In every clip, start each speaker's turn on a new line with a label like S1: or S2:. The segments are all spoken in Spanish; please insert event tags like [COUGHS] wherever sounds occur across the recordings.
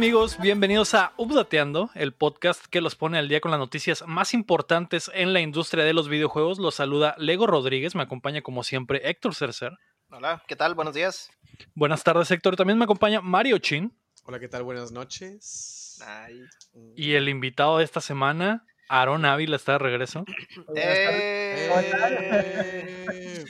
S1: ¿Qué tal amigos? Bienvenidos a Updateando, el podcast que los pone al día con las noticias más importantes en la industria de los videojuegos. Los saluda Lego Rodríguez, me acompaña como siempre Héctor Cercer.
S2: Hola, ¿qué tal? Buenos días.
S1: Buenas tardes Héctor, también me acompaña Mario Chin.
S3: Hola, ¿qué tal? Buenas noches.
S1: Y el invitado de esta semana, Aaron Ávila, está de regreso.
S4: Eh,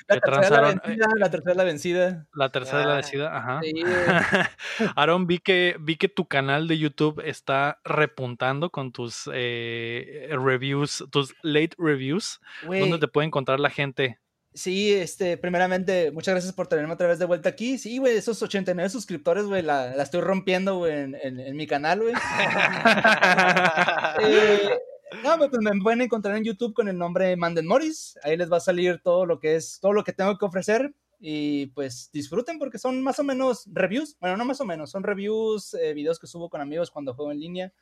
S4: la, tercera la, vencida, la tercera la vencida.
S1: La tercera la vencida, ajá. [LAUGHS] Aaron, vi que, vi que tu canal de YouTube está repuntando con tus eh, reviews, tus late reviews. ¿Dónde te puede encontrar la gente?
S4: Sí, este, primeramente, muchas gracias por tenerme otra vez de vuelta aquí. Sí, güey, esos 89 suscriptores, güey, la, la estoy rompiendo, güey, en, en, mi canal, güey. [LAUGHS] eh, no, pues me pueden encontrar en YouTube con el nombre Manden Morris. Ahí les va a salir todo lo que es, todo lo que tengo que ofrecer. Y pues disfruten porque son más o menos reviews. Bueno, no más o menos, son reviews, eh, videos que subo con amigos cuando juego en línea.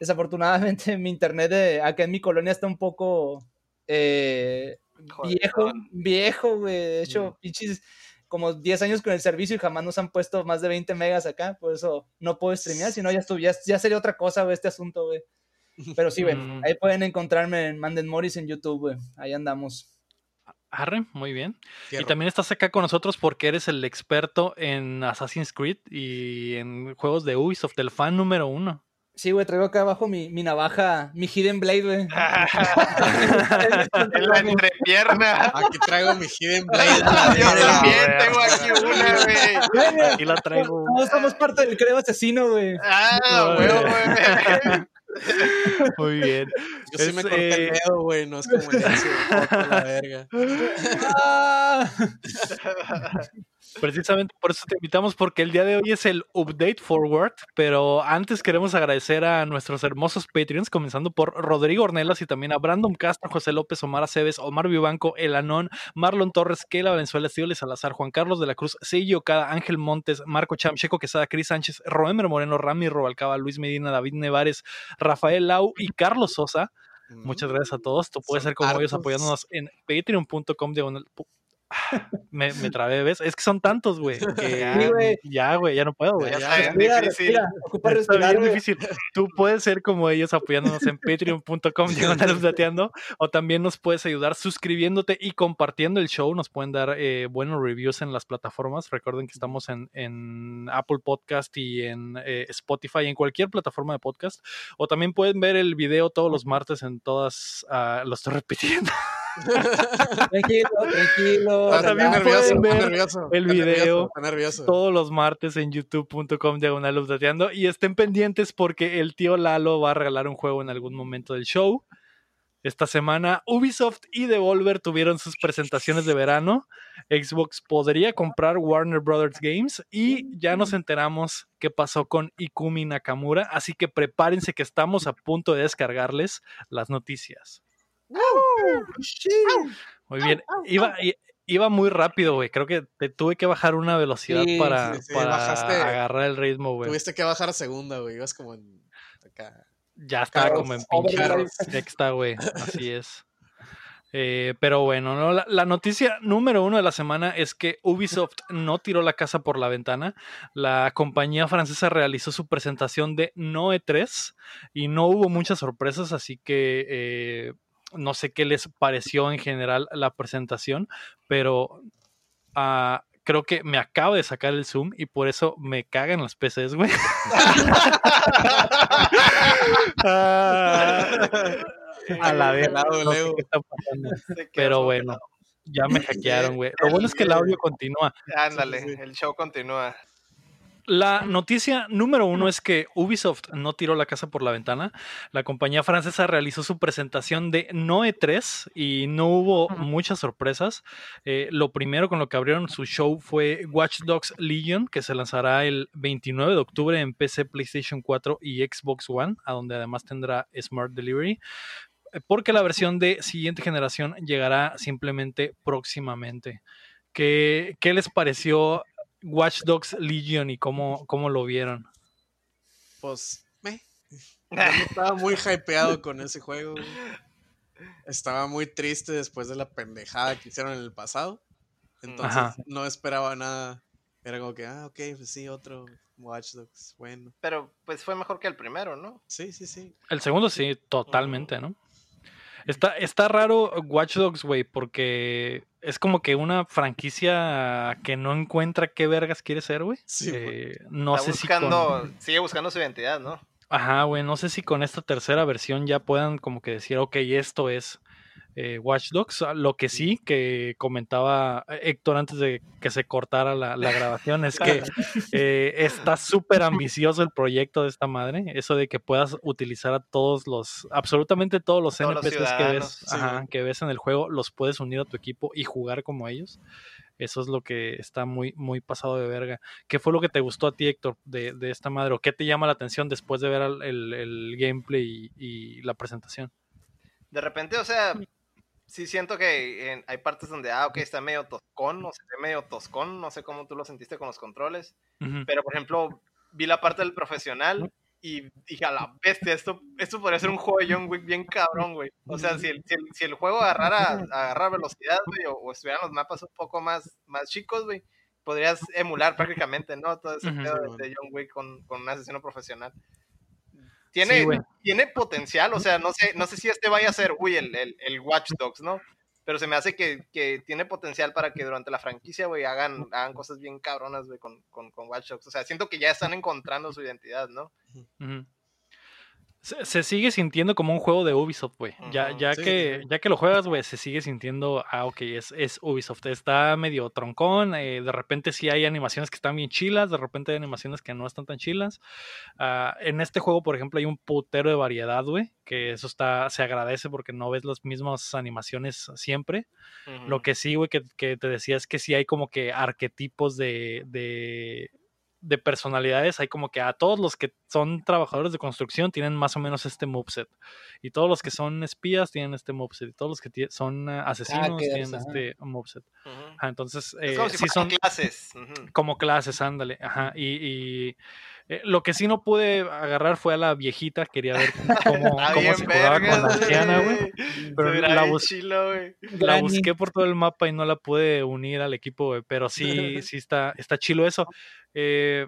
S4: Desafortunadamente [LAUGHS] mi internet de acá en mi colonia está un poco eh, viejo, viejo, güey. De hecho, pinches como 10 años con el servicio y jamás nos han puesto más de 20 megas acá. Por eso no puedo streamear, si no ya, ya, ya sería otra cosa, güey, este asunto, güey. Pero sí, güey, mm. ahí pueden encontrarme en Manden Morris en YouTube, güey. Ahí andamos.
S1: Arre, muy bien. Y también estás acá con nosotros porque eres el experto en Assassin's Creed y en juegos de Ubisoft, el fan número uno.
S4: Sí, güey, traigo acá abajo mi, mi navaja, mi Hidden Blade, güey. [LAUGHS]
S2: en la entrepierna.
S3: Aquí traigo mi Hidden Blade. [LAUGHS]
S2: Yo también tengo aquí una, güey.
S1: Aquí la traigo.
S4: Todos somos parte del creo asesino, güey.
S2: Ah, güey, güey. [LAUGHS]
S1: Muy bien.
S3: Yo sí me corté el eh, dedo, güey, no es como el [LAUGHS] la verga. [LAUGHS]
S1: Precisamente por eso te invitamos, porque el día de hoy es el Update Forward, pero antes queremos agradecer a nuestros hermosos Patreons, comenzando por Rodrigo Ornelas y también a Brandon Castro, José López, Omar Aceves, Omar Vivanco, El Anón, Marlon Torres, Keila Valenzuela, Estíbal Salazar, Juan Carlos de la Cruz, Seiji Okada, Ángel Montes, Marco Cham, Checo Quesada, Cris Sánchez, Roemer Moreno, Rami Robalcaba, Luis Medina, David Nevares, Rafael Lau y Carlos Sosa. Muchas gracias a todos. Tú puedes ser como ellos apoyándonos en patreon.com me, me trabé, ¿ves? Es que son tantos, güey. [LAUGHS] ya, güey, ya no puedo, güey.
S2: Ya, es difícil.
S1: Está bien difícil. Tú puedes ser como ellos apoyándonos en patreon.com [LAUGHS] o también nos puedes ayudar suscribiéndote y compartiendo el show. Nos pueden dar eh, buenos reviews en las plataformas. Recuerden que estamos en, en Apple Podcast y en eh, Spotify, en cualquier plataforma de podcast. O también pueden ver el video todos los martes en todas. Uh, lo estoy repitiendo. [LAUGHS]
S4: tranquilo, tranquilo.
S1: También nervioso, nervioso, el video nervioso, todos los martes en youtube.com diagonal y estén pendientes porque el tío Lalo va a regalar un juego en algún momento del show. Esta semana Ubisoft y Devolver tuvieron sus presentaciones de verano. Xbox podría comprar Warner Brothers Games y ya nos enteramos qué pasó con Ikumi Nakamura, así que prepárense que estamos a punto de descargarles las noticias. Muy bien. Iba, iba muy rápido, güey. Creo que te tuve que bajar una velocidad para, agarrar el ritmo, güey.
S3: Tuviste que bajar a segunda, güey. Ibas como en.
S1: Ya estaba como en pinche sexta, güey. Así [LAUGHS] es. Eh, pero bueno, ¿no? la, noticia número uno de la semana es que Ubisoft no tiró la casa por la ventana. La compañía francesa realizó su presentación de Noe 3 y no hubo muchas sorpresas, así que eh, no sé qué les pareció en general la presentación, pero ah, creo que me acabo de sacar el Zoom y por eso me cagan los PCs, güey. [LAUGHS] a la [LAUGHS] vez. [LAUGHS] Pero bueno, ya me hackearon, güey. Lo bueno es que el audio continúa.
S2: Ándale, el show continúa.
S1: La noticia número uno es que Ubisoft no tiró la casa por la ventana. La compañía francesa realizó su presentación de Noe 3 y no hubo muchas sorpresas. Eh, lo primero con lo que abrieron su show fue Watch Dogs Legion, que se lanzará el 29 de octubre en PC, PlayStation 4 y Xbox One, a donde además tendrá Smart Delivery eh, porque la versión de siguiente generación llegará simplemente próximamente. ¿Qué, ¿Qué, les pareció Watch Dogs Legion y cómo, cómo lo vieron?
S3: Pues, me. [LAUGHS] estaba muy hypeado con ese juego. Estaba muy triste después de la pendejada que hicieron en el pasado. Entonces no esperaba nada Era como que, ah, ok, pues sí, otro Watch Dogs, bueno.
S2: Pero pues fue mejor que el primero, ¿no?
S3: Sí, sí, sí.
S1: El segundo sí, totalmente, ¿no? Está, está raro Watch Dogs, güey, porque es como que una franquicia que no encuentra qué vergas quiere ser, güey.
S3: Sí.
S1: Eh, no
S2: Está
S1: sé si con...
S2: sigue buscando su identidad, ¿no?
S1: Ajá, güey, no sé si con esta tercera versión ya puedan como que decir, ok, esto es eh, Watch Dogs. Ah, Lo que sí que comentaba Héctor antes de que se cortara la, la grabación es que [LAUGHS] eh, está súper ambicioso el proyecto de esta madre. Eso de que puedas utilizar a todos los, absolutamente todos los
S2: Todos los
S1: NPCs que ves,
S3: sí,
S1: ajá,
S3: güey.
S1: que ves en el juego, los puedes unir a tu equipo y jugar como ellos. Eso es lo que está muy, muy pasado de verga. ¿Qué fue lo que te gustó a ti, Héctor, de, de esta madre? ¿O qué te llama la atención después de ver el, el- el gameplay y, y la presentación?
S2: De repente, o sea, sí siento que en- hay partes donde, ah, ok, está medio toscón, o se ve medio toscón, no sé cómo tú lo sentiste con los controles,
S1: Ujú.
S2: pero por ejemplo, vi la parte del profesional y dije, a la bestia, esto, esto podría ser un juego de John Wick bien cabrón, güey. O sea, si el, si el, si el juego agarrara, agarrara velocidad, güey, o, o estuvieran los mapas un poco más, más chicos, güey, podrías emular prácticamente, ¿no? Todo ese
S1: Ujú.
S2: pedo
S3: Sí,
S2: de, de John Wick con, con un asesino profesional. Tiene,
S1: Sí,
S2: tiene potencial, o sea, no sé, no sé si este vaya a ser, uy, el, el, el Watch Dogs, ¿no? Pero se me hace que, que tiene potencial para que durante la franquicia, güey, hagan, hagan cosas bien cabronas, güey, con, con, con Watch Dogs. O sea, siento que ya están encontrando su identidad, ¿no?
S1: Ujú. Se, se sigue sintiendo como un juego de Ubisoft, güey. Ya, ya,
S3: sí,
S1: que,
S3: sí.
S1: ya que lo juegas, güey, se sigue sintiendo, ah, ok, es, es Ubisoft. Está medio troncón, eh, de repente sí hay animaciones que están bien chilas, de repente hay animaciones que no están tan chilas. Ah, en este juego, por ejemplo, hay un putero de variedad, güey, que eso está, se agradece porque no ves las mismas animaciones siempre. Lo que sí, güey, que, que te decía es que sí hay como que arquetipos de, de, de personalidades. Hay como que a todos los que son trabajadores de construcción tienen más o menos este moveset. Y todos los que son espías tienen este moveset. Y todos los que son eh, asesinos
S4: Hackers,
S1: tienen
S4: ajá.
S1: este moveset.
S2: Ujú.
S1: Ajá, entonces,
S2: Es
S1: eh,
S2: como si
S1: sí son
S2: clases.
S1: como clases, ándale. Ajá. Y, y, eh, lo que sí no pude agarrar fue a la viejita. Quería ver cómo, [LAUGHS] cómo se jugaba con la anciana, güey. Pero la bus-
S2: chilo.
S1: La busqué por todo el mapa y no la pude unir al equipo, güey. Pero sí, [LAUGHS] sí está, está chilo eso. Eh,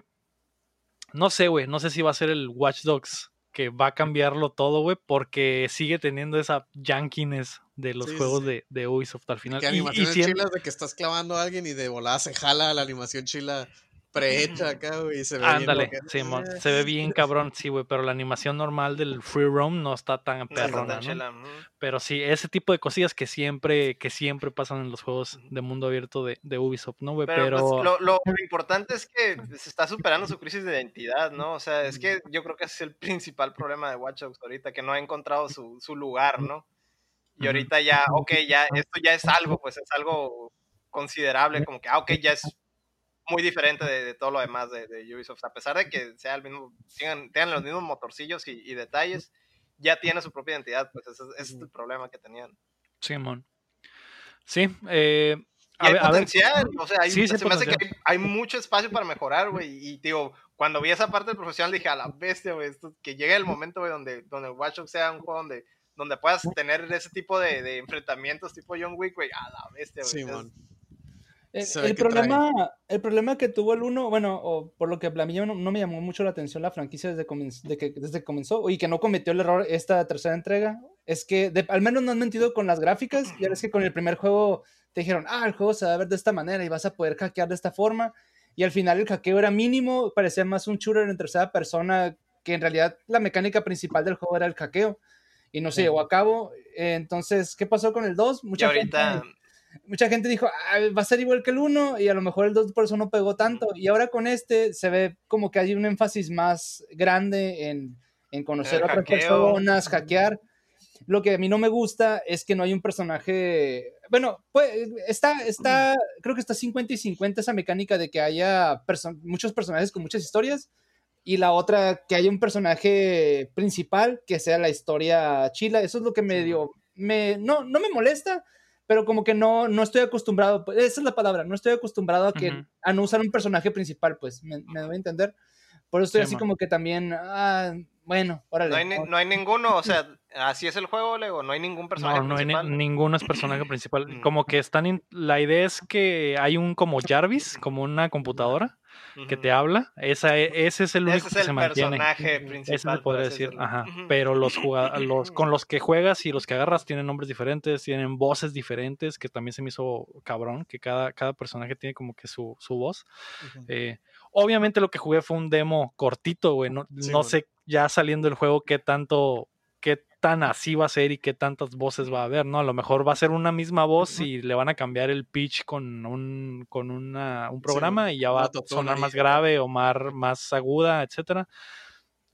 S1: no sé, güey. No sé si va a ser el Watch Dogs que va a cambiarlo todo, güey. Porque sigue teniendo esa yankiness de los
S3: Sí,
S1: juegos
S3: sí.
S1: De, de Ubisoft al final.
S3: Que
S1: Y- y
S3: animaciones
S1: sien-
S3: chilas de que estás clavando a alguien y de volada se jala la animación chila prehecha acá, güey, y se ve bien
S1: Ándale. Simón, se ve bien cabrón, sí, güey, pero la animación normal del free roam no está tan
S2: No está
S1: perrona,
S2: tan
S1: ¿no? Pero sí, ese tipo de cosillas que siempre, que siempre pasan en los juegos de mundo abierto de, de Ubisoft, ¿no, güey?
S2: Pero,
S1: Pero,
S2: pues, lo, importante es que se está superando su crisis de identidad, ¿no? O sea, es que yo creo que ese es el principal problema de Watch Dogs ahorita, que no ha encontrado su, su lugar, ¿no? Y ahorita ya, ok, ya, esto ya es algo, pues es algo considerable, como que, ah, ok, ya es muy diferente de, de todo lo demás de, de Ubisoft, a pesar de que sea el mismo, tengan, tengan los mismos motorcillos y, y detalles, ya tiene su propia identidad, pues ese, es- ese es el problema que tenían.
S1: Simón. Sí, eh,
S2: Y
S1: a
S2: hay
S1: ver, a ver,
S2: potencial, o sea, hay,
S1: Sí, sí hay
S2: se me hace que
S1: potencial.
S2: hay, hay mucho espacio para mejorar, güey. Y digo, cuando vi esa parte del profesional dije, a la bestia, güey, esto- que llegue el momento, güey, donde, donde Watch Dogs sea un juego donde, donde puedas tener ese tipo de, de enfrentamientos tipo John Wick, güey, a la bestia, güey.
S3: Sí.
S4: El,
S3: trae.
S4: problema, el problema que tuvo el 1, bueno, o por lo que a mí no, no me llamó mucho la atención la franquicia desde, de que, desde que comenzó y que no cometió el error esta tercera entrega, es que de- al menos no han mentido con las gráficas. Ya ves que con el primer juego te dijeron, ah, el juego se va a ver de esta manera y vas a poder hackear de esta forma. Y al final el hackeo era mínimo, parecía más un shooter en tercera persona, que en realidad la mecánica principal del juego era el hackeo. Y no se llevó a cabo. Entonces, ¿qué pasó con el 2?
S2: Y
S4: Mucha
S2: ahorita,
S4: gente mucha gente dijo, "Ah, va a ser igual que el 1 y a lo mejor el 2 por eso no pegó tanto. Y ahora con este se ve como que hay un énfasis más grande en, en conocer
S2: El
S4: a otras
S2: hackeo.
S4: personas, hackear. Lo que a mí no me gusta es que no hay un personaje, bueno, pues está, está, creo que está 50 y 50 esa mecánica de que haya perso- muchos personajes con muchas historias y la otra que haya un personaje principal que sea la historia chila. Eso es lo que me dio, me, no, no me molesta, pero como que no, no estoy acostumbrado, pues, esa es la palabra, no estoy acostumbrado a que
S1: Ujú.
S4: a no usar un personaje principal, pues, me, me doy a entender. Por eso estoy
S1: Sí,
S4: así
S1: man.
S4: como que también, ah, bueno, órale.
S2: no hay, ni-
S4: no-
S2: no hay ninguno, o sea, así es el juego, Lego. No hay ningún personaje
S1: No, no hay ni-
S2: principal.
S1: ninguno es personaje principal. [CLEARS THROAT] Como que están. in- la idea es que hay un como Jarvis, como una computadora que te habla. Esa, e- ese es el único
S2: Ese es
S1: que
S2: el
S1: se mantiene.
S2: personaje
S1: Ese
S2: principal.
S1: se podría decir, ajá. Pero los, con los que juegas y los que agarras tienen nombres diferentes, tienen voces diferentes, que también se me hizo cabrón, que cada, cada personaje tiene como que su, su voz. Eh, obviamente lo que jugué fue un demo cortito, güey. No,
S3: Sí,
S1: no
S3: bueno.
S1: sé ya saliendo el juego qué tanto, tan así va a ser y qué tantas voces va a haber, ¿no? A lo mejor va a ser una misma voz y le van a cambiar el pitch con un, con una, un programa y ya va a sonar más grave o más, más aguda, etcétera.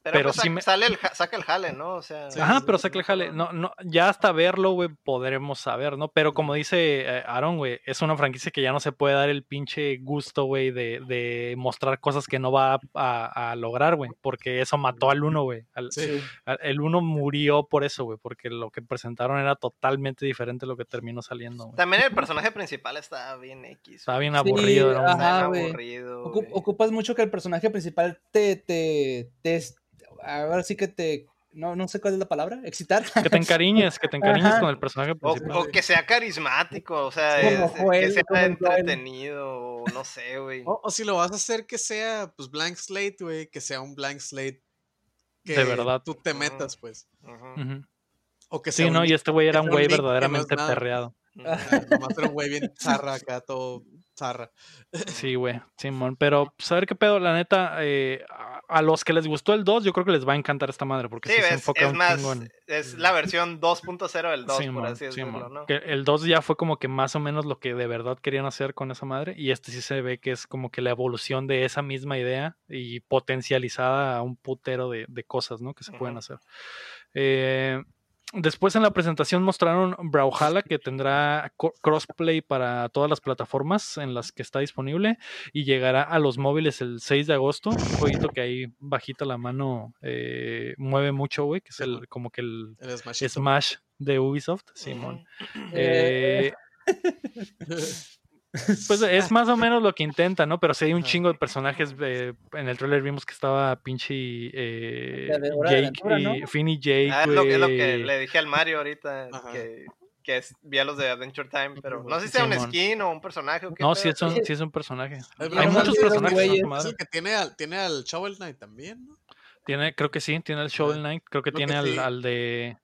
S2: Pero,
S1: pero
S2: pues,
S1: sí me-
S2: sale el, saca el jale, ¿no? O sea,
S3: Sí,
S1: Ajá,
S3: sí,
S1: pero
S3: sí.
S1: que le jale. No, no, ya hasta verlo, güey, podremos saber, ¿no? Pero como dice eh, Aaron, güey, es una franquicia que ya no se puede dar el pinche gusto, güey, de, de mostrar cosas que no va a, a- a lograr, güey, porque eso mató al uno, güey. Al-
S3: Sí.
S1: El uno murió por eso, güey, porque lo que presentaron era totalmente diferente a lo que terminó saliendo, güey.
S2: También el personaje principal está bien X.
S1: Estaba bien
S4: Sí,
S1: aburrido, era un-
S4: ajá.
S2: Está bien aburrido.
S4: Ocupas mucho que el personaje principal te, te, te, ahora sí que te, no, no sé cuál es la palabra, excitar.
S1: Que te encariñes, que te [LAUGHS] encariñes
S4: Ajá.
S1: con el personaje
S2: O,
S1: principal.
S2: o que sea carismático, o sea,
S4: Como
S2: es-
S4: Joel,
S2: que sea entretenido, o no sé, güey.
S3: O, o si lo vas a hacer que sea, pues, blank slate, güey, que sea un blank slate que
S1: De verdad.
S3: tú te metas, pues. O que sea
S1: Sí, no, y este güey era un güey
S3: no
S1: verdaderamente
S3: nada.
S1: perreado.
S3: Ajá, nomás era un güey bien zarra acá, todo zarra.
S1: Sí, güey, Simón. Pero, pues, a ver qué pedo, la neta, eh, a, los que les gustó el 2, yo creo que les va a encantar esta madre, porque
S2: Sí,
S1: sí, se
S2: es,
S1: enfoca
S2: es
S1: un
S2: más,
S1: en-
S2: es la versión 2.0 del 2, por
S1: Simón,
S2: así decirlo. ¿no?
S1: Que el 2 ya fue como que más o menos lo que de verdad querían hacer con esa madre, y este sí se ve que es como que la evolución de esa misma idea y potencializada a un putero de, de cosas, ¿no? Que se pueden hacer. Eh, Después en la presentación mostraron Brawlhalla que tendrá crossplay para todas las plataformas en las que está disponible y llegará a los móviles el 6 de agosto. Un jueguito que ahí bajita la mano eh, mueve mucho, güey, que es el como que el. Smash de Ubisoft, Simón. Eh, [LAUGHS] [LAUGHS] pues [LAUGHS] es más o menos lo que intenta, ¿no? Pero sí hay un chingo de personajes. eh, en el trailer vimos que estaba pinche eh, Jake
S4: Aventura,
S1: y
S4: ¿no?
S1: Finn y Jake.
S2: Ah, es, lo, es lo que le dije al Mario ahorita,
S3: Ajá.
S2: que, que es- vi a los de Adventure Time, pero no sé si sea un skin o un personaje o qué
S1: No, sí es, un,
S4: Sí.
S1: es un personaje. Hay muchos
S3: es-
S1: personajes.
S3: Es el que tiene al, tiene al Shovel Knight también, ¿no?
S1: Tiene, creo que sí, tiene el Shovel Knight, creo que
S3: Creo que
S1: tiene al,
S3: sí.
S1: al de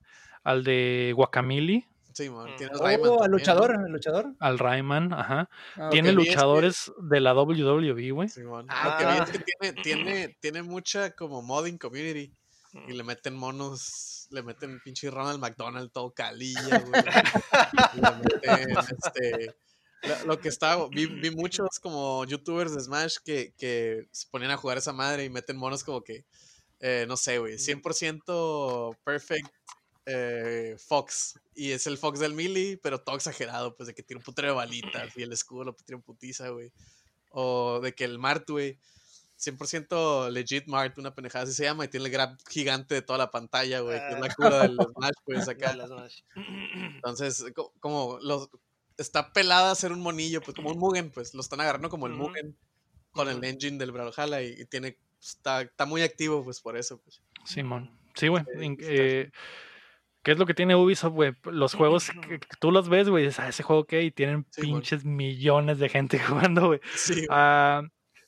S1: al de Guacamili,
S3: Sí, man.
S2: Mm.
S3: Tiene al Rayman
S4: Oh, al luchador, al luchador.
S1: al Rayman, ajá.
S4: Ah,
S1: tiene
S3: que-
S1: luchadores de la WWE, güey.
S3: Sí, man.
S2: Ah.
S3: Lo que vi es que tiene, tiene, tiene mucha como modding community. Y le meten monos, le meten pinche Ronald McDonald todo calilla, güey. le meten este. Lo, lo que está, vi, vi muchos como youtubers de Smash que, que se ponían a jugar esa madre y meten monos como que, eh, no sé, güey, 100% perfect eh, Fox. Y es el Fox del Melee, pero todo exagerado, pues de que tiene un putero de balitas y el escudo lo tiene en putiza, güey. O de que el Mart, güey, 100% legit Mart, una pendejada así se llama, y tiene el grab gigante de toda la pantalla, güey, que es la cura del Smash, pues [LAUGHS] acá. [CLEARS THROAT] Entonces, co- como los está pelada a hacer un monillo, pues como un Mugen, pues lo están agarrando como el. Mugen con el engine del Brawlhalla y, y tiene está, está muy activo pues por eso, pues.
S1: Simón. Sí, güey.
S3: Eh,
S1: eh, ¿Qué es lo que tiene Ubisoft, güey? Los juegos que, tú los ves, güey, dices, ah, ese juego qué, y tienen
S3: Sí,
S1: pinches millones de gente [LAUGHS] jugando, güey.
S3: Sí,
S1: Ah,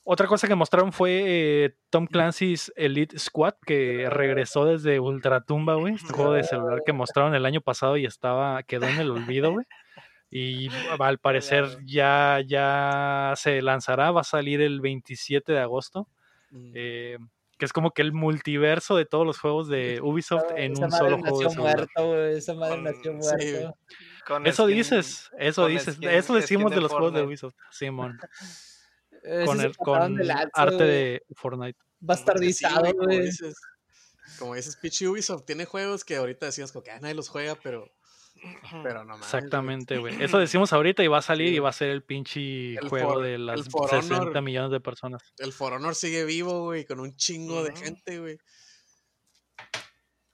S1: otra cosa que mostraron fue eh, Tom Clancy's Elite Squad, que regresó desde Ultratumba, güey. Este juego de celular que mostraron el año pasado y estaba, quedó en el olvido, güey. Y [LAUGHS] al parecer ya, ya se lanzará, va a salir el 27 de agosto.
S3: Mm.
S1: eh, que es como que el multiverso de todos los juegos de Ubisoft en un
S4: madre
S1: solo juego
S4: muerto, güey. Esa madre
S2: Con-
S4: nació
S3: sí,
S4: muerto.
S2: Con
S1: Eso
S2: skin-
S1: dices, eso dices,
S2: skin-
S1: eso decimos de los juegos de. Ubisoft, Simón, con, el, con
S4: de lanza,
S1: arte de Fortnite.
S3: Sí,
S4: Bastardizado,
S3: güey, como dices, pinche Ubisoft tiene juegos que ahorita decías como que ah, nadie los juega, pero, pero no mames.
S1: Exactamente, güey. Eso decimos ahorita y va a salir
S3: Sí.
S1: y va a ser el pinche
S3: El
S1: juego
S3: For-
S1: de las
S3: For
S1: 60
S3: Honor.
S1: millones de personas.
S3: El For Honor sigue vivo, güey, con un chingo de gente, güey.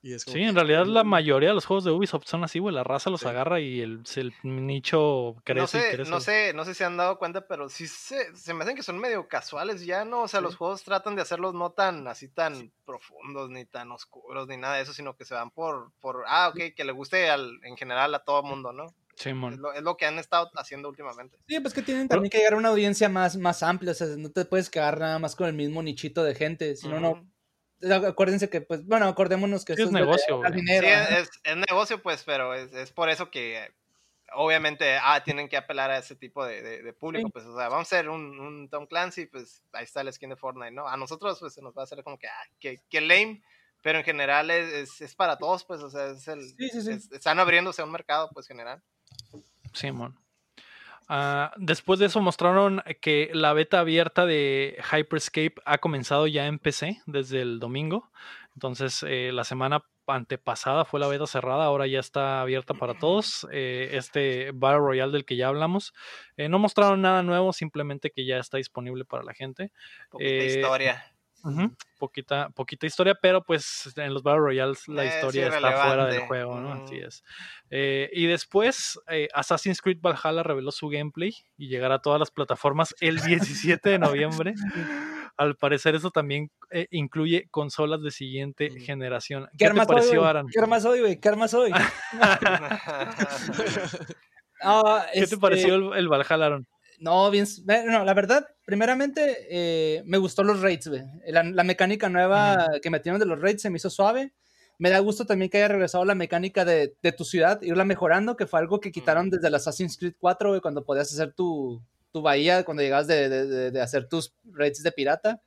S3: Y es
S1: Sí,
S3: que,
S1: en realidad la mayoría de los juegos de Ubisoft son así, güey. La raza los
S3: Sí.
S1: agarra y el, el nicho crece
S2: No
S1: y
S2: sé,
S1: crece.
S2: no sé, no sé si han dado cuenta, pero sí se, se me hacen que son medio casuales ya, ¿no? O sea, los juegos tratan de hacerlos no tan así tan profundos, ni tan oscuros, ni nada de eso, sino que se van por, por ah, ok, que le guste al, en general a todo mundo, ¿no? Es
S1: Simón.
S2: lo, es lo que han estado haciendo últimamente.
S4: Sí, pues que tienen también que llegar a una audiencia más, más amplia, o sea, no te puedes quedar nada más con el mismo nichito de gente, sino no,
S2: Ujú.
S4: Acuérdense que, pues, bueno, acordémonos que
S1: Sí,
S4: esto
S1: es negocio,
S4: dinero,
S2: Sí, es, es negocio, pues, pero es, es por eso que obviamente ah, tienen que apelar a ese tipo de, de- de público.
S4: Sí.
S2: Pues, o sea, vamos a hacer un, un Tom Clancy, pues ahí está el skin de Fortnite, ¿no? A nosotros, pues, se nos va a hacer como que, ah, que, que lame, pero en general es, es, es para todos, pues, o sea, es el,
S4: Sí, sí, sí.
S2: es- están abriéndose a un mercado, pues, general.
S1: Simón. Ah, después de eso mostraron que la beta abierta de Hyperscape ha comenzado ya en PC desde el domingo. Entonces, eh, la semana antepasada fue la beta cerrada, ahora ya está abierta para todos. Eh, este Battle Royale del que ya hablamos. Eh, no mostraron nada nuevo, simplemente que ya está disponible para la gente.
S2: Poquita
S1: Eh, Poquita, poquita historia, pero pues en los Battle Royales la
S2: Es
S1: historia está fuera del juego, ¿no? Así es. Eh, y después, eh, Assassin's Creed Valhalla reveló su gameplay y llegará a todas las plataformas el [LAUGHS] 17 de noviembre. [LAUGHS] Al parecer, eso también eh, incluye consolas de siguiente
S3: Mm.
S1: generación.
S4: ¿Qué
S1: ¿Qué, te
S4: armas hoy,
S1: pareció? Aran?
S4: ¿Qué armas hoy, güey? ¿Qué armas hoy? [LAUGHS] Ah,
S1: ¿Qué te
S4: este,
S1: pareció el, el Valhalla, Aran?
S4: No, bien, bueno, la verdad, primeramente eh, me gustó los raids, güey. La, la mecánica nueva que metieron de los raids se me hizo suave. Me da gusto también que haya regresado la mecánica de, de tu ciudad, irla mejorando, que fue algo que quitaron desde el Assassin's Creed 4, güey, cuando podías hacer tu, tu bahía, cuando llegabas de, de- de- hacer tus raids de pirata.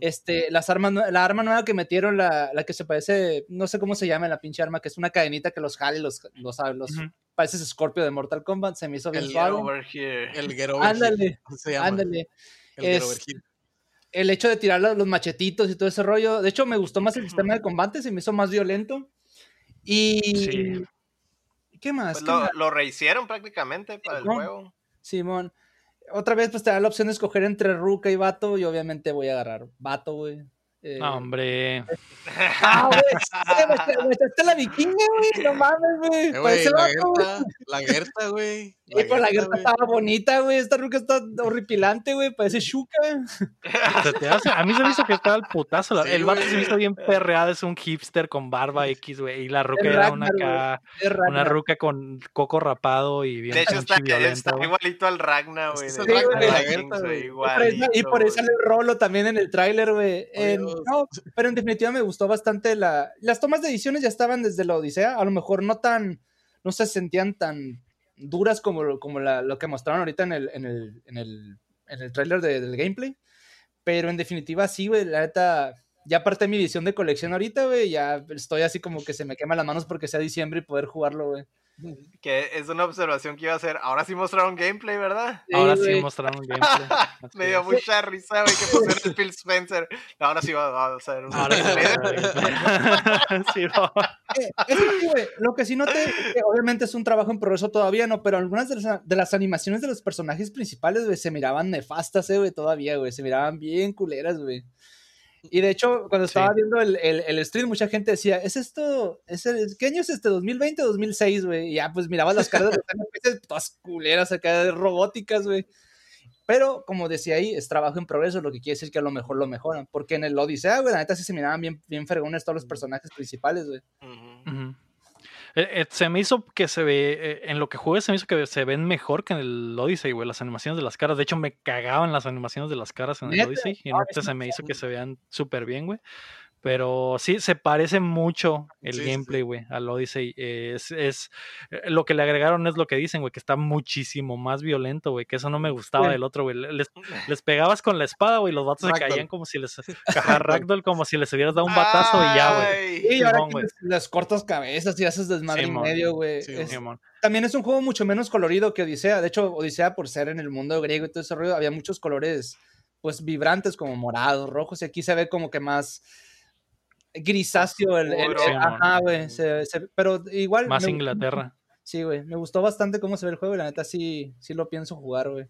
S4: Este, las armas, la arma nueva que metieron, la, la que se parece, no sé cómo se llama la pinche arma, que es una cadenita que los jale, los, los, los
S1: Ujú.
S4: Parece Scorpio de Mortal Kombat, se me hizo bien
S3: El
S4: suave.
S2: Over here.
S3: El Get Over Here,
S4: Ándale,
S3: llama.
S4: ándale.
S3: El Get
S4: es-
S3: Over Here.
S4: el hecho de tirar los machetitos y todo ese rollo. De hecho, me gustó más el sistema de combate, se me hizo más violento. Y.
S1: Sí.
S4: ¿Qué más?
S2: Pues
S4: ¿Qué
S2: lo,
S4: más?
S2: lo rehicieron prácticamente para el juego.
S4: Simón. Otra vez, pues te da la opción de escoger entre Ruka y Vato. Y obviamente voy a agarrar Vato, güey. Eh,
S1: No, hombre.
S4: Ah, güey. me echa- me echaste la vikinga, güey. No mames, güey.
S3: Eh, güey, la. Gerta, la Gerta, güey.
S4: Y pues la guerra estaba bonita, güey. Esta ruca está horripilante, güey. Parece Shuka, güey.
S1: Se te hace- a mí se me hizo que estaba el putazo. la-
S3: Sí,
S1: el vato se me hizo bien perreada, es un hipster con barba X, güey. Y la ruca era una acá, una ruca con coco rapado y bien
S2: De hecho, está, está igualito al Ragnar, güey.
S4: La. Y por y sale el rolo también en el tráiler, güey. No, pero en definitiva me gustó bastante la... Las tomas de ediciones ya estaban desde la Odisea, a lo mejor no tan... No se sentían tan duras como, como lo que mostraron ahorita en el, en el, en el, en el tráiler de- del gameplay. Pero en definitiva sí, güey, la neta... Ya aparté mi edición de colección ahorita, güey. Ya estoy así como que se me queman las manos porque sea diciembre y poder jugarlo, güey. [LAUGHS]
S2: Que es una observación que iba a hacer. Ahora sí mostraron gameplay, ¿verdad?
S1: Ahora
S4: Sí,
S1: sí
S4: güey.
S1: mostraron [LAUGHS] gameplay.
S2: Me dio mucha risa, güey, que pusieron el Phil Spencer. Ahora sí va, a ser un
S1: Ahora sí
S4: güey. Lo que sí noté, que obviamente es un trabajo en progreso todavía, ¿no? Pero algunas de las, de las animaciones de los personajes principales, güey, se miraban nefastas, eh, güey, todavía, güey. Se miraban bien culeras, güey. Y de hecho, cuando estaba
S1: Sí.
S4: viendo el, el, el stream, mucha gente decía, ¿es esto? ¿Es el- ¿Qué año es este? ¿2020 o 2006, güey? Y ya, pues mirabas las caras de los NPCs, todas culeras acá, robóticas, güey. Pero, como decía ahí, es trabajo en progreso, lo que quiere decir que a lo mejor lo mejoran. Porque en el Odisea, güey, la neta sí se miraban bien, bien fregones todos los personajes principales, güey.
S1: Eh, eh, se me hizo que se ve, eh, en lo que jugué se me hizo que se ven mejor que en el Odyssey, güey, las animaciones de las caras. De hecho, me cagaban las animaciones de las caras en el. Odyssey y en este se me hizo que se vean súper bien, güey. Pero sí, se parece mucho el
S3: Sí, sí,
S1: gameplay, güey, al Odyssey. Eh, es, es, eh, lo que le agregaron es lo que dicen, güey, que está muchísimo más violento, güey, que eso no me gustaba
S4: Sí.
S1: del otro, güey. Les, les pegabas con la espada, güey, y los vatos se caían como si les... [LAUGHS] Ragdoll, como si les hubieras dado un batazo y ya, güey.
S4: Sí, y ahora que
S1: güey.
S4: les, les cortas cabezas y haces desmadre
S1: Simón.
S4: en medio, güey.
S3: Sí,
S4: también es un juego mucho menos colorido que Odisea. De hecho, Odisea, por ser en el mundo griego y todo ese rollo, había muchos colores, pues, vibrantes, como morados, rojos, y aquí se ve como que más grisáceo. El, el- ajá, güey. se- se- pero igual.
S1: Más
S4: me-
S1: Inglaterra.
S4: Sí, güey. Me gustó bastante cómo se ve el juego y la neta sí, sí lo pienso jugar, güey.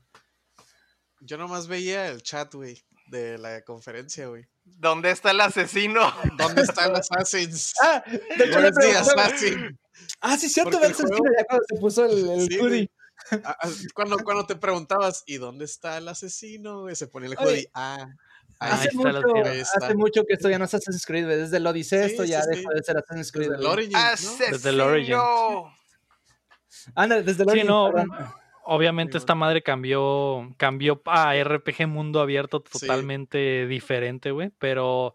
S3: Yo nomás veía el chat, güey, de la conferencia, güey.
S2: ¿Dónde está el asesino? [LAUGHS]
S3: ¿Dónde está el Assassin's?
S4: Ah, de hecho,
S3: the assassin?
S4: Ah, sí, cierto, ver
S3: el juego-
S4: ya cuando se puso el, el
S3: Sí,
S4: hoodie.
S3: Ah, ah, Cuando, cuando te preguntabas, ¿y dónde está el asesino? güey? Se ponía el
S4: Oye,
S3: hoodie. Ah,
S4: Hace
S1: está
S4: mucho, hace mucho que esto ya no es Assassin's Creed, güey. Desde el Odyssey
S3: Sí,
S4: esto
S3: sí,
S4: ya
S3: sí.
S4: dejó de ser Assassin's Creed.
S3: desde el ¿no?
S2: ¡Asesino!
S1: el Origins. [LAUGHS]
S4: Ándale, desde el
S1: Sí,
S4: Origins,
S1: no. Obviamente esta madre cambió, cambió a RPG mundo abierto
S3: Sí.
S1: totalmente diferente, güey. Pero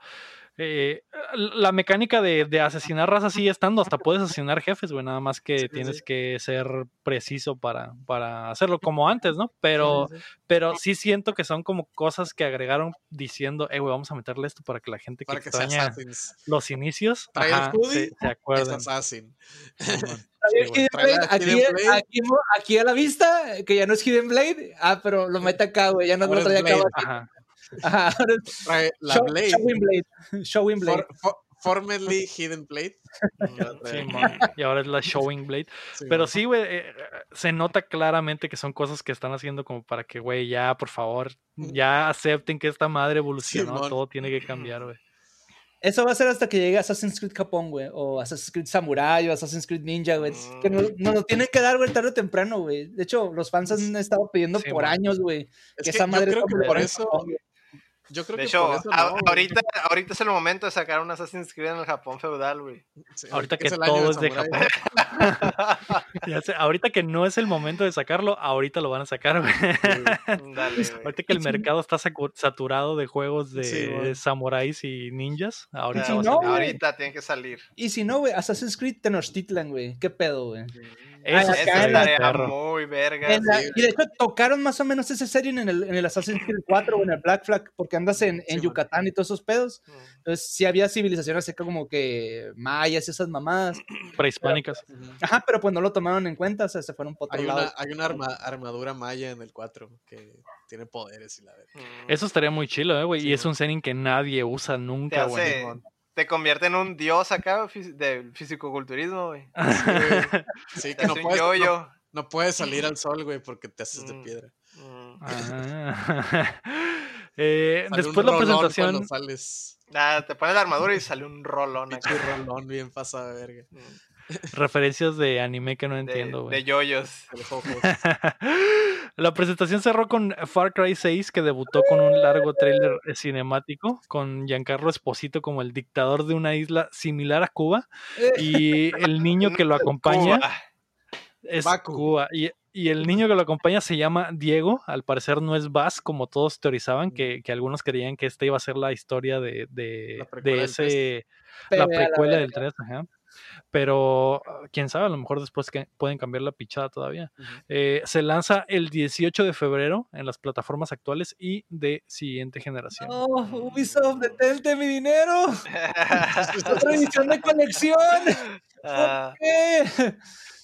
S1: eh, la mecánica de, de asesinar razas sigue estando, hasta puedes asesinar jefes, güey. Nada más que
S3: Sí,
S1: tienes
S3: sí.
S1: que ser preciso para, para hacerlo como antes, ¿no? Pero,
S3: Sí,
S1: pero sí siento que son como cosas que agregaron diciendo, eh, güey, vamos a meterle esto para que la gente que
S3: Para que
S1: extraña los inicios ajá, se, se. [LAUGHS] [LAUGHS]
S4: Aquí, aquí, aquí a la vista, que ya no es Hidden Blade. Ah, pero lo mete acá, güey. Ya no lo trae acá. [LAUGHS]
S3: La
S4: Show-
S3: Blade.
S4: Showing Blade. Showing Blade.
S3: For- for- formerly Hidden Blade. [LAUGHS]
S1: Simón. Y ahora es la Showing Blade.
S3: Sí,
S1: Pero
S3: man.
S1: sí, güey, eh, se nota claramente que son cosas que están haciendo como para que, güey, ya, por favor, ya acepten que esta madre evolucionó, todo tiene que cambiar, güey.
S4: Eso va a ser hasta que llegue Assassin's Creed Japón, güey. O Assassin's Creed Samurai o Assassin's Creed Ninja, güey. Que nos, nos lo tienen que dar, güey, tarde o temprano, güey. De hecho, los fans han estado pidiendo
S1: Sí,
S4: por
S1: man.
S4: años, güey.
S3: Es
S4: Que
S3: que
S4: esa
S3: yo
S4: madre
S3: creo que por eso. Yo creo
S2: De
S3: que
S2: hecho,
S3: por eso
S2: a-
S3: no, güey.
S2: ahorita, ahorita es el momento de sacar un Assassin's Creed en el Japón feudal, güey.
S3: Sí,
S1: Ahorita que
S3: es
S1: todo es de. [LAUGHS] Ya sé, ahorita que no es el momento de sacarlo, ahorita lo van a sacar, güey. [LAUGHS]
S2: Dale, güey.
S1: Ahorita que el mercado está saturado de juegos de
S3: Sí,
S1: samuráis y ninjas, ahorita
S2: Ah,
S1: va a
S4: no,
S1: salir.
S4: güey.
S2: ahorita tiene que salir.
S4: Y si no, güey, Assassin's Creed Tenochtitlan, güey. ¿Qué pedo, güey?
S1: Eso estaría
S2: estaría
S1: perro.
S2: muy verga.
S4: En la-
S3: sí,
S4: y de hecho tocaron más o menos ese serie en el, en el Assassin's Creed 4 o en el Black Flag, porque andas en, en
S3: Sí, man.
S4: Yucatán y todos esos pedos.
S2: Mm.
S4: Entonces sí había civilizaciones así como que mayas y esas mamadas. [CLEARS THROAT]
S1: Prehispánicas.
S4: Ajá, pero pues no lo tomaron en cuenta, o sea, se fueron por otro
S3: Hay
S4: lado.
S3: una, hay una arma- armadura maya en el 4 que tiene poderes y la verdad.
S2: Mm.
S1: Eso estaría muy chilo, eh, güey.
S3: Sí,
S1: y es un setting que nadie usa nunca, güey.
S2: Te convierte en un dios acá del fisicoculturismo, güey. [LAUGHS]
S3: Sí,
S2: Te
S3: que no
S2: hace un
S3: puedes, no, no puedes salir al [LAUGHS] sol, güey, porque te haces de
S2: Mm.
S3: piedra.
S2: Mm.
S1: Ah. [LAUGHS] Eh,
S3: Sale
S1: después
S3: un
S1: la
S3: rolón
S1: presentación.
S3: Cuando sales,
S2: Ah, te pones la armadura y sale un rolón acá.
S3: pinche rolón bien pasado de verga.
S2: Mm.
S1: Referencias de anime que no
S2: De,
S1: entiendo,
S2: de
S1: güey.
S2: yoyos.
S1: La presentación cerró con Far Cry 6, que debutó con un largo tráiler eh, cinemático, con Giancarlo Esposito como el dictador de una isla similar a Cuba, y [LAUGHS] el niño que lo acompaña
S2: Cuba.
S1: es
S3: Baku.
S1: Cuba. Y, y el niño que lo acompaña se llama Diego, al parecer no es Baz, como todos teorizaban, que, que algunos creían que esta iba a ser la historia de, de,
S3: La
S1: de ese la precuela del 3, ajá. Pero ah, quién sabe, a lo mejor después que pueden cambiar la pichada todavía. Eh, se lanza el 18 de febrero en las plataformas actuales y de siguiente generación.
S4: No, Ubisoft, detente mi dinero. Otra edición de colección.
S2: Ah,
S4: ¿Qué?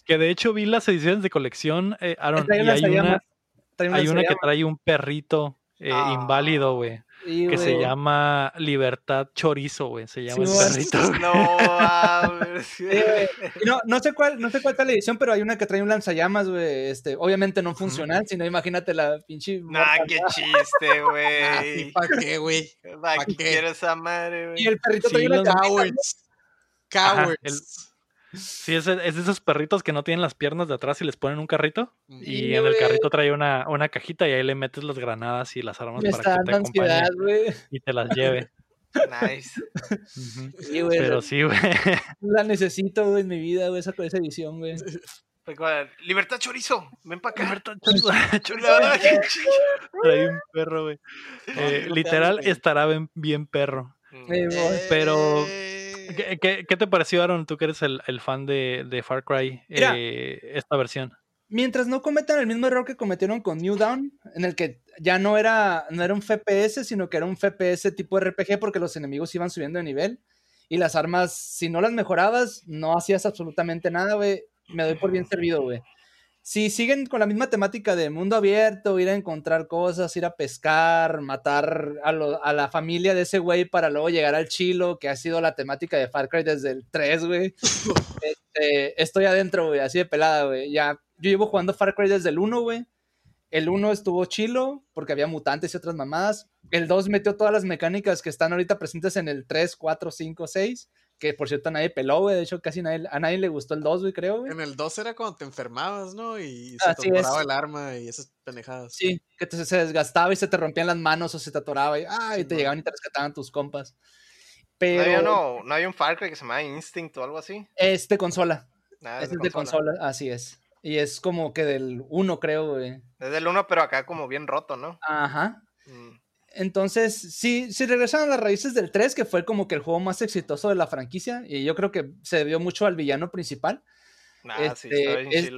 S1: Que de hecho vi las ediciones de colección, eh, Aaron, y hay una, hay que trae un perrito eh,
S2: Ah.
S1: inválido, güey,
S4: Sí,
S1: que se
S4: güey.
S1: llama Libertad Chorizo, güey, se llama
S4: Sí,
S1: el perrito. [LAUGHS]
S2: no,
S4: no, no sé cuál, no sé cuál tal edición, pero hay una que trae un lanzallamas, güey. Este, obviamente no funcional, sino imagínate la pinche.
S2: Nah, qué chiste, [LAUGHS]
S3: Ah, ¿y
S2: güey.
S3: para qué, güey?
S2: ¿Para
S3: ¿pa'
S2: qué
S3: qué?
S2: quiero esa madre, güey?
S4: Y el perrito
S1: Sí,
S4: trae una.
S3: Cowards.
S1: Ajá,
S3: Cowards.
S1: Sí, es, es de esos perritos que no tienen las piernas de atrás y les ponen un carrito.
S3: Mm.
S1: Y en el carrito trae una, una cajita y ahí le metes las granadas y las armas
S4: Me
S1: para
S4: está
S1: que te
S4: ansiedad, güey.
S1: y te las lleve.
S2: Nice.
S4: Sí, güey.
S1: Pero sí, güey. [LAUGHS]
S4: La necesito, güey, en mi vida, güey, esa, esa edición, güey.
S2: Recuerda, Libertad chorizo, ven para acá. [LAUGHS]
S1: Chorizo.
S2: Ah, qué chido.
S1: Trae un perro, güey. Eh, literal, estará bien, bien perro.
S2: Mm.
S1: Pero-
S3: Eh,
S1: ¿Qué, qué, qué te pareció, Aaron? Tú que eres el, el fan de, de Far Cry,
S4: Mira.
S1: eh, esta versión.
S4: Mientras no cometan el mismo error que cometieron con New Dawn, en el que ya no era, no era un FPS, sino que era un FPS tipo RPG porque los enemigos iban subiendo de nivel y las armas, si no las mejorabas, no hacías absolutamente nada, güey. Me doy por bien servido, güey. Si siguen con la misma temática de mundo abierto, ir a encontrar cosas, ir a pescar, matar a, lo- a la familia de ese güey para luego llegar al chilo, que ha sido la temática de Far Cry desde el 3, güey. [LAUGHS] Este, estoy adentro, güey, así de pelada, güey. Ya, yo llevo jugando Far Cry desde el 1, güey. El 1 estuvo chilo porque había mutantes y otras mamadas. El 2 metió todas las mecánicas que están ahorita presentes en el 3, 4, 5, 6. Que por cierto nadie peló, güey. De hecho, casi nadie, a nadie le gustó el 2, güey, creo, güey.
S3: En el 2 era cuando te enfermabas, ¿no? Y se
S4: Así
S3: te
S4: es.
S3: atoraba el arma y esas pendejadas.
S4: Sí, que te- se desgastaba y se te rompían las manos o se te atoraba y, ah, y te llegaban y te rescataban tus compas.
S2: ¿No
S4: Pero
S2: uno- ¿No había un Far Cry que se llamaba Instinct o algo así?
S4: este consola,
S2: Nada,
S4: este es de consola, así es. Y es como que del 1, creo, güey.
S2: Es del 1, pero acá como bien roto, ¿no?
S4: Ajá.
S2: Mm.
S4: Entonces, sí, si regresan a las raíces del 3, que fue como que el juego más exitoso de la franquicia, y yo creo que se debió mucho al villano principal.
S2: Nah, sí,
S4: Este,
S2: está bien
S4: es-.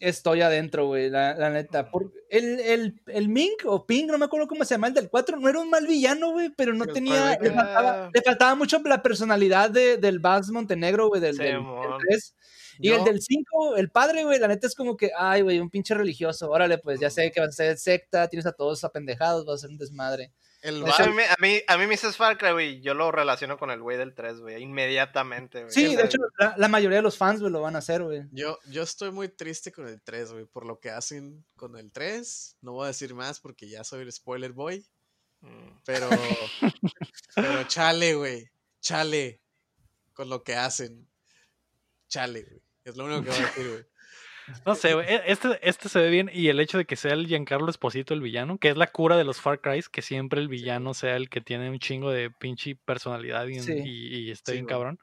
S4: Estoy adentro, güey, la, la neta. Por, el, el, el Mink o Ping, no me acuerdo cómo se llama, el del 4, no era un mal villano, güey, pero no
S3: El
S4: tenía. Le faltaba, le faltaba mucho la personalidad de, del Bass Montenegro, güey, del, del, del
S2: Simón.
S4: 3. Y el del 5, el padre, güey, la neta es como que, ay, güey, un pinche religioso. Órale, pues ya sé que vas a ser secta, tienes a todos apendejados, vas a ser un desmadre.
S3: El
S2: De hecho, a mí, a mí, a mí me dices Far Cry, güey, yo lo relaciono con el güey del 3, güey, inmediatamente, güey.
S4: Sí, de hecho, la, la mayoría de los fans, güey, lo van a hacer, güey.
S3: Yo, yo estoy muy triste con el 3, güey, por lo que hacen con el 3. No voy a decir más porque ya soy el spoiler boy.
S2: mm,
S3: Pero, pero chale, güey. Chale con lo que hacen. Chale, güey. Es lo único que voy a decir, güey. [LAUGHS]
S1: No sé, güey, e- Este, este se ve bien. Y el hecho de que sea el Giancarlo Esposito el villano, que es la cura de los Far Cry, que siempre el villano sea el que tiene un chingo de pinche personalidad y,
S4: Sí.
S1: y, y esté
S3: Sí,
S1: bien
S3: güey.
S1: cabrón.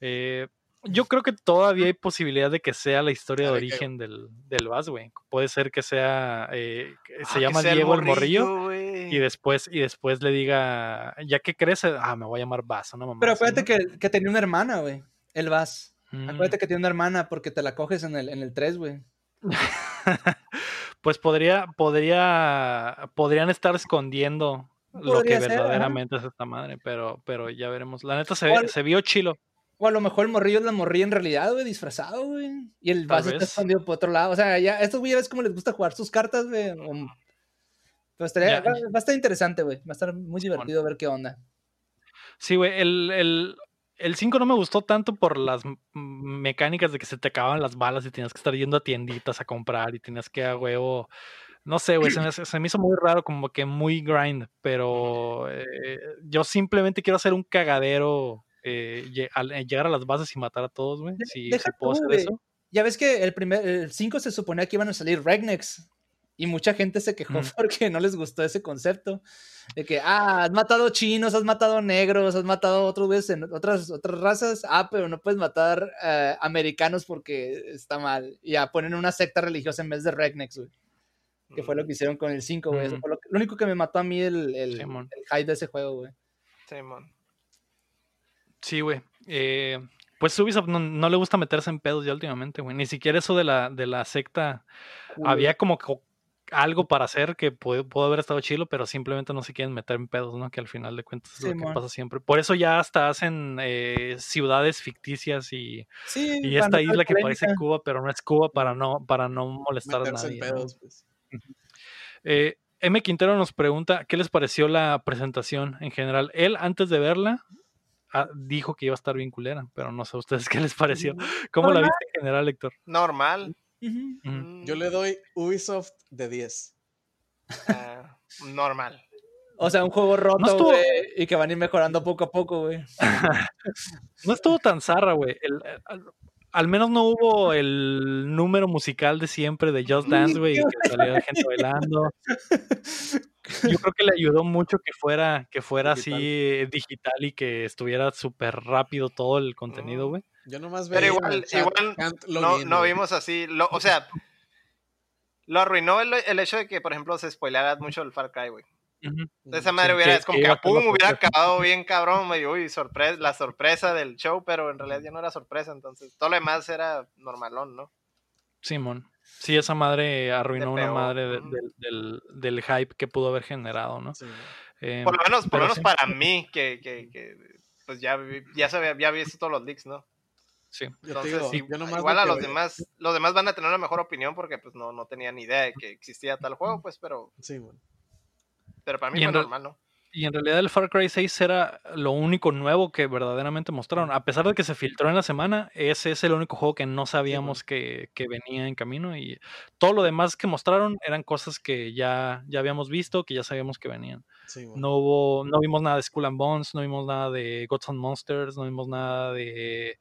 S1: Eh, yo creo que todavía hay posibilidad de que sea la historia de origen del, del Vaz, güey. Puede ser que sea. eh, que
S2: ah,
S1: se
S2: que
S1: llama
S2: sea
S1: Diego el Morrillo. Y después, y después le diga, ya que crece, ah, me voy a llamar Vaz, una mamá.
S4: Pero acuérdate
S1: ¿no?
S4: que, que tenía una hermana, güey. El Bass.
S1: Mm.
S4: Acuérdate que tiene una hermana porque te la coges en el, en el 3, güey. [LAUGHS]
S1: pues podría, podría, podrían estar escondiendo lo que
S4: ser,
S1: verdaderamente es esta madre, pero, pero ya veremos. La neta se, se vio chilo.
S4: O a lo mejor el morrillo es la morrilla en realidad, güey, disfrazado, güey. Y el Bass está escondido por otro lado. O sea, ya, estos güeyes ves cómo les gusta jugar sus cartas, güey. estaría, va, va a estar interesante, güey. Va a estar muy divertido ver qué onda.
S1: Sí, güey, el, el, el 5 no me gustó tanto por las mecánicas de que se te acababan las balas y tenías que estar yendo a tienditas a comprar y tenías que a huevo. No sé, güey, se me, hace- se me hizo muy raro, como que muy grind, pero eh, yo simplemente quiero hacer un cagadero, eh, eh, llegar a las bases y matar a todos, güey. Si, puedo hacer
S4: güey.
S1: eso.
S4: Ya ves que el primer, el 5 se suponía que iban a salir Regnex. Y mucha gente se quejó
S1: Ujú. [LAUGHS]
S4: porque no les gustó ese concepto. De que, ah, has matado chinos, has matado negros, has matado otros güeyes en otras, otras razas. Ah, pero no puedes matar eh, americanos porque está mal. Y ya ponen una secta religiosa en vez de Regnex, güey. Que fue lo que hicieron con el 5, güey. Eso fue lo, que- lo único que me mató a mí el, el, el hype de ese juego, güey.
S2: Simón.
S1: Sí, güey. Eh, pues Ubisoft no, no le gusta meterse en pedos ya últimamente, güey. Ni siquiera eso de la, de la secta. Había como co- algo para hacer que pudo, pudo haber estado chilo, pero simplemente no se quieren meter en pedos, ¿no? Que al final de cuentas es lo que pasa siempre. Por eso ya hasta hacen eh, ciudades ficticias y,
S4: Sí,
S1: y esta isla que parece. Cuba, pero no es Cuba para no, para no molestar
S3: Meterse
S1: a
S3: en
S1: nadie.
S3: pues.
S1: Eh, M. Quintero nos pregunta qué les pareció la presentación en general. Él, antes de verla, ah, dijo que iba a estar bien culera, pero no sé a ustedes [LAUGHS] qué les pareció. ¿Cómo la viste en general, Héctor?
S2: Normal.
S3: Yo le doy Ubisoft de 10.
S2: ah, normal.
S4: O sea, un juego roto,
S1: estuvo-
S4: y que van a ir mejorando poco a poco, güey. [LAUGHS]
S1: No estuvo tan zarra, güey. Eh, al, al menos no hubo el número musical de siempre de Just Dance, güey, que [LAUGHS] saliera gente bailando. Yo creo que le ayudó mucho que fuera, que fuera así eh, digital y que estuviera súper rápido todo el contenido,
S2: Mm.
S1: güey.
S3: Yo nomás
S2: Pero
S3: veía en
S2: igual-
S3: chat,
S2: igual No, no vimos así. Lo, o sea, lo arruinó el, el hecho de que, por ejemplo, se spoileara mucho el Far Cry, güey. De esa madre
S1: Sí,
S2: hubiera,
S1: que-
S2: es como
S1: que
S2: que pum, hubiera acabado bien cabrón, medio, uy, sorpresa, la sorpresa del show, pero en realidad ya no era sorpresa, entonces todo lo demás era normalón, ¿no?
S1: Simón. Sí, esa madre arruinó una madre de- del, del- hype que pudo haber generado, ¿no?
S3: Sí.
S1: Eh,
S2: Por lo menos, por
S1: pero
S2: lo menos
S1: sí.
S2: para mí, que, que, que, pues ya, ya sabía, ya había visto todos los leaks, ¿no?
S1: Sí.
S3: Yo
S2: Entonces,
S3: digo,
S2: sí,
S3: yo nomás
S2: igual
S3: lo
S2: a los
S3: veo-
S2: demás, los demás van a tener una mejor opinión porque pues no, no tenían ni idea de que existía tal juego, pues, pero,
S3: Sí, güey.
S2: pero para mí
S1: Y
S2: fue normal, ¿no?
S1: Y en realidad el Far Cry 6 era lo único nuevo que verdaderamente mostraron. A pesar de que se filtró en la semana, ese es el único juego que no sabíamos que, que venía en camino. Y todo lo demás que mostraron eran cosas que ya, ya habíamos visto, que ya sabíamos que venían.
S3: Sí.
S1: No hubo, no vimos nada de Skull and Bones, no vimos nada de Gods and Monsters, no vimos nada de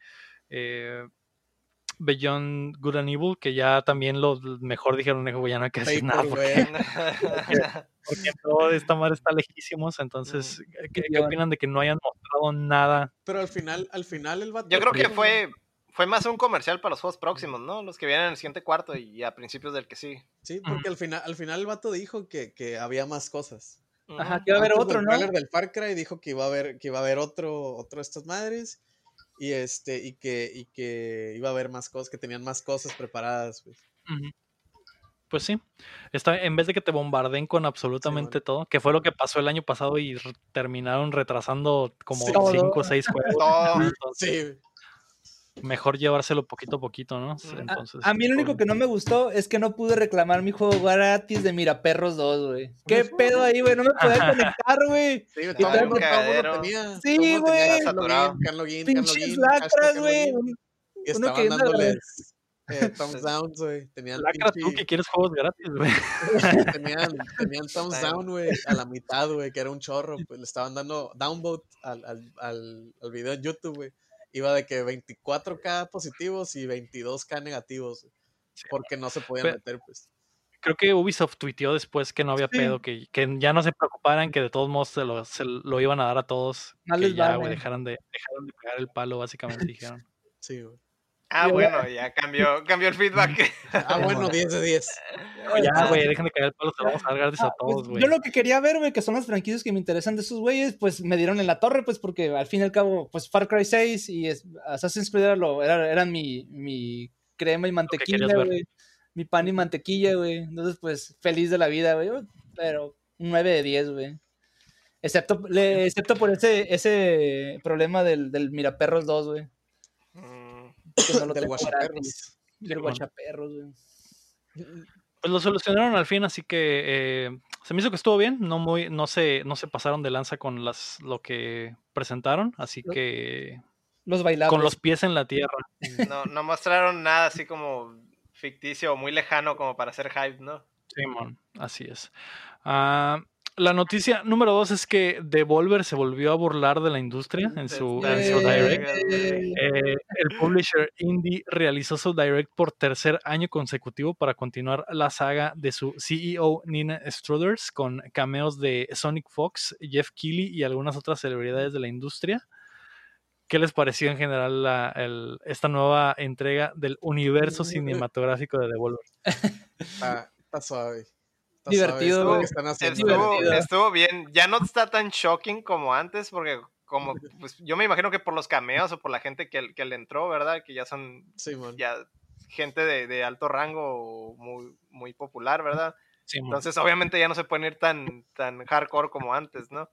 S1: eh, Beyond Good and Evil, que ya también lo mejor dijeron, "Hijo, ya no hay que decir nada porque, [LAUGHS] porque todo esta madre está lejísimos. Entonces, ¿qué, qué opinan de que no hayan mostrado nada?
S3: Pero al final, al final el vato.
S2: Yo creo que fue, fue más un comercial para los juegos próximos, ¿no? Los que vienen en el siguiente cuarto y a principios del que sí.
S3: Sí, porque al final, al final el vato dijo que, que había más cosas.
S4: Ajá, que va a haber otro, ¿no?
S3: tráiler del Far Cry dijo que iba a haber, que iba a haber otro, otro de estas madres. Y este, y que, y que iba a haber más cosas, que tenían más cosas preparadas, pues.
S1: Pues sí, está, en vez de que te bombarden con absolutamente todo, que fue lo que pasó el año pasado y terminaron retrasando como
S3: Sí.
S1: cinco o seis juegos. Entonces,
S3: Sí,
S1: mejor llevárselo poquito a poquito, ¿no? Entonces,
S4: A mí lo único que no me gustó es que no pude reclamar mi juego gratis de Miraperros 2, güey. ¿Qué pedo ahí, güey? No me [LAUGHS] podía conectar, güey.
S3: sí,
S2: Está
S3: todo, tenía.
S4: Sí, güey. Pinches lacras, güey.
S3: Y
S4: Uno que anda-
S3: dándoles eh, thumbs down, güey. Tenían
S1: lacra tú que quieres juegos gratis, güey. [LAUGHS]
S3: tenían, tenían [LAUGHS] thumbs down, güey, a la mitad, güey, que era un chorro, pues le estaban dando downvote al, al, al, al video en YouTube, güey. Iba de que 24k positivos y 22k negativos,
S1: Sí.
S3: porque no se podían meter, pues.
S1: Creo que Ubisoft tuiteó después que no había
S4: Sí.
S1: pedo, que, que ya no se preocuparan, que de todos modos se lo, se lo iban a dar a todos. Que
S4: les
S1: ya,
S4: vale.
S1: güey, dejaran de, dejaran de pegar el palo, básicamente [LAUGHS] dijeron.
S3: Sí, güey.
S2: Ah, bueno, ya cambió, cambió el feedback. [LAUGHS]
S3: Ah, bueno, 10 de 10.
S1: ya, güey, dejen de caer el palo, lo vamos a dar gratis a
S4: Ah, pues,
S1: todos, güey.
S4: yo lo que quería ver, güey, que son las franquicias que me interesan de esos güeyes, pues me dieron en la torre, pues porque al fin y al cabo, pues Far Cry 6 y Assassin's Creed era lo- era- eran mi, mi crema y mantequilla, güey. Mi pan y mantequilla, güey. Entonces, pues feliz de la vida, güey. Pero un 9 de 10, güey. Excepto, le- excepto por ese, ese problema del, del Miraperros 2, güey. Que no lo
S3: Del Guachaperros.
S4: Del. Guachaperros, güey.
S1: Pues lo solucionaron al fin, así que eh, se me hizo que estuvo bien, no muy, no se, no se pasaron de lanza con las lo que presentaron, así
S4: Lo-
S1: que
S4: Los bailables.
S1: con los pies en la tierra. [LAUGHS]
S2: No, no mostraron nada así como ficticio o muy lejano como para hacer hype, ¿no?
S1: Simón, así es. Ah, la noticia número dos es que Devolver se volvió a burlar de la industria en su, en su
S2: Eh,
S1: direct. Eh, el publisher indie realizó su direct por tercer año consecutivo para continuar la saga de su CEO Nina Struthers con cameos de Sonic Fox, Jeff Keighley y algunas otras celebridades de la industria. ¿Qué les pareció en general la- el- esta nueva entrega del universo cinematográfico de Devolver?
S3: Está, [LAUGHS] está suave.
S4: Divertido,
S3: suave, es lo
S2: güey.
S3: que están haciendo.
S2: Estuvo,
S4: divertido.
S2: estuvo bien. Ya no está tan shocking como antes, porque como pues yo me imagino que por los cameos o por la gente que, que le entró, ¿verdad? Que ya son
S3: Sí,
S2: ya gente de, de alto rango muy, muy popular, ¿verdad? Entonces, obviamente ya no se pueden ir tan, tan hardcore como antes, ¿no?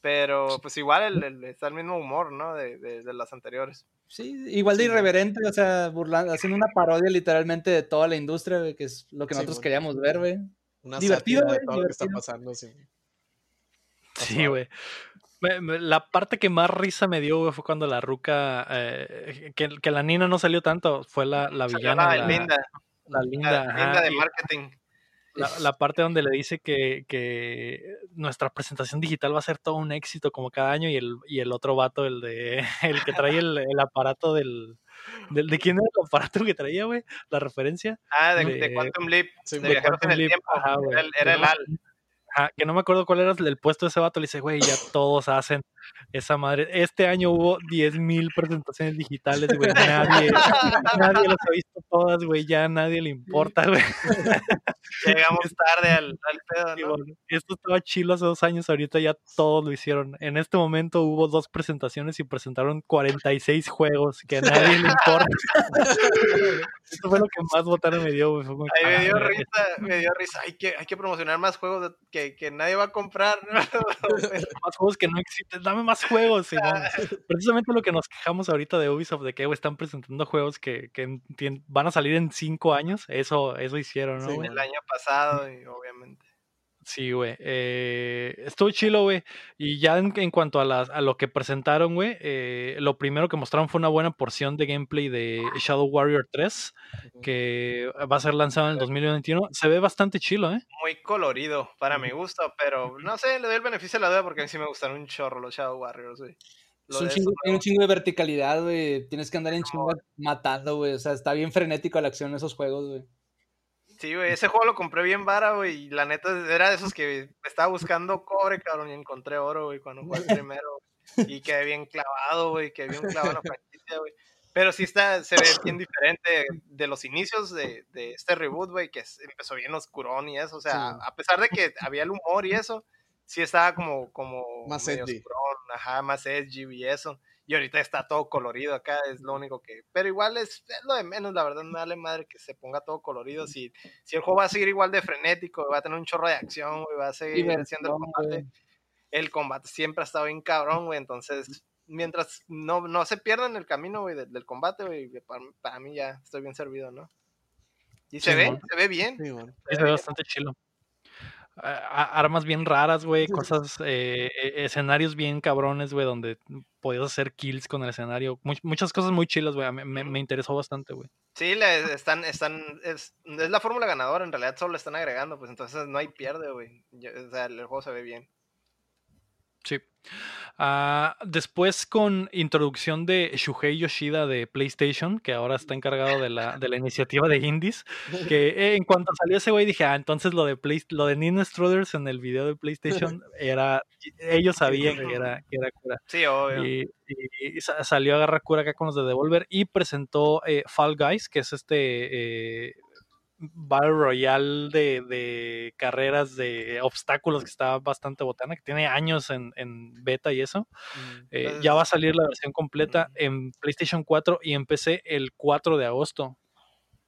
S2: Pero pues igual el- el- está el mismo humor, ¿no? De, de- de las anteriores.
S4: Sí, igual de irreverente, o sea, burlando, haciendo una parodia literalmente de toda la industria, que es lo que
S3: Sí,
S4: nosotros
S3: bueno.
S4: queríamos ver, güey.
S3: Una
S4: Divertido,
S3: sátira de todo lo que está pasando. Sí.
S1: Sí, güey. La parte que más risa me dio güey, fue cuando la ruca, eh, que, que la Nina no salió tanto, fue la, la villana.
S2: la
S1: la,
S2: linda,
S1: la
S2: la
S1: linda.
S2: linda
S1: ajá,
S2: de
S1: y
S2: marketing.
S1: la, la parte donde le dice que, que nuestra presentación digital va a ser todo un éxito como cada año y el, y el otro vato, el de [LAUGHS] el que trae el, el aparato del, ¿De quién era el aparato que traía, güey? La referencia.
S2: Ah, de,
S1: de-
S2: de Quantum Leap,
S3: Sí,
S2: de viajeros en el
S1: Leap,
S2: tiempo.
S1: ajá,
S2: era el, era el Al.
S1: Ajá, que no me acuerdo cuál era el puesto de ese vato. Le dice, güey, ya todos hacen esa madre. Este año hubo 10.000 presentaciones digitales, güey. [LAUGHS] Nadie, nadie las ha visto todas, güey. Ya a nadie le importa, güey.
S2: Llegamos tarde al, al pedo, ¿no?
S1: bueno, esto estaba chilo hace dos años, ahorita ya todos lo hicieron. En este momento hubo dos presentaciones y presentaron 46 juegos que a nadie le importa. [LAUGHS] Eso fue lo que más votaron me dio, güey.
S2: Ahí me
S1: "Ah,
S2: dio
S1: verga".
S2: risa, me dio risa. Hay que, hay que promocionar más juegos que, que nadie va a comprar. [LAUGHS]
S1: más juegos que no existen, dame más juegos, Simón. [LAUGHS] Precisamente lo que nos quejamos ahorita de Ubisoft, de que están presentando juegos que, que van a salir en cinco años, eso, eso hicieron, ¿no?
S3: Sí,
S2: el año pasado, y obviamente.
S1: Sí, güey. Eh, estuvo chilo, güey. Y ya en, en cuanto a, las, a lo que presentaron, güey, eh, lo primero que mostraron fue una buena porción de gameplay de Shadow Warrior 3,
S3: Ujú.
S1: que va a ser lanzado en el 2021. Se ve bastante chilo, ¿eh?
S2: Muy colorido, para mi gusto, pero no sé, le doy el beneficio de la duda porque a mí sí me gustaron un chorro los Shadow Warriors, güey.
S4: Es un
S2: de
S4: chingo,
S2: eso,
S4: tiene un chingo de verticalidad, güey. Tienes que andar en chinga matando, güey. O sea, está bien frenético la acción en esos juegos, güey.
S2: Sí, güey, ese juego lo compré bien vara, güey, y la neta era de esos que estaba buscando cobre, cabrón, y encontré oro, güey, cuando jugué el primero, y quedé bien clavado, güey, quedé bien clavado en la franquicia, güey. Pero sí está, se ve bien diferente de los inicios de, de este reboot, güey, que empezó bien oscurón y eso, o sea,
S3: Sí.
S2: a pesar de que había el humor y eso, sí estaba como, como
S3: Más edgy.
S2: oscurón, ajá, más edgy y eso. Y ahorita está todo colorido acá, es lo único que... Pero igual es, es lo de menos, la verdad, me vale madre que se ponga todo colorido. Si, si el juego va a seguir igual de frenético, va a tener un chorro de acción, güey, va a seguir haciendo el combate.
S4: güey.
S2: El combate siempre ha estado bien cabrón, güey, entonces... Mientras no, no se pierdan el camino, güey, del, del combate, güey, para, para mí ya estoy bien servido, ¿no? Y se ve, se ve bien.
S3: Sí,
S1: se ve bastante chilo. Armas bien raras, güey, [LAUGHS] cosas, eh, e- escenarios bien cabrones, güey, donde podías hacer kills con el escenario. Much- muchas cosas muy chilas, güey. Me, me interesó bastante, güey.
S2: Sí, le están, están, es, es la fórmula ganadora, en realidad solo le están agregando, pues entonces no hay pierde, güey. O sea, el juego se ve bien.
S1: Ah, después con introducción de Shuhei Yoshida de PlayStation, que ahora está encargado de la, de la iniciativa de indies, que eh, en cuanto salió ese güey dije, ah, entonces lo de Play, lo de Nina Struthers en el video de PlayStation [LAUGHS] era, ellos sabían que era, que era cura.
S2: Sí, obvio.
S1: Y, y- y sa- salió a agarrar cura acá con los de Devolver y presentó eh, Fall Guys, que es este eh, Battle Royale de, de carreras de obstáculos que está bastante botana, que tiene años en, en beta y eso.
S3: Mm.
S1: Eh, ya va a salir la versión completa en PlayStation 4 y en PC el 4 de agosto.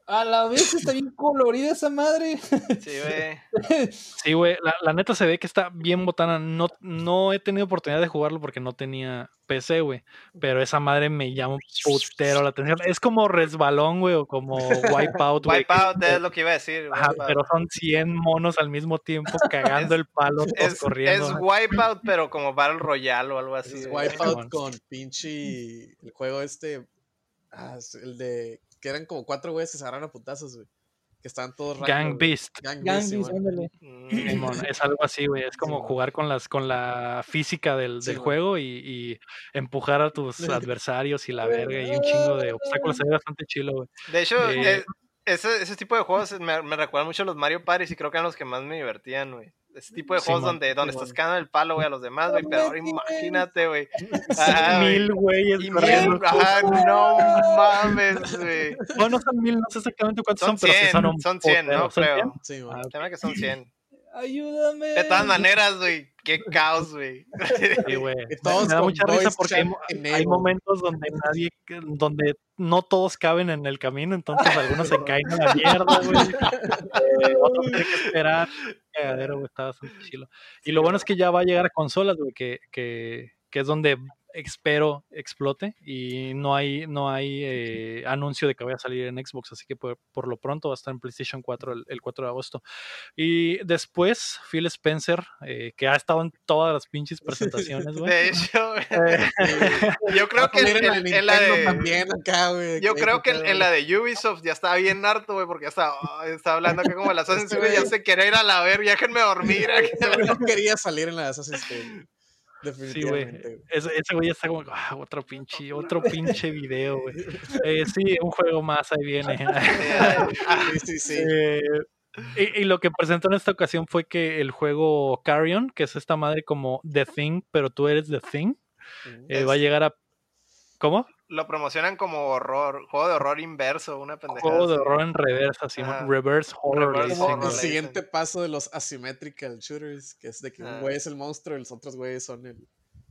S4: A la vez está bien colorida esa madre.
S2: Sí, güey. [LAUGHS]
S1: Sí, güey, la, la neta se ve que está bien botana. No, no he tenido oportunidad de jugarlo porque no tenía PC, güey. Pero esa madre me llama un putero la atención. Es como resbalón, güey, o como [LAUGHS] Wipeout, güey.
S2: Wipeout es lo que iba a decir.
S1: Ajá, pero son 100 monos al mismo tiempo cagando el palo, [LAUGHS]
S2: es,
S1: corriendo.
S2: es Wipeout, pero como Battle Royale o algo así.
S3: Es. Wipeout con pinche. El juego este. Ah, el de. Que eran como cuatro güeyes que se agarran a putazos, güey. Que estaban todos raros.
S1: Gang Beast.
S3: Gang
S4: Gang
S3: Beast,
S4: Beast.
S2: Mm, [CLEARS THROAT]
S1: es algo así, güey. Es como jugar con las con la física del,
S3: Sí,
S1: del juego y, y empujar a tus [LAUGHS] adversarios y la verga y un chingo de obstáculos. Ve bastante chilo, güey.
S2: De hecho,
S1: Eh,
S2: eh, ese, ese tipo de juegos me, me recuerdan mucho a los Mario Party y creo que eran los que más me divertían, güey. Ese tipo de juegos
S1: Simón,
S2: donde, donde estás cagando el palo, güey, a los demás, güey. Pero ahora
S4: Sí,
S2: imagínate, güey. [LAUGHS] Güey.
S1: mil güeyes
S2: mil, ajá, no mames, güey.
S1: No, no son mil, no sé exactamente cuántos
S2: Son
S1: son, pero sí
S2: 100,
S1: son un
S2: son 100,
S1: putero.
S2: ¿no?
S1: ¿Son
S2: Creo.
S1: 100?
S3: Sí, güey.
S1: Ah,
S2: Se me que son 100. [CLEARS THROAT]
S4: Ayúdame.
S2: De todas maneras, güey, qué caos, güey.
S1: Sí, güey. Me- me da mucha risa porque hay, hay momentos donde nadie, donde no todos caben en el camino, entonces algunos se caen a la mierda, güey. Eh, [LAUGHS] otros tienen que esperar. Cagadero, güey, está bastante chilo. Y lo bueno es que ya va a llegar a consolas, güey, que, que, que es donde espero explote y no hay no hay eh, anuncio de que vaya a salir en Xbox, así que por, por lo pronto va a estar en PlayStation 4 el, el 4 de agosto. Y después Phil Spencer, eh, que ha estado en todas las pinches presentaciones, [LAUGHS] güey.
S2: De hecho, güey,
S1: Eh, [LAUGHS]
S2: yo creo que en,
S3: la
S2: en-
S3: de
S2: en la
S3: Nintendo
S2: de...
S3: también acá, güey.
S2: Yo
S3: que
S2: creo que en, en la de Ubisoft ya estaba bien harto, güey, porque ya estaba, ay, estaba hablando acá como el [LAUGHS] Assassin's Creed, ya se quiere ir a la ver, déjenme dormir.
S3: No quería salir en la de Assassin's Creed.
S1: Sí, güey.
S3: Definitivamente.
S1: Ese, ese güey ya está como, ah, otro pinche, otro pinche video, güey. [LAUGHS] Eh, sí, un juego más, ahí viene. [LAUGHS]
S3: Sí, sí, sí. [LAUGHS]
S1: Eh, y, y lo que presentó en esta ocasión fue que el juego Carrion, que es esta madre como The Thing, pero tú eres The Thing, eh, va a llegar a... ¿Cómo?
S2: Lo promocionan como horror, juego de horror inverso, una pendejada.
S1: Juego de
S2: así.
S1: horror en reversa.
S2: Ajá.
S1: Reverse Horror.
S2: Reverse horror,
S3: el siguiente paso de los asymmetrical shooters, que es de que
S2: Ah.
S3: un güey es el monstruo y los otros güeyes son el.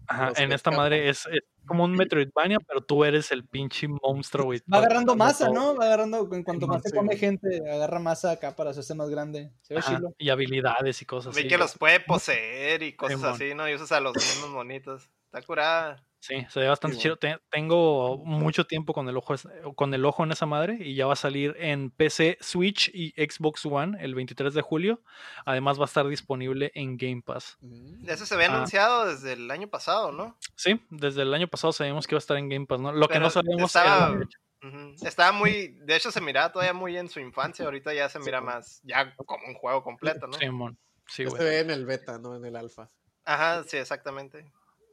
S1: Ajá, en esta madre es, es como un Metroidvania, pero tú eres el pinche monstruo, güey.
S4: Va agarrando masa,
S1: todo.
S4: ¿no? Va agarrando, en cuanto más se
S3: sí,
S4: come
S3: güey.
S4: gente, agarra masa acá para hacerse más grande. Se ve
S1: Ajá,
S4: chilo.
S1: y habilidades y cosas así.
S2: que
S1: güey.
S2: los puede poseer y cosas así, ¿no? Y usas a los mismos monitos. Está curada.
S1: Sí, se ve bastante
S3: Sí,
S1: chido. Te- tengo mucho tiempo con el, ojo, con el ojo en esa madre y ya va a salir en PC, Switch y Xbox One el 23 de julio. Además va a estar disponible en Game Pass.
S3: Mm.
S2: Eso se había
S1: Ah.
S2: anunciado desde el año pasado, ¿no?
S1: Sí, desde el año pasado sabíamos que iba a estar en Game Pass, ¿no? Lo que no sabíamos
S2: estaba-
S1: era-
S2: Ujú. Estaba muy, de hecho se miraba todavía muy en su infancia, ahorita ya se mira más, ya como un juego completo, ¿no?
S1: Simón. Sí, güey.
S3: se ve en el beta, no en el alfa.
S2: Ajá, sí, exactamente.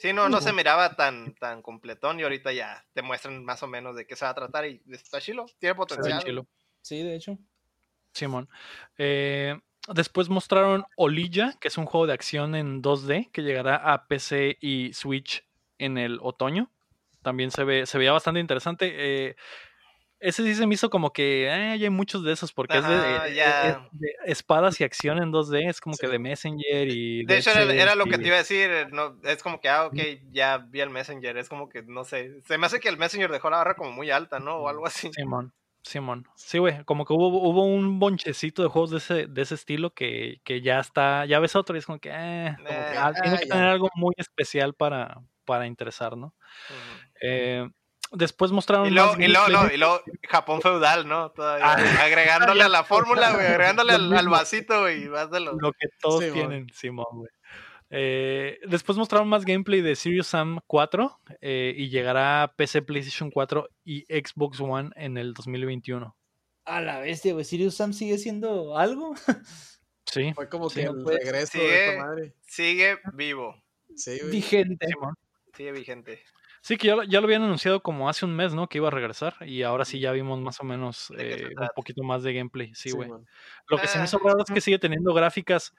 S2: Sí, no, no se miraba tan, tan completón y ahorita ya te muestran más o menos de qué se va a tratar y está chilo, tiene potencial.
S1: chilo.
S4: Sí, de hecho.
S1: Simón. Eh, después mostraron Olilla, que es un juego de acción en 2D que llegará a PC y Switch en el otoño. También se ve, se veía bastante interesante. Eh, ese sí se me hizo como que eh, hay muchos de esos, porque es, de, eh,
S2: ya.
S1: es de espadas y acción en 2D, es como que de Messenger y...
S2: De hecho, era, lo que te iba a decir, no, es como que, ah, ok, ya vi el Messenger, es como que, no sé, se me hace que el Messenger dejó la barra como muy alta, ¿no? O algo así.
S1: Simón, Simón. Sí, güey, como que hubo, hubo un bonchecito de juegos de ese, de ese estilo que, que ya está, ya ves otro y es como que, eh, como que,
S2: Eh,
S1: ah, tiene
S3: ah,
S1: que tener algo muy especial para, para interesar, ¿no?
S2: Ujú.
S1: Eh, después mostraron
S2: Y luego,
S1: más
S2: y luego, no, y luego Japón feudal, ¿no? Todavía,
S1: Ah.
S2: agregándole a la fórmula, güey, agregándole al, vasito, güey, vas de lo...
S1: lo que todos tienen, Simón, güey. Eh, después mostraron más gameplay de Serious Sam 4 eh, y llegará a PC, PlayStation 4 y Xbox One en el 2021.
S4: A la bestia, güey. ¿Sirius Sam sigue siendo algo? [LAUGHS]
S1: Sí,
S3: Fue como
S1: Sí,
S3: que el
S4: puede-
S3: regreso
S2: Sigue-
S3: de esta madde.
S2: Sigue vivo,
S3: Sí, güey.
S4: Vigente.
S2: Sigue vigente.
S1: Sí, que ya, lo- ya lo habían anunciado como hace un mes, ¿no? Que iba a regresar y ahora sí ya vimos más o menos
S2: ¿De qué se
S1: eh, un poquito más de gameplay. Sí, güey. Lo que se me hizo
S2: Ah.
S1: raro es que sigue teniendo gráficas.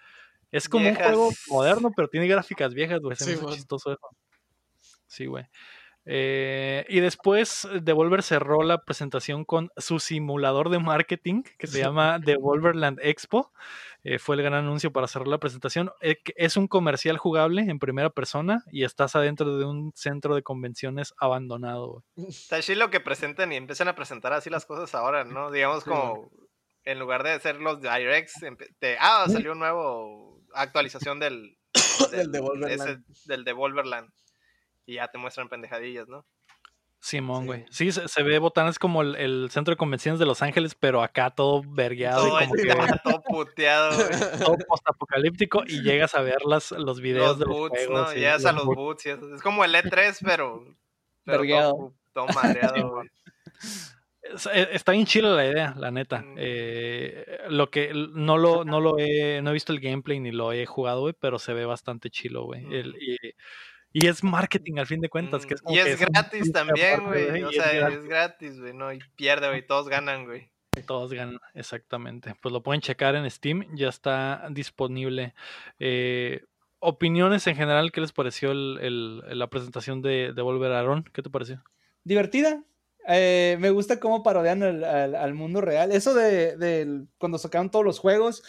S1: Es como un juego moderno, pero tiene gráficas viejas, güey. Se me hizo chistoso eso. Sí, güey. Eh, y después Devolver cerró la presentación con su simulador de marketing que se [LAUGHS] llama Devolverland Expo. Eh, fue el gran anuncio para cerrar la presentación. Eh, es un comercial jugable en primera persona y estás adentro de un centro de convenciones abandonado.
S2: Está chido que presenten y empiecen a presentar así las cosas ahora, ¿no? Digamos como, en lugar de ser los directs, te- ah, salió un nuevo actualización del, [COUGHS]
S3: Del Devolverland.
S2: ese- del Devolverland. Y ya te muestran pendejadillas, ¿no?
S1: Simón, güey. Sí, se, se ve botanas como el, el centro de convenciones de Los Ángeles, pero acá todo vergueado
S2: Todo,
S1: y como que
S2: está [LAUGHS] todo puteado, güey.
S1: todo postapocalíptico y llegas a ver las, los videos
S2: Los
S1: de los
S2: boots,
S1: juegos.
S2: ¿no?
S1: sí,
S2: Llegas a
S1: los boots.
S2: boots y eso. Es como el E3, pero... pero
S4: Vergueado.
S2: todo, todo madreado, güey.
S1: Eh, Está bien chila la idea, la neta.
S2: Mm.
S1: Eh, lo que no lo, no lo he, no he visto el gameplay ni lo he jugado, güey, pero se ve bastante chilo, güey. El- y, y es marketing al fin de cuentas, que es
S2: Mm, y es gratis también, güey. O sea, es gratis, güey, ¿no? Y pierde, güey. Todos ganan, güey.
S1: Todos ganan, exactamente. Pues lo pueden checar en Steam, ya está disponible. Eh, opiniones en general, ¿qué les pareció el- el- la presentación de, de Volver Aaron? ¿Qué te pareció?
S4: Divertida. Eh, me gusta cómo parodian al, al- al mundo real. Eso de, del- cuando sacaron todos los juegos.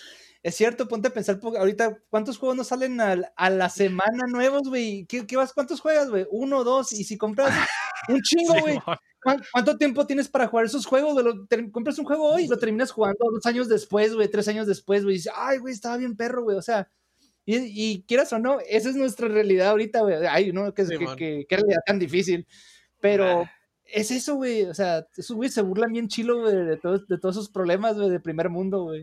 S4: Es cierto, ponte a pensar ahorita cuántos juegos no salen al- a la semana nuevos, güey. ¿Qué, qué vas? ¿Cuántos juegas, güey? Uno, dos. Y si compras [LAUGHS] un chingo, güey.
S1: Simón.
S4: ¿Cuán- ¿Cuánto tiempo tienes para jugar esos juegos? güey? Compras un juego hoy y lo terminas jugando dos años después, güey, tres años después, güey. Y dices, ay, güey, estaba bien perro, güey. O sea, y, y quieras o no, esa es nuestra realidad ahorita, güey. Ay, no, que, que, qué realidad tan difícil. Pero. Es eso, güey. O sea, esos güey se burlan bien chilo, güey, de, todos- de todos esos problemas, güey, de primer mundo, güey.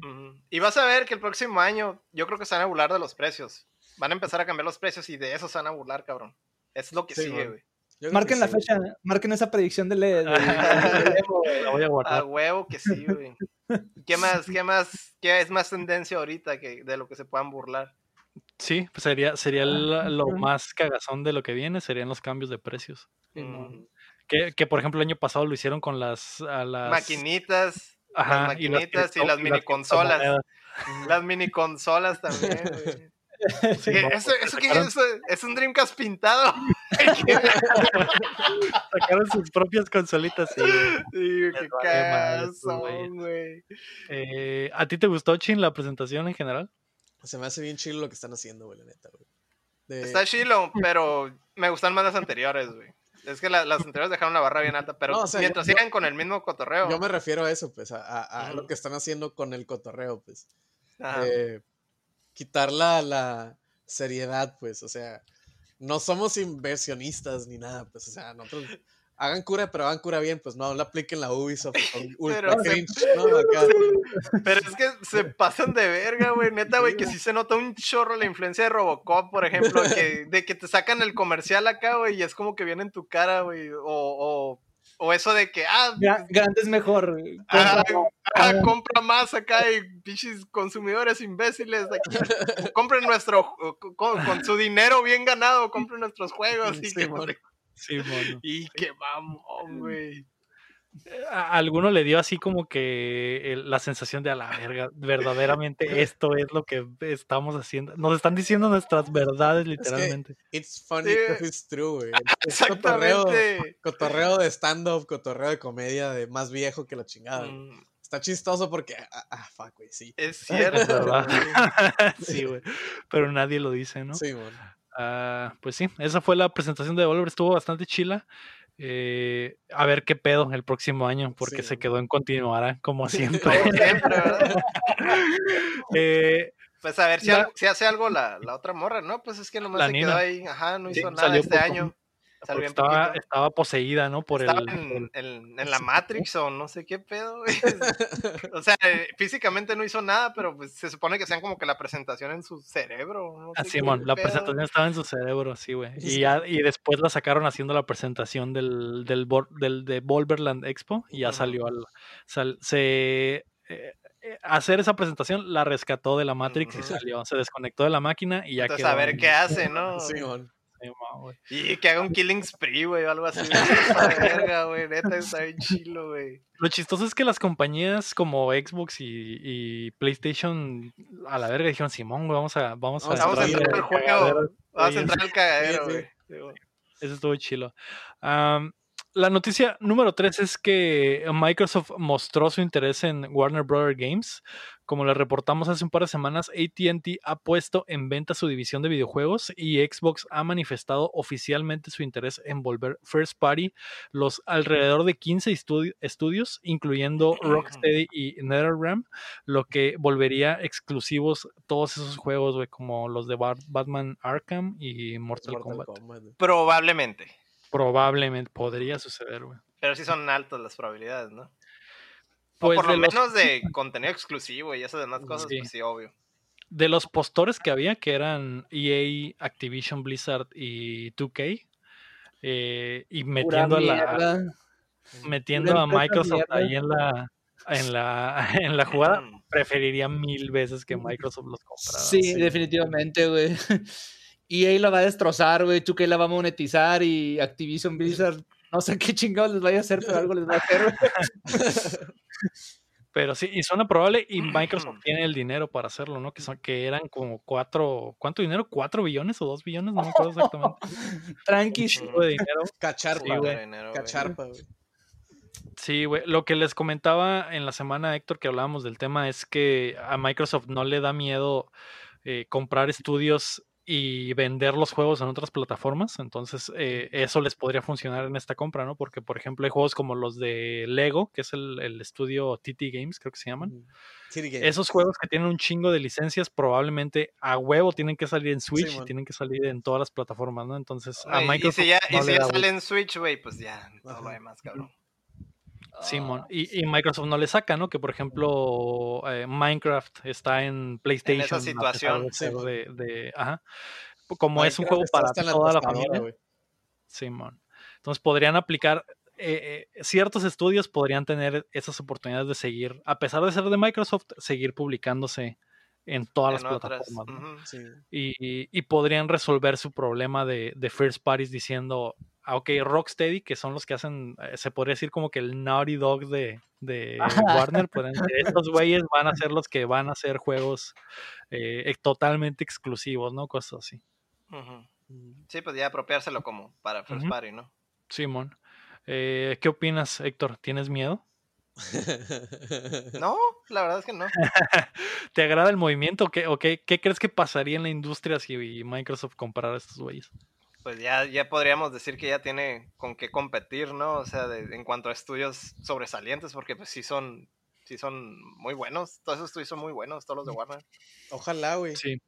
S2: Y vas a ver que el próximo año, yo creo que se van a burlar de los precios. Van a empezar a cambiar los precios y de eso se van a burlar, cabrón. Es lo que
S3: Sí,
S2: sigue, güey.
S4: Marquen
S3: que
S4: la
S3: sí.
S4: fecha, marquen esa predicción Evo, güey.
S1: La voy a
S2: A
S1: guardar.
S2: huevo que sí, güey. ¿Qué más, qué más, qué es más tendencia ahorita que de lo que se puedan burlar?
S1: Sí, pues sería, sería el- lo más cagazón de lo que viene, serían los cambios de precios.
S2: Mm,
S1: Que, que, por ejemplo el año pasado lo hicieron con las, a las
S2: Maquinitas,
S1: ajá,
S2: las
S1: y las
S2: maquinitas y las
S1: y
S2: mini consolas.
S1: criptomonedas.
S2: las mini consolas también, güey. [LAUGHS]
S1: Sí,
S2: ¿Qué-
S1: no,
S2: ¿Eso,
S1: pues,
S2: eso qué
S1: sacaron-
S2: es? ¿Es un Dreamcast pintado? [LAUGHS] [LAUGHS]
S1: Sacaron sus propias consolitas. sí,
S2: qué güey.
S1: Eh, ¿A ti te gustó, Chin, la presentación en general?
S3: Se me hace bien chido lo que están haciendo, güey, la neta, güey. De-
S2: Está chilo, pero me gustan más las anteriores, güey. Es que la- las anteriores dejaron la barra bien alta, pero
S3: No, o sea,
S2: mientras
S3: yo-
S2: sigan con el mismo cotorreo.
S3: Yo me refiero a eso, pues, a, a- a lo que están haciendo con el cotorreo, pues. Eh, quitar la, la seriedad, pues, o sea, no somos inversionistas ni nada, pues, o sea, nosotros hagan cura, pero hagan cura bien, pues no, no apliquen la Ubisoft [LAUGHS] con ultra
S2: Pero se-
S3: ¿no? Acá.
S2: Pero es que se pasan de verga, güey. Neta, güey, que sí se nota un chorro la influencia de Robocop, por ejemplo, que, de que te sacan el comercial acá, güey, y es como que viene en tu cara, güey. O, o, o eso de que, ah,
S4: Gra- grande es mejor.
S2: ah,
S4: Compra-
S2: ah, compra más acá y pinches consumidores imbéciles. Aquí. [LAUGHS] Compren nuestro, con, con su dinero bien ganado, compren nuestros juegos. Y,
S3: Sí,
S2: que-
S3: mon.
S1: Sí, mono.
S2: y qué mamón, güey.
S1: A a alguno le dio así como que el- la sensación de a la verga, verdaderamente esto es lo que estamos haciendo. Nos están diciendo nuestras verdades, literalmente.
S3: It's funny because it's true, güey. [LAUGHS] Es cotorreo, de stand-up, cotorreo de comedia de más viejo que la chingada. güey.
S2: Mm,
S3: Está chistoso porque, ah, ah, fuck, güey, sí.
S2: Es cierto. [LAUGHS] güey. [LAUGHS]
S1: sí, güey. Pero nadie lo dice, ¿no?
S3: Sí, mon.
S1: Ah, pues sí, esa fue la presentación de Devolver, estuvo bastante chila. Eh, a ver qué pedo el próximo año, porque
S3: Sí.
S1: se quedó en continuará, [LAUGHS] como siempre.
S2: Como siempre, ¿verdad? [LAUGHS]
S1: Eh,
S2: Pues a ver si,
S1: La-
S2: al- si hace algo la, la otra morra, ¿no? Pues es que nomás
S1: La
S2: se
S1: Nina.
S2: quedó ahí, ajá, no
S1: Sí,
S2: hizo nada este año. Salió
S1: porque
S2: bien
S1: estaba, poseída, ¿no? Por
S2: Estaba
S1: el,
S2: en,
S1: el-
S2: en- en la Matrix o no sé qué pedo, güey. [LAUGHS] O sea, eh, físicamente no hizo nada, pero pues se supone que sean como que la presentación en su cerebro. No
S1: Ah, Simón, la
S2: pedo.
S1: presentación estaba en su cerebro, sí, güey. Y, ya, y después la sacaron haciendo la presentación del, del, del de Volverland Expo y ya salió al. sal- se, eh, eh, hacer esa presentación la rescató de la Matrix y salió. Se desconectó de la máquina y ya
S2: Entonces,
S1: quedó
S2: a ver qué hace, [LAUGHS] ¿no?
S3: Sí.
S1: Sí.
S2: Y que haga un killing spree, güey, o algo así. [LAUGHS] Verga, güey, neta, está bien chilo, güey.
S1: Lo chistoso es que las compañías como Xbox y, y PlayStation a la verga dijeron, Simón, güey, vamos a, vamos
S3: Vamos a
S2: Vamos a
S3: Sí,
S2: entrar al juego, vamos a entrar al cagadero,
S3: sí.
S2: güey. Sí, güey.
S1: Eso estuvo chilo. Am, la noticia número 3 es que Microsoft mostró su interés en Warner Brother Games. Como le reportamos hace un par de semanas, ATT ha puesto en venta su división de videojuegos y Xbox ha manifestado oficialmente su interés en volver First Party los alrededor de 15 estudi- estudios, incluyendo Rocksteady y NetherRealm, lo que volvería exclusivos todos esos juegos, como los de Bar- Batman Arkham y Mortal,
S3: Mortal
S1: Kombat.
S2: Probablemente.
S1: Probablemente podría suceder, güey.
S2: Pero sí son altas las probabilidades, ¿no?
S1: Pues
S2: o por
S1: de
S2: lo
S1: los-
S2: menos de [LAUGHS] contenido exclusivo y esas demás cosas,
S1: Sí.
S2: pues sí, obvio.
S1: De los postores que había, que eran EA, Activision, Blizzard y 2K, eh, y
S4: Pura
S1: metiendo, a, la,
S4: mierda.
S1: metiendo
S4: Pura
S1: a Microsoft
S4: mierda.
S1: ahí en la, en la, [LAUGHS] en la jugada,
S2: Mm.
S1: preferiría mil veces que Microsoft los comprara.
S4: Sí,
S3: sí.
S4: definitivamente, güey. [LAUGHS] EA la va a destrozar, güey. 2K la va a monetizar y Activision Blizzard, no sé qué chingados les vaya a hacer, pero algo les va a hacer, güey. [LAUGHS]
S1: Pero sí, y suena probable, y Microsoft tiene el dinero para hacerlo, ¿no? Que, son, que eran como cuatro, ¿cuánto dinero? ¿Cuatro billones o dos billones? No me acuerdo exactamente. [LAUGHS]
S4: Tranqui.
S1: Un chingo de dinero. [LAUGHS]
S3: Cacharpa,
S1: Sí, güey.
S2: Dinero, güey.
S3: Cacharpa, güey.
S1: Sí, güey. Lo que les comentaba en la semana, Héctor, que hablábamos del tema, es que a Microsoft no le da miedo eh, comprar estudios y vender los juegos en otras plataformas. Entonces, eh, eso les podría funcionar en esta compra, ¿no? Porque, por ejemplo, hay juegos como los de Lego, que es el, el estudio TT Games, creo que se llaman. Esos juegos que tienen un chingo de licencias probablemente a huevo tienen que salir en Switch y tienen que salir en todas las plataformas, ¿no? Entonces, a
S2: Güey, y
S1: Microsoft
S2: si ya, y si ya sale en Switch, güey, pues ya, todo lo demás, cabrón.
S1: Simón. Y, y Microsoft no le saca, ¿no? Que por ejemplo eh, Minecraft está en PlayStation. a pesar
S2: situación,
S1: de ser
S3: Simón.
S1: de, de- ajá. Como es un juego para
S3: en
S1: toda la familia. Simón. Entonces podrían aplicar. eh, eh, ciertos estudios podrían tener esas oportunidades de seguir, a pesar de ser de Microsoft, seguir publicándose en todas
S2: En
S1: las
S2: otras.
S1: plataformas. ¿no?
S2: ujú.
S3: Sí.
S1: y, y podrían resolver su problema de, de first parties diciendo, ah, ok, Rocksteady, que son los que hacen, eh, se podría decir como que el Naughty Dog de, de [LAUGHS] Warner, pueden estos güeyes van a ser los que van a hacer juegos eh, totalmente exclusivos, ¿no? Cosas así.
S3: Mm.
S2: Sí, pues ya apropiárselo como para First
S1: Ujú.
S2: Party, ¿no?
S1: Simón. Eh, ¿Qué opinas, Héctor? ¿Tienes miedo? [LAUGHS] [LAUGHS]
S2: No, la verdad es que no.
S1: ¿Te agrada el movimiento? ¿Qué, o qué, qué crees que pasaría en la industria si Microsoft comprara a estos güeyes?
S2: Pues ya, ya podríamos decir que ya tiene con qué competir, ¿no? O sea, de- en cuanto a estudios sobresalientes, porque pues sí son, sí son muy buenos. Todos esos estudios son muy buenos, todos los de Warner.
S3: Ojalá, güey.
S1: Sí.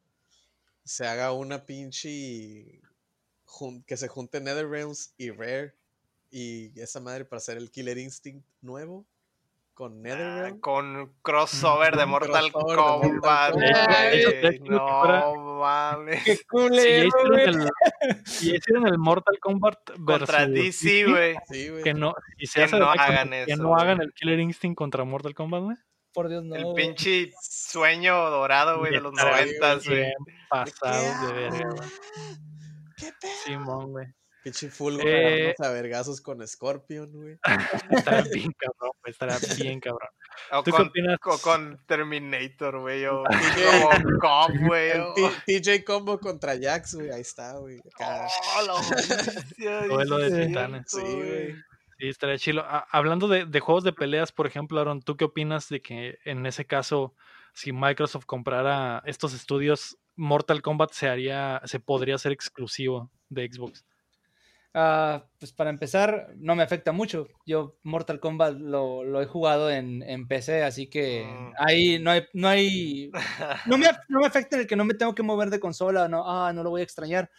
S3: Se haga una pinche que se junte NetherRealms y Rare y esa madre para hacer el Killer Instinct nuevo con
S2: Ah,
S3: NetherRealm.
S2: con crossover de Mortal
S3: crossover de Mortal
S2: Kombat.
S1: Que fuera-
S2: No mames.
S4: ¡Qué culero,
S1: hicieron
S4: güey!
S1: el, si ya hicieron el Mortal Kombat
S2: Contra
S1: versus
S2: DC, güey.
S3: Sí, güey.
S1: que no, y se
S2: Que
S1: hace
S2: no hagan
S1: que
S2: eso,
S1: no
S2: güey.
S1: hagan el Killer Instinct contra Mortal Kombat, güey.
S4: Por Dios, no.
S2: El pinche sueño dorado, güey, de los noventas, güey.
S1: bien pasados de
S3: ¿De qué
S1: verga, güey.
S3: ¿Qué pedo?
S1: Simón, güey.
S3: Pinche Fulgo
S1: Eh,
S3: a vergazos con Scorpion, güey. [LAUGHS]
S1: Estará bien cabrón, güey. Estará bien cabrón.
S2: O
S1: ¿Tú qué
S2: con,
S1: opinas?
S2: co- con Terminator, güey. O [LAUGHS]
S3: TJ
S2: Robocop, [LAUGHS] güey.
S3: TJ Combo contra Jax, güey. Ahí está, güey.
S2: Oh,
S1: Duelo de
S2: sí,
S1: titanes.
S3: Sí, güey.
S1: Sí, estaría chilo. Hablando de, de juegos de peleas, por ejemplo, Aaron, ¿tú qué opinas de que en ese caso, si Microsoft comprara estos estudios, Mortal Kombat se haría, se podría hacer exclusivo de Xbox?
S4: Ah, pues para empezar, no me afecta mucho. Yo Mortal Kombat lo, lo he jugado en, en PC, así que
S2: Mm.
S4: ahí no hay, no hay, [LAUGHS] no me, no me afecta en el que no me tengo que mover de consola, no, ah, no lo voy a extrañar.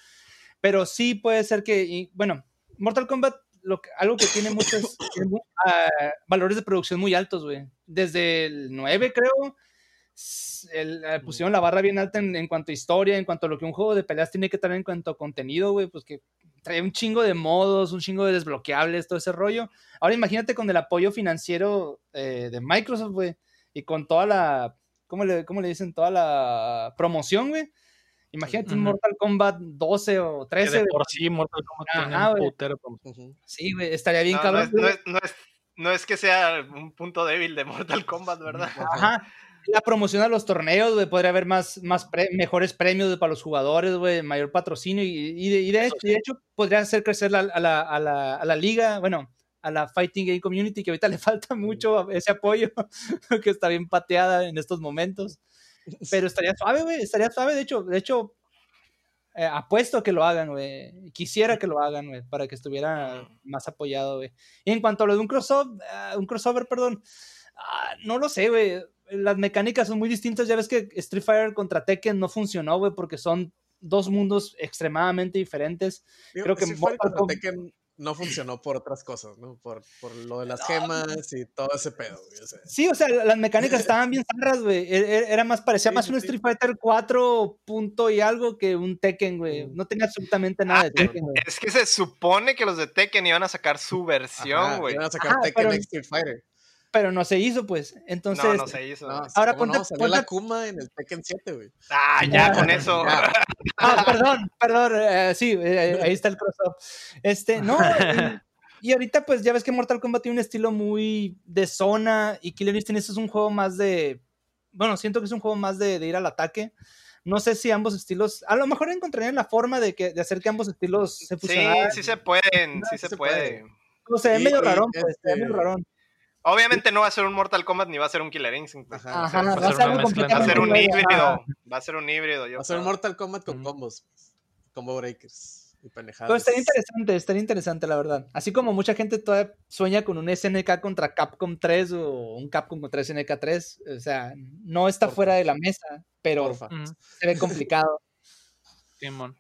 S4: Pero sí puede ser que, y, bueno, Mortal Kombat, lo que- algo que tiene muchos [LAUGHS] ah, valores de producción muy altos, güey. Desde el 9, creo, el- eh, pusieron la barra bien alta en, en cuanto a historia, en cuanto a lo que un juego de peleas tiene que traer en cuanto a contenido, güey, pues que trae un chingo de modos, un chingo de desbloqueables, todo ese rollo. Ahora imagínate con el apoyo financiero eh, de Microsoft, güey, y con toda la, ¿cómo le, cómo le dicen? Toda la promoción, güey. Imagínate un. Mortal Kombat 12 o
S1: Que
S4: 13,
S1: de por sí Mortal Kombat tiene un putero.
S4: Sí, güey, estaría bien
S2: No, no
S4: cabrón.
S2: es, no, es, no, es, no es que sea un punto débil de Mortal Kombat, ¿verdad?
S4: Ajá. La promoción a los torneos, güey, podría haber más, más pre- mejores premios güey, para los jugadores, güey, mayor patrocinio y, y de, y de hecho, de hecho podría hacer crecer la- a, la, a, la, a la liga, bueno, a la Fighting Game Community, que ahorita le [LAUGHS] falta mucho ese apoyo, [LAUGHS] que está bien pateada en estos momentos. Pero estaría suave, güey, estaría suave, de hecho, de hecho, eh, apuesto que lo hagan, güey. Quisiera que lo hagan, güey, para que estuviera más apoyado, güey. Y en cuanto a lo de un crossover, un crossover, perdón, ah, no lo sé, güey. Las mecánicas son muy distintas. Ya ves que Street Fighter contra Tekken no funcionó, güey, porque son dos mundos extremadamente diferentes.
S3: Digo,
S4: Creo que
S3: Street Fighter contra Tekken no funcionó por otras cosas, ¿no? Por, por lo de las gemas y todo ese pedo, güey. o sea.
S4: Sí, o sea, las mecánicas [LAUGHS] estaban bien zarras, güey. E- e- Era más, parecía
S3: Sí,
S4: más
S3: sí,
S4: un
S3: sí.
S4: Street Fighter 4 punto y algo que un Tekken, güey.
S3: Mm.
S4: No tenía absolutamente nada de
S2: Ah,
S4: Tekken, güey.
S2: Es que se supone que los de Tekken iban a sacar su versión,
S3: Ajá,
S2: güey.
S3: Iban a sacar
S4: Ajá,
S3: Tekken
S4: pero-
S3: Street Fighter.
S4: Pero no se hizo, pues. Entonces,
S2: no, no se hizo.
S3: No,
S4: Ahora
S3: ¿cómo
S4: ponte-
S3: no? Salió la
S4: ponte-
S3: Kuma en el Tekken 7, güey.
S2: Ah, ya,
S4: Ah,
S2: con eso.
S3: ya.
S4: Ah, perdón, perdón, eh, sí, eh, ahí está el crossover. Este, no, [LAUGHS] y, y ahorita pues ya ves que Mortal Kombat tiene un estilo muy de zona y Killer Instinct es un juego más de, bueno, siento que es un juego más de, de ir al ataque. No sé si ambos estilos, a lo mejor encontrarían la forma de, que, de hacer que ambos estilos se
S2: Sí,
S4: fusionaran.
S2: sí se pueden, sí
S3: sí
S2: se
S3: se
S2: puede.
S3: puede.
S4: No, se ve
S3: Y-
S4: medio rarón, pues, ve medio
S3: este,
S4: rarón.
S2: Obviamente no va a ser un Mortal Kombat ni va a ser un Killer Instinct. pues.
S3: Ajá.
S4: Ajá,
S1: va a
S4: va a
S1: ser
S4: algo
S1: mezcla.
S2: Va a ser un
S4: completamente
S2: híbrido. Va a ser un híbrido. Yo
S3: Va a ser
S2: creo.
S3: Mortal Kombat con combos. Combo breakers y pendejadas.
S4: Pero estaría interesante, estaría interesante, la verdad. Así como mucha gente todavía sueña con un SNK contra Capcom 3 o un Capcom contra SNK 3. O sea, no está
S3: Porfa.
S4: fuera de la mesa, pero
S3: Porfa.
S4: Se ve complicado.
S1: Simón.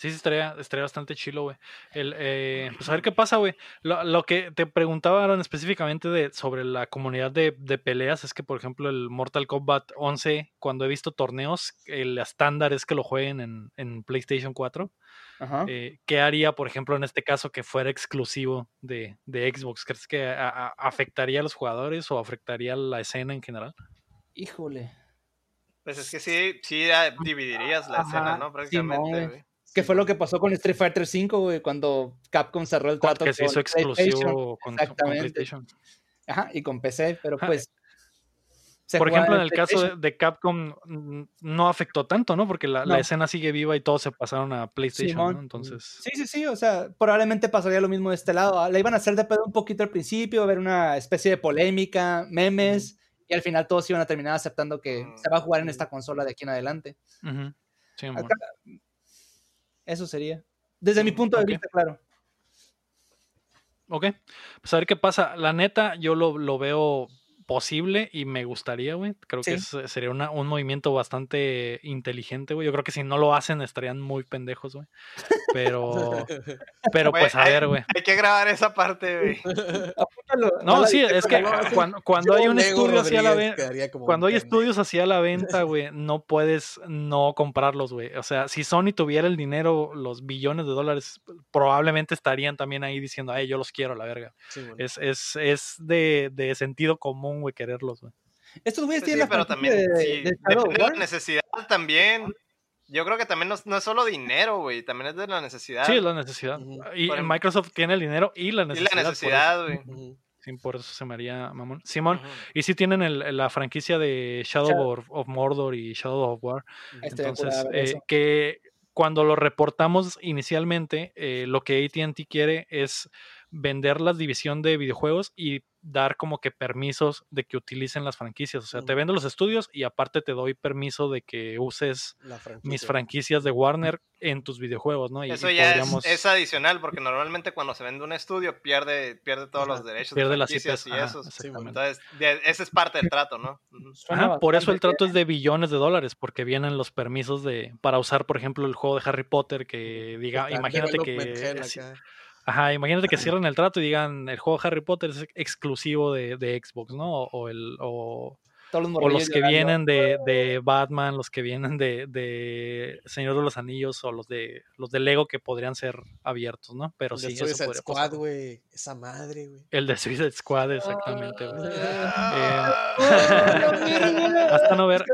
S1: Sí, sí, estaría, estaría bastante chilo, güey. El, eh, pues a ver qué [CLEARS THROAT] pasa, güey. Lo, lo que te preguntaba, Aaron, específicamente de, sobre la comunidad de, de peleas, es que, por ejemplo, el Mortal Kombat 11, cuando he visto torneos, el estándar es que lo jueguen en, en PlayStation 4.
S4: Ajá.
S1: Eh, ¿Qué haría, por ejemplo, en este caso que fuera exclusivo de, de Xbox? ¿Crees que a- a- afectaría a los jugadores o afectaría la escena en general?
S4: Híjole.
S2: Pues es que sí, sí ah, dividirías la
S4: Ajá,
S2: escena, ¿no? Prácticamente,
S4: güey.
S2: güey.
S4: ¿Qué fue lo que pasó con Street Fighter 5, güey? Cuando Capcom cerró el trato
S1: Que se hizo
S4: con PlayStation.
S1: exclusivo con, con
S4: Exactamente.
S1: PlayStation.
S4: Ajá, y con PC, pero
S1: Ajá.
S4: pues.
S1: Por ejemplo, en el caso de, Capcom no afectó tanto, ¿no? Porque la, la escena sigue viva y todos se pasaron a PlayStation,
S4: Simón.
S1: ¿no? Entonces,
S4: Sí, sí, sí, o sea, probablemente pasaría lo mismo de este lado. ah, Le iban a hacer de pedo un poquito al principio, ver una especie de polémica, memes, y al final todos iban a terminar aceptando que
S2: Mm.
S4: se va a jugar en esta consola de aquí en adelante.
S1: Simón.
S4: Acá- eso sería. Desde mi
S2: Mm,
S4: punto de vista, claro.
S1: Ok, pues a ver qué pasa. La neta, yo lo, lo veo posible y me gustaría, güey. Creo que es- sería una- un movimiento bastante inteligente, güey. Yo creo que si no lo hacen estarían muy pendejos, güey. Pero, [LAUGHS] pero pues a
S2: hay-
S1: ver, güey.
S2: Hay que grabar esa parte, güey. [LAUGHS]
S4: Apúntalo.
S1: No, sí, es que
S4: cuando
S1: cuando, hay un estudio así a la venta, cuando hay estudios así a la venta, [LAUGHS] güey, no puedes no comprarlos, güey. O sea, si Sony tuviera el dinero, los billones de dólares, probablemente estarían también ahí diciendo, ay, yo los quiero, la verga.
S3: Sí, bueno.
S1: Es, es, es de, de sentido común, güey, quererlos, güey.
S4: Estos güeyes
S2: Pues Sí,
S4: la
S2: pero también,
S4: de,
S2: sí,
S4: de Shadow
S2: depende de
S4: War.
S2: la necesidad también. Yo creo que también no, es- no es solo dinero, güey, también es de la necesidad.
S1: Sí, es la necesidad. Y
S2: Por em-
S1: Microsoft tiene el dinero y la
S2: y
S1: necesidad.
S2: la
S1: por eso-
S2: necesidad, güey.
S1: Sí, por eso se me haría mamón. Simón, y sí tienen el- la franquicia de Shadow
S4: Shadow.
S1: of, of Mordor y Shadow of War.
S4: Estoy
S1: Entonces, eh, que cuando lo reportamos inicialmente, eh, lo que ATT quiere es vender la división de videojuegos y dar como que permisos de que utilicen las franquicias. O sea, te vendo los estudios y aparte te doy permiso de que uses mis
S3: franquicia.
S1: franquicias de Warner en tus videojuegos, ¿no? Y,
S2: Eso
S1: y
S2: ya
S1: podríamos-
S2: es, es adicional, porque normalmente cuando se vende un estudio pierde, pierde todos
S3: Ajá,
S2: los derechos
S1: pierde
S2: de
S1: las
S2: franquicias
S1: IPs.
S2: y
S1: ajá,
S2: esos.
S1: exactamente.
S2: Entonces, de- ese es parte del trato, ¿no?
S1: Ajá, por eso el trato es de billones de dólares, porque vienen los permisos de para usar, por ejemplo, el juego de Harry Potter, que diga,
S3: Está
S1: imagínate que. Ajá, imagínate que cierren el trato y digan el juego Harry Potter es exclusivo de, de Xbox, ¿no? O, o el, o,
S4: Todos los
S1: o
S4: morrillos
S1: los que vienen de, de Batman, los que vienen de, de Señor de los Anillos o los de los de Lego que podrían ser abiertos, ¿no? Pero
S3: El de
S1: sí,
S3: Suicide
S1: eso podría
S3: Squad, güey. Esa madre, güey.
S1: El de Suicide Squad, exactamente, güey.
S2: Ah, [LAUGHS] [LAUGHS]
S1: Hasta no ver.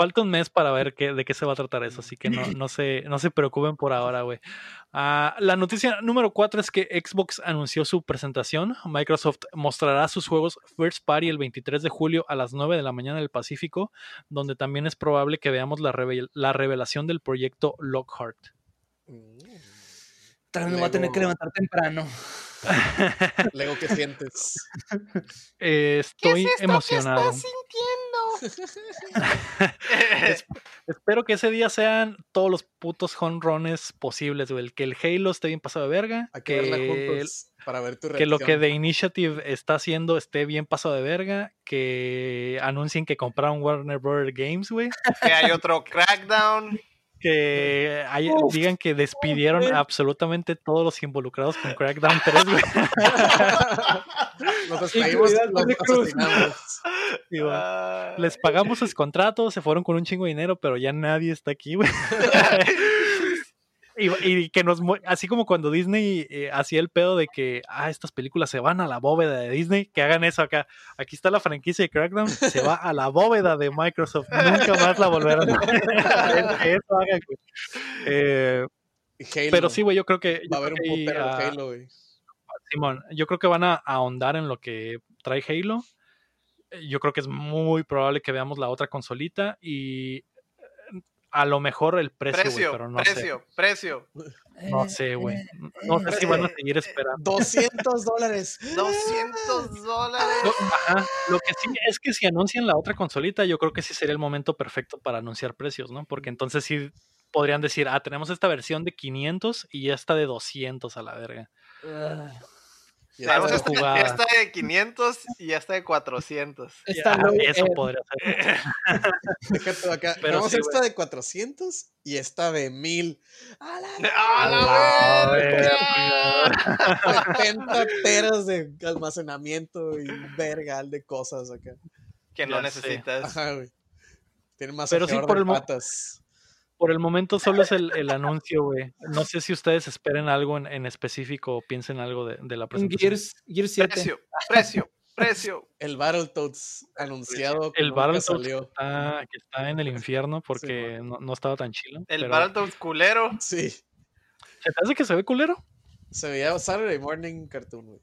S1: Falta un mes para ver qué, de qué se va a tratar eso, así que no, [LAUGHS] no, se, no se preocupen por ahora, güey. Ah, la noticia número 4 es que Xbox anunció su presentación. Microsoft mostrará sus juegos First Party el 23 de julio a las 9 de la mañana del Pacífico, donde también es probable que veamos la, revel- la revelación del proyecto Lockhart.
S3: Mm.
S4: Vez me voy a tener que levantar temprano. [LAUGHS]
S3: Lego, ¿qué sientes? [LAUGHS]
S1: Eh, estoy emocionado. [LAUGHS]
S2: Es-
S1: Espero que ese día sean todos los putos home runs posibles, güey. Que el Halo esté bien pasado de verga.
S3: Hay que verla
S1: Que,
S3: juntos para ver tu
S1: que lo que. The Initiative está haciendo esté bien pasado de verga. Que anuncien que compraron Warner Bros. Games, güey.
S2: que hay otro crackdown.
S1: Que hay-
S4: Uf,
S1: digan que despidieron absolutamente todos los involucrados con Crackdown 3, güey. [LAUGHS]
S3: Nos despedimos,
S2: Ah,
S1: Les pagamos sus contratos, se fueron con un chingo de dinero, pero ya nadie está aquí, güey. [LAUGHS] Y, y que nos así como cuando Disney eh, hacía el pedo de que ah, estas películas se van a la bóveda de Disney, que hagan eso acá. Aquí está la franquicia de Crackdown, se va a la bóveda de Microsoft, nunca más la volverán a [LAUGHS] eso hagan, güey. Eh, pero sí, güey, yo creo que.
S3: Va a haber un putero de Halo, güey.
S1: Simón, yo creo que van a ahondar en lo que trae Halo. Yo creo que es muy probable que veamos la otra consolita y a lo mejor el precio, güey,
S2: precio,
S1: pero no
S2: precio, precio.
S1: sé. No sé, güey. No sé si van a seguir esperando.
S3: 200 [LAUGHS] dólares.
S2: 200 dólares.
S1: Lo, ajá, lo que sí es que si anuncian la otra consolita, yo creo que sí sería el momento perfecto para anunciar precios, ¿no? Porque entonces sí podrían decir, ah, tenemos esta versión de 500 y esta de 200 a la verga.
S2: Tenemos
S3: esta-
S2: esta,
S1: jugada.
S2: esta de 500 y esta de 400.
S4: Está
S1: Ya,
S4: low,
S1: eso
S4: eh,
S1: podría ser. [LAUGHS]
S3: Déjate acá.
S1: Pero
S3: Tenemos
S1: sí,
S3: esta de 400 y esta de 1000. ¡A la
S2: ¡A
S1: A
S2: la
S1: la
S2: verga!
S3: 70 teras de almacenamiento y vergal de cosas acá.
S2: Que no
S1: Ya
S2: necesitas.
S3: Ajá, güey. Tiene más
S1: Pero sí, por el mo-
S3: patas.
S1: Por el momento solo es el, el anuncio, güey. No sé si ustedes esperen algo en, en específico o piensen algo de, de la presentación.
S4: Gears, Gears 7.
S2: Precio, precio, precio. [LAUGHS]
S3: El Battletoads anunciado que
S1: El Battletoads
S3: salió.
S1: está, que está en el infierno porque
S3: Sí,
S1: no, no estaba tan chilo.
S2: El
S1: pero-
S2: Battletoads culero.
S3: Sí.
S1: ¿Se te hace que se ve culero?
S3: Se veía Saturday Morning Cartoon, güey.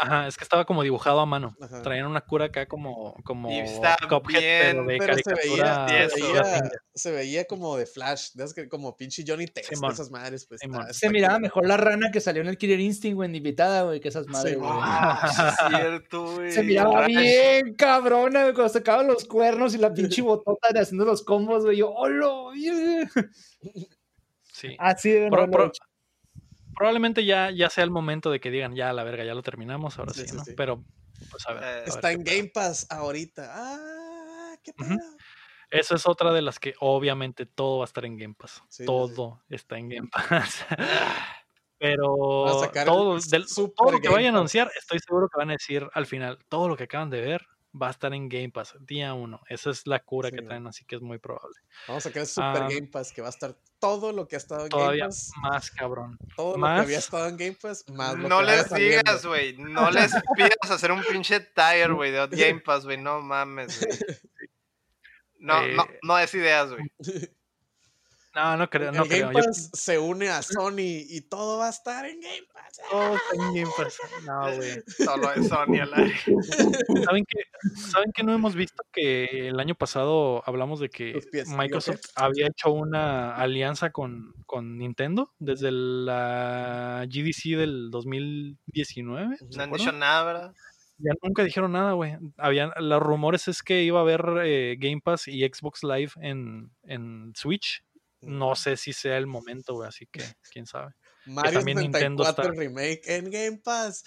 S1: Ajá, es que estaba como dibujado a mano.
S3: Ajá.
S1: Traían una cura acá como, como
S2: Y está
S1: Cuphead, pero
S2: bien,
S1: de
S3: Pero se veía, se, veía, se veía como de Flash, ¿ves? Que como pinche Johnny Test,
S1: Simón.
S3: esas madres, pues. Está-
S4: Se miraba mejor la rana que salió en el Killer Instinct, güey, en invitada, güey, que esas madres, [LAUGHS]
S3: Sí,
S4: güey.
S2: Ah, es cierto, güey.
S4: Se miraba bien cabrona, güey, cuando sacaban los cuernos y la pinche botota de haciendo los combos, güey. Yo, ¡hola!
S1: Sí.
S4: Así de
S1: Pro- probablemente ya, ya sea el momento de que digan, ya la verga, ya lo terminamos, ahora
S3: Sí,
S1: ¿no?
S3: sí.
S1: Pero, pues a ver.
S2: Eh,
S1: a
S3: Está en. Game Pass ahorita. Ah, qué.
S1: Esa es otra de las que obviamente todo va a estar en Game Pass.
S3: Sí,
S1: todo está en Game Pass.
S2: Ah, [LAUGHS]
S1: Pero todo,
S3: el
S1: del- todo lo que vayan a anunciar, estoy seguro que van a decir al final, todo lo que acaban de ver va a estar en Game Pass, día uno. Esa es la cura
S3: Sí,
S1: que traen, así que es muy probable.
S3: Vamos a sacar Super
S1: Ah,
S3: Game Pass, que va a estar todo lo que ha estado en
S1: Todavía
S3: Game Pass.
S1: más cabrón.
S3: Todo lo que había estado en Game Pass, más lo
S2: No
S3: que
S2: les digas, güey. No les pidas hacer un pinche tire, güey, de [LAUGHS] Game Pass, güey. No mames, güey. [LAUGHS] No, no,
S1: Eh,
S2: no es ideas, güey. [LAUGHS]
S1: No, no creo, no
S3: el
S1: creo.
S3: Game
S1: Yo-
S3: Pass se une a Sony y todo va a estar en Game Pass.
S1: todo está en Game Pass. No, güey. [LAUGHS]
S2: Solo es Sony al aire. [LAUGHS]
S1: ¿Saben que, ¿Saben que no hemos visto que el año pasado hablamos de que
S3: pies,
S1: Microsoft
S3: ¿yo
S1: había hecho una alianza con, con Nintendo desde la GDC del 2019? ¿se
S2: No han dicho nada, ¿verdad?
S1: Ya nunca dijeron nada, güey. Habían, los rumores es que iba a haber eh, Game Pass y Xbox Live en, en Switch. No sé si sea el momento, güey, así que quién sabe.
S3: Mario
S1: también Nintendo
S3: 64
S1: está-
S3: Remake en Game Pass.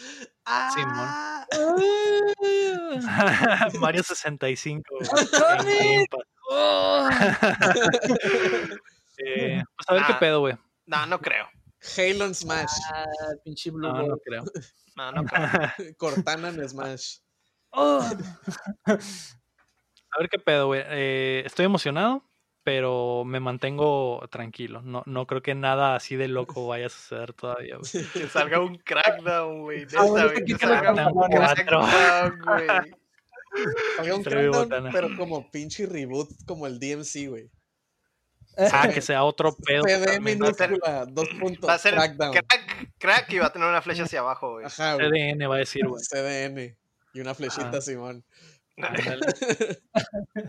S3: Ah, [LAUGHS]
S1: Mario 65 güey, en Game Pass. [LAUGHS] Eh, pues a ver qué
S2: Ah.
S1: pedo, güey.
S2: No, no creo.
S3: Halo en Smash.
S4: Ah, pinche Blue
S1: No, no creo.
S2: No, no creo. [LAUGHS]
S3: Cortana en Smash.
S1: A ver qué pedo, güey. Eh, estoy emocionado, pero me mantengo tranquilo. No, no creo que nada así de [LAUGHS] loco vaya a suceder todavía, güey.
S2: Que salga un crackdown, güey.
S4: Ah,
S2: Neta, güey.
S4: que
S2: salga un [LAUGHS] crackdown, güey.
S3: Había un Crackdown, pero como pinche reboot, como el DMC, güey.
S1: Ah, [LAUGHS] que sea otro pedo.
S3: PD minúscula, dos puntos.
S2: Va a ser
S3: Crackdown.
S2: crack, crack y va a tener una flecha hacia abajo, güey.
S3: Ajá, güey.
S1: CDN va a decir, güey.
S3: CDN. Y una flechita,
S1: Ajá.
S3: Simón.
S1: Ándale.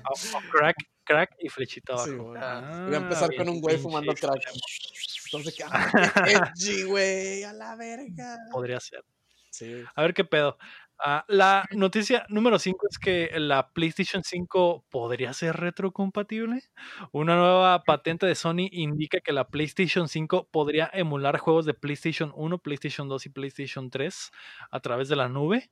S1: O- o crack, crack y flechita abajo.
S3: Simón.
S2: Ah,
S3: Voy a empezar
S1: bien
S3: con un güey fumando crack. [LAUGHS] Entonces. Ah, [LAUGHS] edgy, güey. A la verga.
S1: Podría ser.
S3: Sí.
S1: A ver qué pedo. Ah, la noticia número 5 es que la PlayStation 5 podría ser retrocompatible. Una nueva patente de Sony indica que la PlayStation 5 podría emular juegos de PlayStation 1, PlayStation 2 y PlayStation 3 a través de la nube.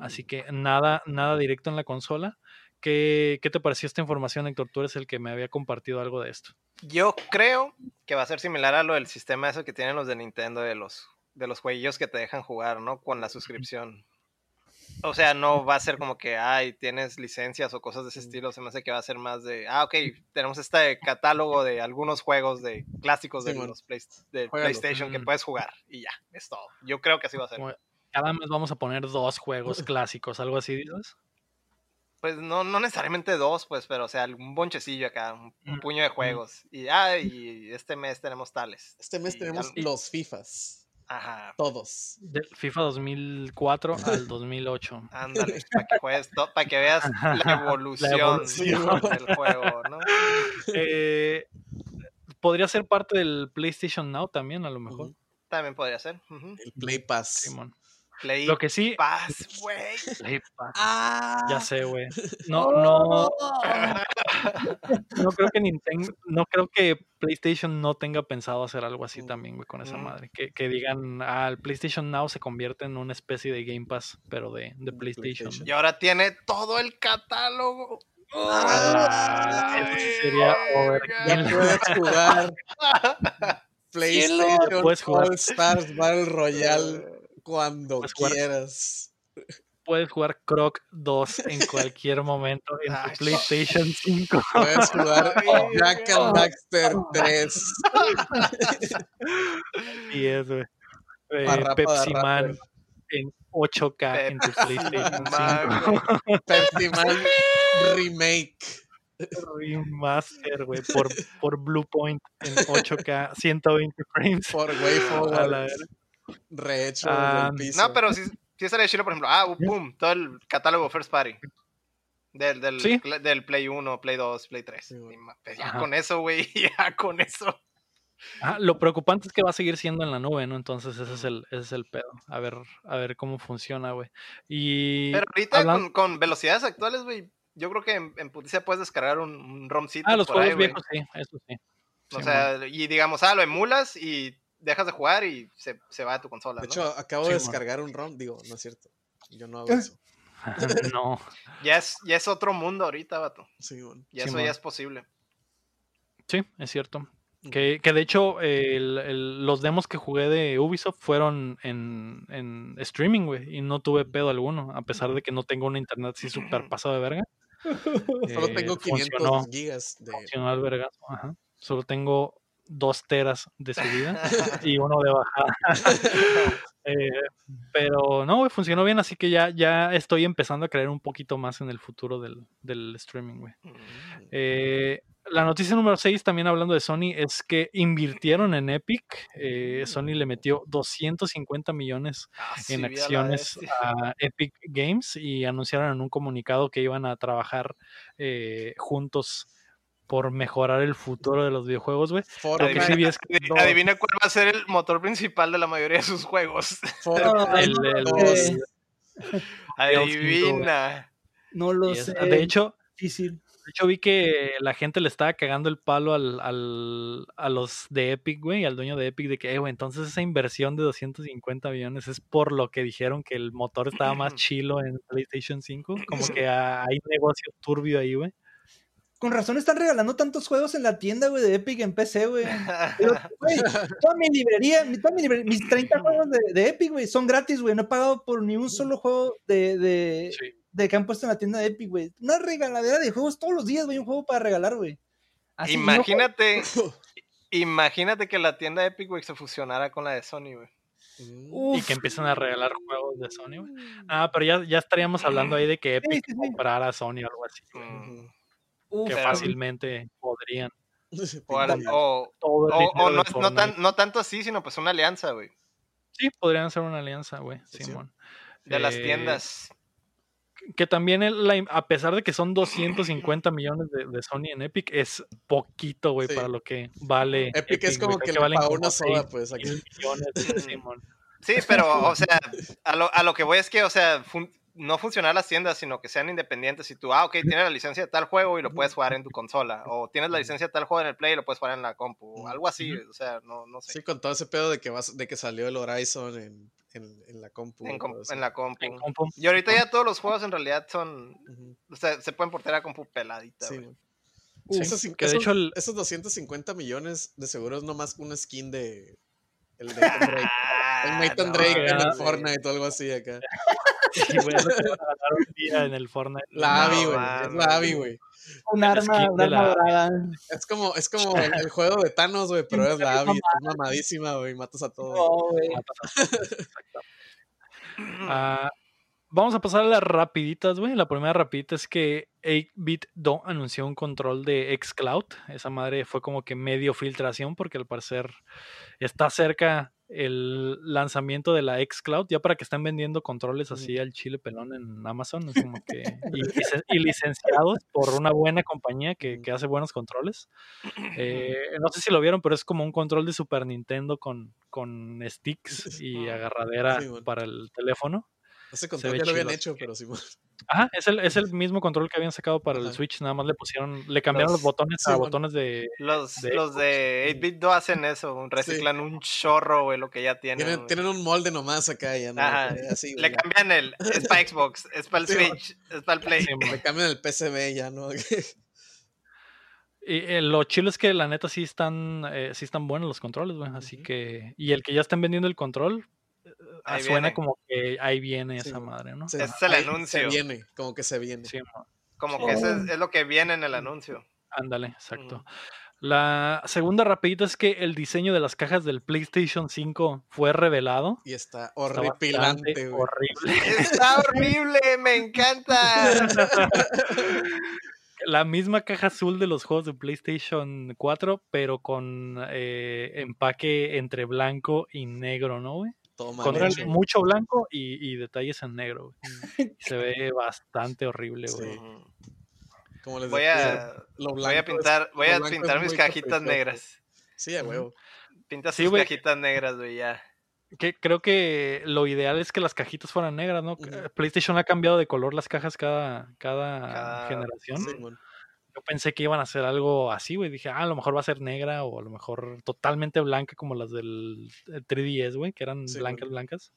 S1: Así
S3: Mm.
S1: que nada, nada directo en la consola. ¿Qué, qué te pareció esta información, Héctor? Tú eres el que me había compartido algo de esto.
S2: Yo creo que va a ser similar a lo del sistema eso que tienen los de Nintendo de los de los jueguillos que te dejan jugar, ¿no? Con la suscripción. O sea, no va a ser como que, ay, tienes licencias o cosas de ese estilo. Se me hace que va a ser más de, ah, ok, tenemos este catálogo de algunos juegos de clásicos de
S3: Simón.
S2: los Play- de
S3: Juégalo.
S2: PlayStation que puedes jugar. Y ya, es todo. Yo creo que así va a ser.
S1: Cada mes vamos a poner dos juegos clásicos, algo así, dices.
S2: Pues no, no necesariamente dos, pues, pero o sea, un bonchecillo acá, un, un puño de juegos. Y, ah, y este mes tenemos tales.
S3: Este mes
S2: Y
S3: tenemos los FIFAs.
S2: Ajá.
S3: Todos.
S1: Del FIFA 2004 al 2008.
S2: Ándale, para que juegues para que veas la evolución,
S3: evolución. [LAUGHS]
S2: del juego, ¿no?
S1: Eh, podría ser parte del PlayStation Now también, a lo mejor.
S2: También podría ser.
S3: El Play Pass.
S1: Simón.
S2: Play
S1: Lo que sí.
S2: Pass, güey.
S1: Play Pass,
S3: Ah.
S1: Ya sé, güey. No, no, no creo que Nintendo, [LAUGHS] no creo que PlayStation no tenga pensado hacer algo así
S3: Mm.
S1: también, güey, con esa
S2: Mm.
S1: madre. Que, que digan, ah, el PlayStation Now se convierte en una especie de Game Pass, pero de, de
S3: De
S1: PlayStation.
S3: PlayStation.
S2: Y ahora tiene todo el catálogo.
S1: Ah, eso sí sería over.
S2: verga.
S3: Ya puedes jugar [LAUGHS] PlayStation
S1: Puedes jugar.
S3: All Stars Battle Royale cuando
S1: Puedes jugar.
S3: quieras.
S1: Puedes jugar Croc 2 en cualquier momento en
S2: Ay,
S1: tu PlayStation [LAUGHS] 5.
S3: Puedes jugar
S2: Ay, [LAUGHS]
S3: Jack and Daxter [LAUGHS] 3.
S1: Y es, güey. Eh,
S3: Parrapa
S1: Pepsi. Man en 8K en tu PlayStation 5.
S2: Man, güey.
S3: Pepsi Man Remake.
S1: Remaster, güey, por, por Blue Point en 8K, 120 frames.
S3: Por Way
S1: A la
S3: Forward.
S1: verga.
S3: Rehecho
S1: Ah,
S3: piso.
S2: No, pero sí, sí estaría chido, por ejemplo, ah, boom, todo el catálogo First Party. Del, del,
S1: Sí.
S2: del Play 1, Play 2, Play 3.
S3: Sí, güey.
S2: Y ma- pues ya
S1: Ajá.
S2: con eso, güey, [LAUGHS] ya con eso.
S1: Ah, lo preocupante es que va a seguir siendo en la nube, ¿no? Entonces ese es el, ese es el pedo. A ver, a ver cómo funciona, güey. Y
S2: Pero ahorita con, con velocidades actuales, güey, yo creo que en, en puticia puedes descargar un, un ROMcito
S1: Ah, los
S2: por
S1: juegos
S2: ahí,
S1: viejos, sí, eso sí.
S2: O sea, y digamos, ah, lo emulas y dejas de jugar y se, se va a tu consola.
S3: De
S2: ¿no?
S3: hecho, acabo
S1: Sí,
S3: de descargar un ROM. Digo, no es cierto. Yo no hago
S4: ¿Qué? [LAUGHS]
S3: eso. [LAUGHS]
S1: no.
S2: ya, es, ya es otro mundo ahorita, vato.
S3: Sí, bueno.
S2: Ya eso ya es posible.
S1: Sí, es cierto. Que, que de hecho, el- el- los demos que jugué de Ubisoft fueron en, en streaming, güey, y no tuve pedo alguno, a pesar de que no tengo un internet así súper pasado de verga.
S3: Solo
S1: Eh,
S3: tengo 500
S1: funcionó,
S3: gigas de.
S1: funcionó al vergazo, ajá. Solo tengo dos teras de subida [LAUGHS] y uno de bajada. [LAUGHS] Eh, pero no, güey, funcionó bien, así que ya, ya estoy empezando a creer un poquito más en el futuro del, del streaming, güey.
S2: Mm.
S1: Eh, la noticia número 6, también hablando de Sony, es que invirtieron en Epic. Eh, Sony le metió 250 millones
S2: Ah,
S1: en acciones a Epic Games y anunciaron en un comunicado que iban a trabajar juntos por mejorar el futuro de los videojuegos, güey. Lo que
S3: Fortnite,
S1: sí vi es que no-
S2: Adivina cuál va a ser el motor principal de la mayoría de sus juegos. [LAUGHS]
S1: El- [LAUGHS] el-.
S4: Eh,
S2: Adivina.
S4: no lo sé.
S1: de hecho,
S4: difícil.
S1: De hecho, vi que la gente le estaba cagando el palo al, al- a los de Epic, güey, al dueño de Epic, de que, eh, güey, entonces esa inversión de 250 millones es por lo que dijeron que el motor estaba más [CLEARS THROAT] chilo en PlayStation 5. Como que hay negocio turbio ahí, güey.
S4: Con razón están regalando tantos juegos en la tienda, güey, de Epic en PC, güey. [LAUGHS] Pero, güey, toda mi librería, toda mi librería- mis 30 juegos de, de Epic, güey, son gratis, güey. No he pagado por ni un solo juego de, de,
S1: Sí.
S4: de que han puesto en la tienda de Epic, güey. Una regaladera de juegos todos los días, güey, un juego para regalar, güey. No,
S2: Imagínate, [LAUGHS] imagínate que la tienda Epic, güey, se fusionara con la de Sony, güey.
S3: Mm.
S1: Y que empiezan a regalar juegos de Sony, güey. Ah, pero ya, ya estaríamos hablando ahí de que Epic
S4: sí, sí.
S1: comprara a Sony o algo así, güey.
S2: Mm.
S4: Uf,
S1: Que
S2: Pero-
S1: fácilmente podrían.
S2: O, al-
S3: Pinta
S2: o-
S1: Todo el
S2: o-
S1: dinero
S2: o
S1: de
S2: no, tan- no tanto así, sino pues una alianza, güey.
S1: Sí, podrían hacer una alianza, güey,
S3: Sí, sí.
S1: Simón.
S2: De las
S1: Eh,
S2: tiendas.
S1: que también el- la a pesar de que son 250 millones de, de Sony en Epic, es poquito, güey,
S3: Sí.
S1: para lo que vale.
S3: Epic es como que
S1: creo
S3: le
S1: valen
S3: pagó
S1: como
S3: una
S1: seis
S3: pues. Aquí.
S1: mil millones. [LAUGHS] Simón.
S2: Sí, pero, o sea, a lo, a lo que voy es que, o sea, fun- no funcionar las tiendas, sino que sean independientes. Y tú, ah, ok, tienes la licencia de tal juego y lo puedes jugar en tu consola. O tienes la licencia de tal juego en el Play y lo puedes jugar en la compu. o Algo así, o sea, no, no sé.
S3: Sí, con todo ese pedo de que, vas, de que salió el Horizon en, en, en la compu.
S2: en, com- la compu.
S1: En compu.
S2: Y ahorita ya todos los juegos en realidad son, o sea, se pueden portar a compu peladita,
S3: Sí, esos,
S1: que de
S3: esos-
S1: hecho el-
S3: esos 250 millones de seguro es nomás una skin de el de [LAUGHS] Nathan Drake. El
S2: Ah,
S3: Nathan
S2: no,
S3: Drake en el. Fortnite o algo así acá. [LAUGHS]
S1: Sí, güey, es lo que van a ganar un día en el Fortnite.
S3: La
S2: No
S3: Abby, güey. Es la Abby, güey.
S4: un arma, un
S1: de
S4: arma
S1: la-
S4: dorada.
S3: Es como, es como el, el juego de Thanos, güey, pero es la Abby. Es mamadísima, güey. Matas a todos.
S4: No, güey.
S1: Ah, vamos a pasar a las rapiditas, güey. La primera rapidita es que 8-Bit Do anunció un control de xCloud. Esa madre fue como que medio filtración porque al parecer está cerca el lanzamiento de la xCloud, ya para que estén vendiendo controles así al chile pelón en Amazon, es como que [LAUGHS] y, licen- y licenciados por una buena compañía que, que hace buenos controles. Eh, no sé si lo vieron, pero es como un control de Super Nintendo con, con sticks y agarradera
S3: Sí, bueno.
S1: para el teléfono.
S3: Ese control ya lo habían hecho, pero sí.
S1: Ajá, es el, es el mismo control que habían sacado para el. Switch, nada más le pusieron, le cambiaron los,
S2: Los-
S1: botones
S3: sí,
S1: a
S3: bueno.
S1: botones de...
S2: Los,
S1: de
S2: los de 8-bit no hacen eso, reciclan un chorro, güey, lo que ya tienen.
S3: Tienen, un molde nomás acá ya, ¿no?
S2: Ajá.
S3: Así,
S2: Le cambian el. Es para Xbox, es para el
S3: Sí,
S2: Switch, es para el Play.
S3: Le cambian el PCB ya, ¿no? [LAUGHS]
S1: Y, eh, lo chilo es que la neta sí están, eh, sí están buenos los controles, güey, así que... Y el que ya estén vendiendo el control, eh, ah,
S2: Ahí
S1: suena
S2: viene.
S1: como que ahí viene
S3: Sí,
S1: esa madre, ¿no?
S3: Se-
S2: Ese es el
S3: ahí
S2: anuncio.
S3: Se viene, como que se viene.
S1: Sí, mo.
S2: Como que es, es lo que viene en el anuncio.
S1: Ándale, exacto. La segunda rapidita es que el diseño de las cajas del PlayStation 5 fue revelado.
S3: Y está
S1: Está
S3: horripilante, güey.
S1: horrible. [LAUGHS]
S2: Está horrible, me encanta. [LAUGHS]
S1: La misma caja azul de los juegos de PlayStation 4, pero con eh, empaque entre blanco y negro, ¿no, güey? Contra
S3: hecho.
S1: mucho blanco y, y detalles en negro. güey. [LAUGHS] Se ve bastante horrible, güey.
S2: Ujú.
S3: Como les
S2: Voy
S3: decía,
S2: a,
S3: lo
S2: voy a
S3: blanco es-
S2: pintar, voy a pintar mis cajitas negras.
S3: Sí, a huevo.
S2: Pinta
S1: Sí,
S2: sus cajitas negras, güey, ya.
S1: Que creo que lo ideal es que las cajitas fueran negras, ¿no?
S3: Ujú.
S1: PlayStation ha cambiado de color las cajas cada, cada,
S2: Cada-
S1: generación.
S3: Sí, bueno.
S1: Yo pensé que iban a hacer algo así, güey. Dije, ah, a lo mejor va a ser negra o a lo mejor totalmente blanca como las del eh, 3DS, güey, que eran
S3: Sí,
S1: blancas, blancas.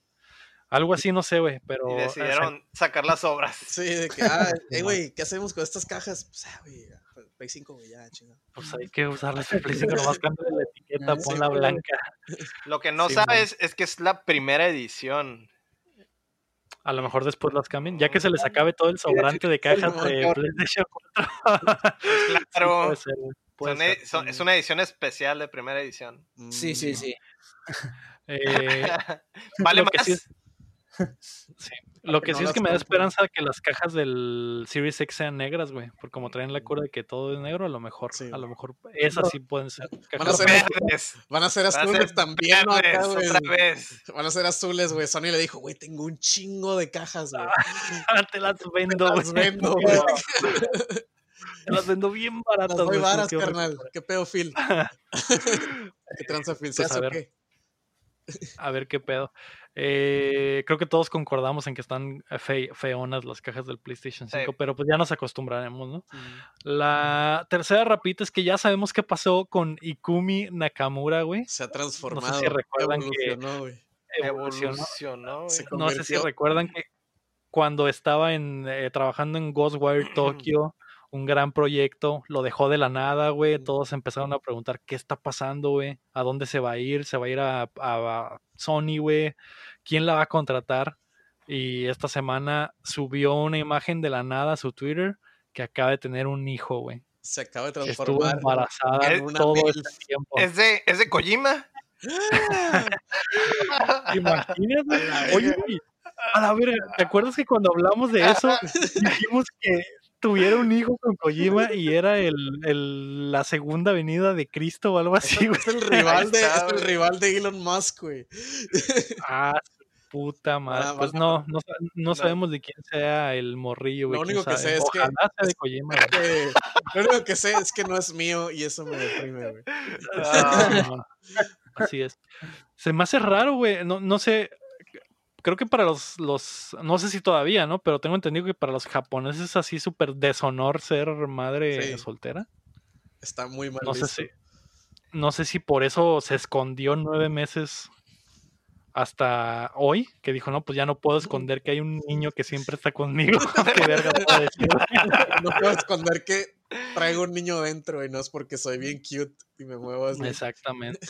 S1: Algo así, no sé, güey, pero...
S2: Y
S1: o sea,
S2: decidieron sacar las obras.
S3: Sí, de que, [LAUGHS] ah, hey, güey, ¿qué hacemos con estas cajas? Pues, ah, güey, ya, Play 5, güey, ya, chingada.
S1: pues hay que usarlas en Play 5, nomás [LAUGHS] cambia la etiqueta,
S4: Ah, sí,
S1: ponla blanca.
S2: Lo que no sabes es que es la primera edición.
S1: A lo mejor después las cambien, ya que se les acabe todo el sobrante de cajas de. PlayStation 4. [LAUGHS] Sí,
S2: Claro.
S1: puede ser, puede
S2: Son
S1: ser.
S2: es una edición especial de primera edición.
S4: Sí, sí,
S3: Mm,
S4: sí.
S1: Eh, [LAUGHS]
S2: Vale más.
S1: sí es- Sí. Lo que
S3: no
S1: sí es
S3: las
S1: que me da esperanza que las cajas del Series X sean negras, güey. Porque como traen la cura de que todo es negro, a lo mejor,
S3: Sí,
S1: a lo
S3: güey.
S1: mejor esas sí pueden ser.
S3: Van a ser-
S2: Verdes.
S3: Van a ser
S2: a
S3: azules
S2: ser
S3: también, ¿no? Acá,
S2: verdes,
S3: güey.
S2: otra vez.
S3: Van a ser azules, güey. Sony le dijo, güey, tengo un chingo de cajas, güey.
S1: Te las [LAUGHS] vendo,
S3: Las
S1: güey.
S3: vendo, güey.
S1: Te [LAUGHS] las vendo bien
S3: Las
S1: baratas,
S3: doy
S1: güey,
S3: varas,
S1: porque-
S3: carnal. ¿Qué pedo, Phil? [LAUGHS] ¿Qué tranza, Phil? ¿Se
S1: Pues, a
S3: hace o qué?
S1: A ver qué pedo. Eh, creo que todos concordamos en que están fe- feonas las cajas del PlayStation 5,
S2: Sí.
S1: pero pues ya nos acostumbraremos, ¿no?
S3: Mm.
S1: La tercera rapita es que ya sabemos qué pasó con Ikumi Nakamura, güey.
S3: Se ha transformado.
S1: recuerdan que-
S3: evolucionó, güey.
S1: Evolucionó.
S2: Evolucionó. güey.
S3: Se
S1: No sé si recuerdan que cuando estaba en, eh, trabajando en Ghostwire [CLEARS THROAT] Tokyo, un gran proyecto, lo dejó de la nada, güey. Todos empezaron a preguntar qué está pasando, güey. ¿A dónde se va a ir? ¿Se va a ir a, a- a Sony, güey? ¿Quién la va a contratar? Y esta semana subió una imagen de la nada a su Twitter que acaba de tener un hijo, güey.
S3: Se acaba de
S1: que Estuvo
S3: transformar.
S1: embarazada
S3: en
S1: todo
S3: MILF.
S1: este tiempo.
S2: ¿Es de, ¿Es de Kojima? [LAUGHS]
S1: ¿Te imaginas, güey?
S3: A la
S1: Oye, güey, a la verga, ¿te acuerdas que cuando hablamos de eso [LAUGHS] dijimos que tuviera un hijo con Kojima y era el, el- la segunda venida de Cristo o algo así, güey? [LAUGHS]
S3: Es el rival de, es el rival de Elon Musk, güey.
S1: Ah, su puta madre.
S3: Ah,
S1: pues no, no, no sabemos de quién sea el morrillo, güey.
S3: Lo único que sé es que-
S1: sea de Kojima.
S3: Que- lo único que sé es que no es mío y eso me deprime, güey.
S2: Ah,
S1: No, Así es. Se me hace raro, güey. No, no sé. Creo que para los, los. No sé si todavía, ¿no? Pero tengo entendido que para los japoneses es así súper deshonor ser madre
S3: Sí.
S1: soltera.
S3: Está muy mal
S1: No sé si. No sé si por eso se escondió nueve meses hasta hoy, que dijo, no, pues ya no puedo esconder que hay un niño que siempre está conmigo. [LAUGHS] [LAUGHS] Qué verga puedo decir. [LAUGHS]
S3: No puedo esconder que traigo un niño dentro y no es porque soy bien cute y me muevo así.
S1: Exactamente.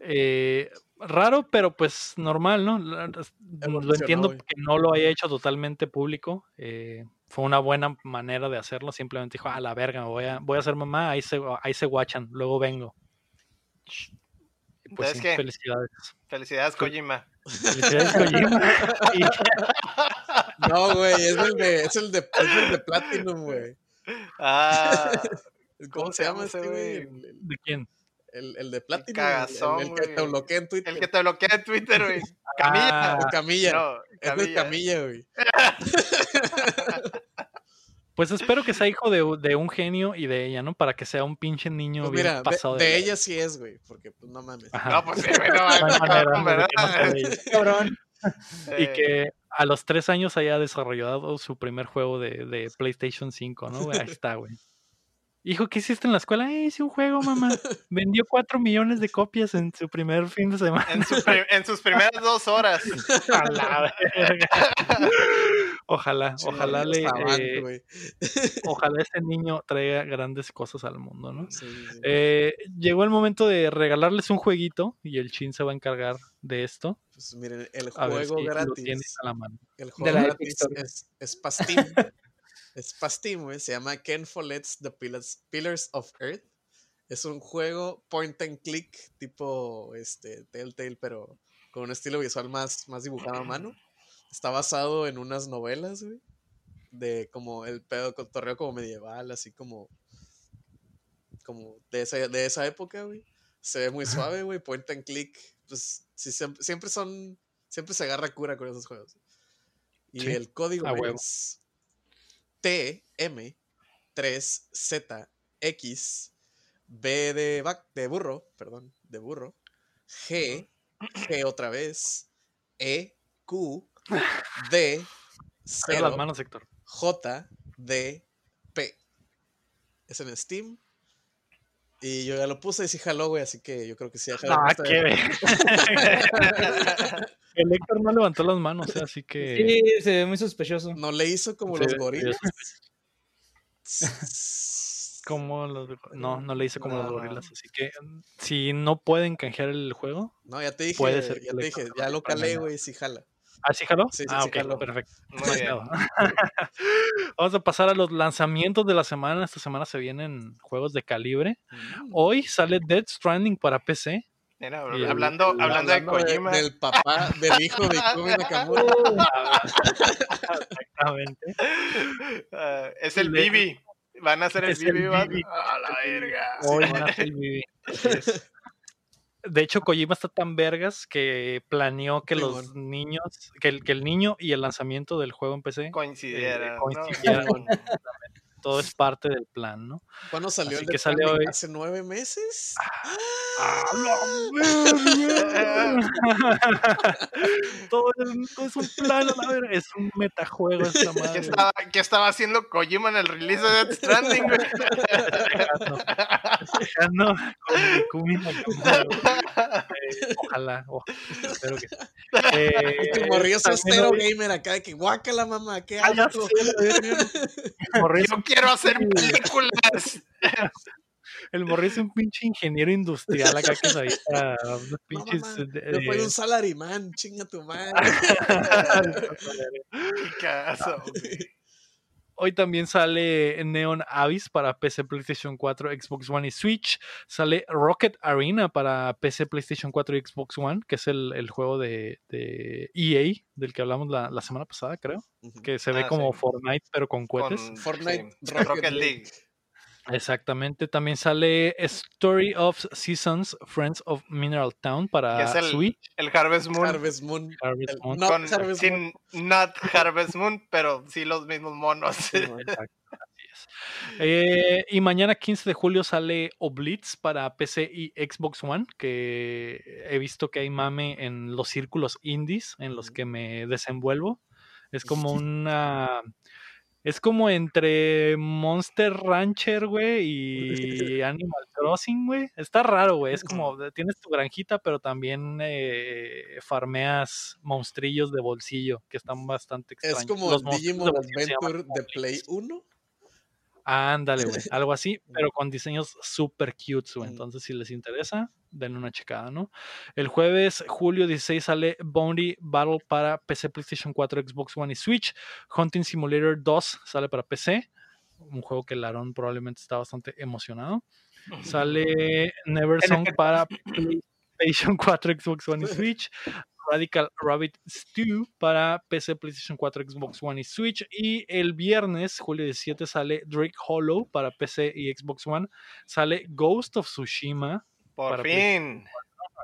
S1: Eh, raro, pero pues normal, ¿no? Lo entiendo que no lo haya hecho totalmente público. eh, fue una buena manera de hacerlo. Simplemente dijo, a la verga, voy a, voy a ser mamá, ahí se, ahí se guachan, luego vengo. Y Pues
S2: ¿Sabes
S1: sí,
S2: qué?
S1: felicidades.
S2: Felicidades, Kojima.
S1: Felicidades, Kojima. [LAUGHS] Y-
S3: No, güey, es el de, es el de, es el de Platinum, güey.
S2: Ah, [LAUGHS]
S3: ¿Cómo, se llama ese, güey?
S1: ¿De quién?
S3: El- el de Platinum.
S2: cagazón,
S3: el, el que te bloquea en Twitter.
S2: el que te bloquea en Twitter, güey. [LAUGHS] Camilla.
S1: Ah,
S3: El Camilla.
S2: No,
S3: es el Camilla, güey. [LAUGHS]
S1: Pues espero que sea hijo de, de un genio y de ella, ¿no? Para que sea un pinche niño
S3: Pues
S1: bien
S3: de,
S1: pasado
S3: de
S1: verga.
S3: ella sí es, güey, porque pues no mames.
S1: Ajá.
S2: No, pues sí, güey, no, [LAUGHS] cabrón,
S1: de
S2: ¿verdad?
S1: de.
S4: Cabrón.
S1: Y que a los tres años haya desarrollado su primer juego de, de PlayStation 5, ¿no? güey? Ahí está, güey. Hijo, ¿qué hiciste en la escuela? Eh, hice un juego, mamá. [LAUGHS] Vendió cuatro millones de copias en su primer fin de semana.
S2: En, su pri- en sus primeras dos horas.
S1: Ojalá,
S3: Sí,
S1: ojalá le, eh, ojalá ese niño traiga grandes cosas al mundo, ¿no?
S3: Sí, sí, sí.
S1: Eh, llegó el momento de regalarles un jueguito y el Chin se va a encargar de esto.
S3: Pues miren, el
S1: A ver
S3: juego gratis.
S1: tienes a la mano.
S3: El
S4: De
S3: juego
S4: la Epic
S3: gratis
S4: Store.
S3: es, es Steam. Es güey. Se llama Ken Follett's The Pillars, Pillars of Earth. Es un juego point and click tipo este, Telltale, pero con un estilo visual más, más dibujado a mano. Está basado en unas novelas, güey. De como el pedo cotorreo como medieval, así como. Como de esa, de esa época, güey. Se ve muy suave, güey. Point and click. Pues sí, siempre, siempre son. Siempre se agarra cura con esos juegos. Y
S1: Sí,
S3: el código es TM3ZX B de, de burro, perdón, de burro, G, G otra vez, E, Q, D,
S1: Trae las
S3: 0,
S1: manos, Héctor.
S3: J, D, P. es en Steam. Y yo ya lo puse y sí jaló, güey, así que yo creo que sí.
S1: Ah, qué. [LAUGHS] El Héctor no levantó las manos, eh, así que.
S4: Sí, se ve muy sospechoso.
S3: No le hizo como
S1: Sí,
S3: los gorilas.
S1: Como los, [LAUGHS] no, no le hice como los
S3: No,
S1: gorilas. Así que mm, si no pueden canjear el juego.
S3: No, ya te dije,
S1: Puede ser que
S3: ya te
S1: le
S3: dije, ya lo calé, güey, sí jala.
S1: ¿Ah, sí, jaló?
S3: Sí, sí,
S1: ah,
S3: sí
S1: ok,
S3: jaló.
S1: perfecto.
S2: Muy bien. [LAUGHS]
S1: Vamos a pasar a los lanzamientos de la semana. Esta semana se vienen juegos de calibre.
S3: Mm.
S1: Hoy sale Dead Stranding para PC.
S2: Mira,
S1: Y
S2: hablando,
S1: el-
S2: hablando de Kojima.
S3: del papá, del hijo de Ikumi Nakamura. [LAUGHS] [LAUGHS]
S1: Exactamente.
S2: ah, es el Bibi. Van a hacer el Bibi. va-
S1: Bibi.
S2: A la verga.
S1: Hoy nace el BB. De hecho, Kojima está tan vergas que planeó que los niños, que el, que el niño y el lanzamiento del juego en PC eh,
S2: ¿no?
S1: Todo es parte del plan, ¿no?
S3: ¿Cuándo salió
S1: Así
S3: el
S1: que
S3: Stranding?
S1: hoy.
S3: ¿Hace nueve meses? [LAUGHS]
S1: todo, es, todo es un plan, a la verga. Es un metajuego esta [LAUGHS]
S2: ¿Qué
S1: madre.
S2: estaba, qué estaba haciendo Kojima en el release de Death Stranding? güey?
S1: Dejando. Eh, ojalá, ojalá, espero que sí. Eh,
S3: El morrillo cero gamer acá, de que guácala mamá, qué
S1: Ah, ya
S3: asco.
S1: la es [LAUGHS]
S2: Yo quiero hacer películas. [LAUGHS]
S1: El morrillo es un pinche ingeniero industrial acá que se avienta unos
S3: No,
S1: pinches.
S3: mamá,
S1: eh,
S3: yo soy un salarimán, chinga tu madre. [LAUGHS]
S2: Qué güey. [LAUGHS]
S1: Hoy también sale Neon Abyss para PC, PlayStation 4, Xbox One y Switch. Sale Rocket Arena para PC, PlayStation 4 y Xbox One, que es el, el juego de, de EA, del que hablamos la, la semana pasada, creo. Que se ve
S2: Ah,
S1: como
S2: sí.
S1: Fortnite, pero con cohetes.
S2: Con-
S3: Fortnite,
S2: sí,
S3: Rocket
S2: Rocket
S3: League.
S2: League.
S1: Exactamente. También sale Story of Seasons, Friends of Mineral Town para
S2: es el-
S1: Switch.
S2: El Harvest Moon.
S3: Harvest Moon.
S1: Harvest
S3: el
S1: Moon.
S3: Not
S2: con,
S3: Harvest
S2: sin Not Harvest Moon, pero sí los mismos monos.
S1: Exacto. Eh, y mañana 15 de julio sale Oblitz para PC y Xbox One, que he visto que hay mame en los círculos indies en los que me desenvuelvo. Es como [LAUGHS] una... Es como entre Monster Rancher, güey, y Animal Crossing, güey. Está raro, güey. Es como, de- tienes tu granjita, pero también eh, farmeas monstrillos de bolsillo, que están bastante extraños.
S3: Es como
S1: Los de
S3: Digimon Adventure de
S1: Oblitz.
S3: Play 1.
S1: Ándale, güey. [LAUGHS] Algo así, pero con diseños super cute, güey. Entonces, si les interesa, denle una checada, ¿no? El jueves, julio 16, sale Bounty Battle para PC, PlayStation 4, Xbox One y Switch. Hunting Simulator 2 sale para PC. Un juego que Larón probablemente está bastante emocionado. [LAUGHS] Sale Neversong para PlayStation 4, Xbox One y [LAUGHS] Switch. Radical Rabbit Stew para PC, PlayStation 4, Xbox One y Switch. Y el viernes, julio 17, sale Drake Hollow para PC y Xbox One. Sale Ghost of Tsushima
S2: Por
S1: Para
S2: fin.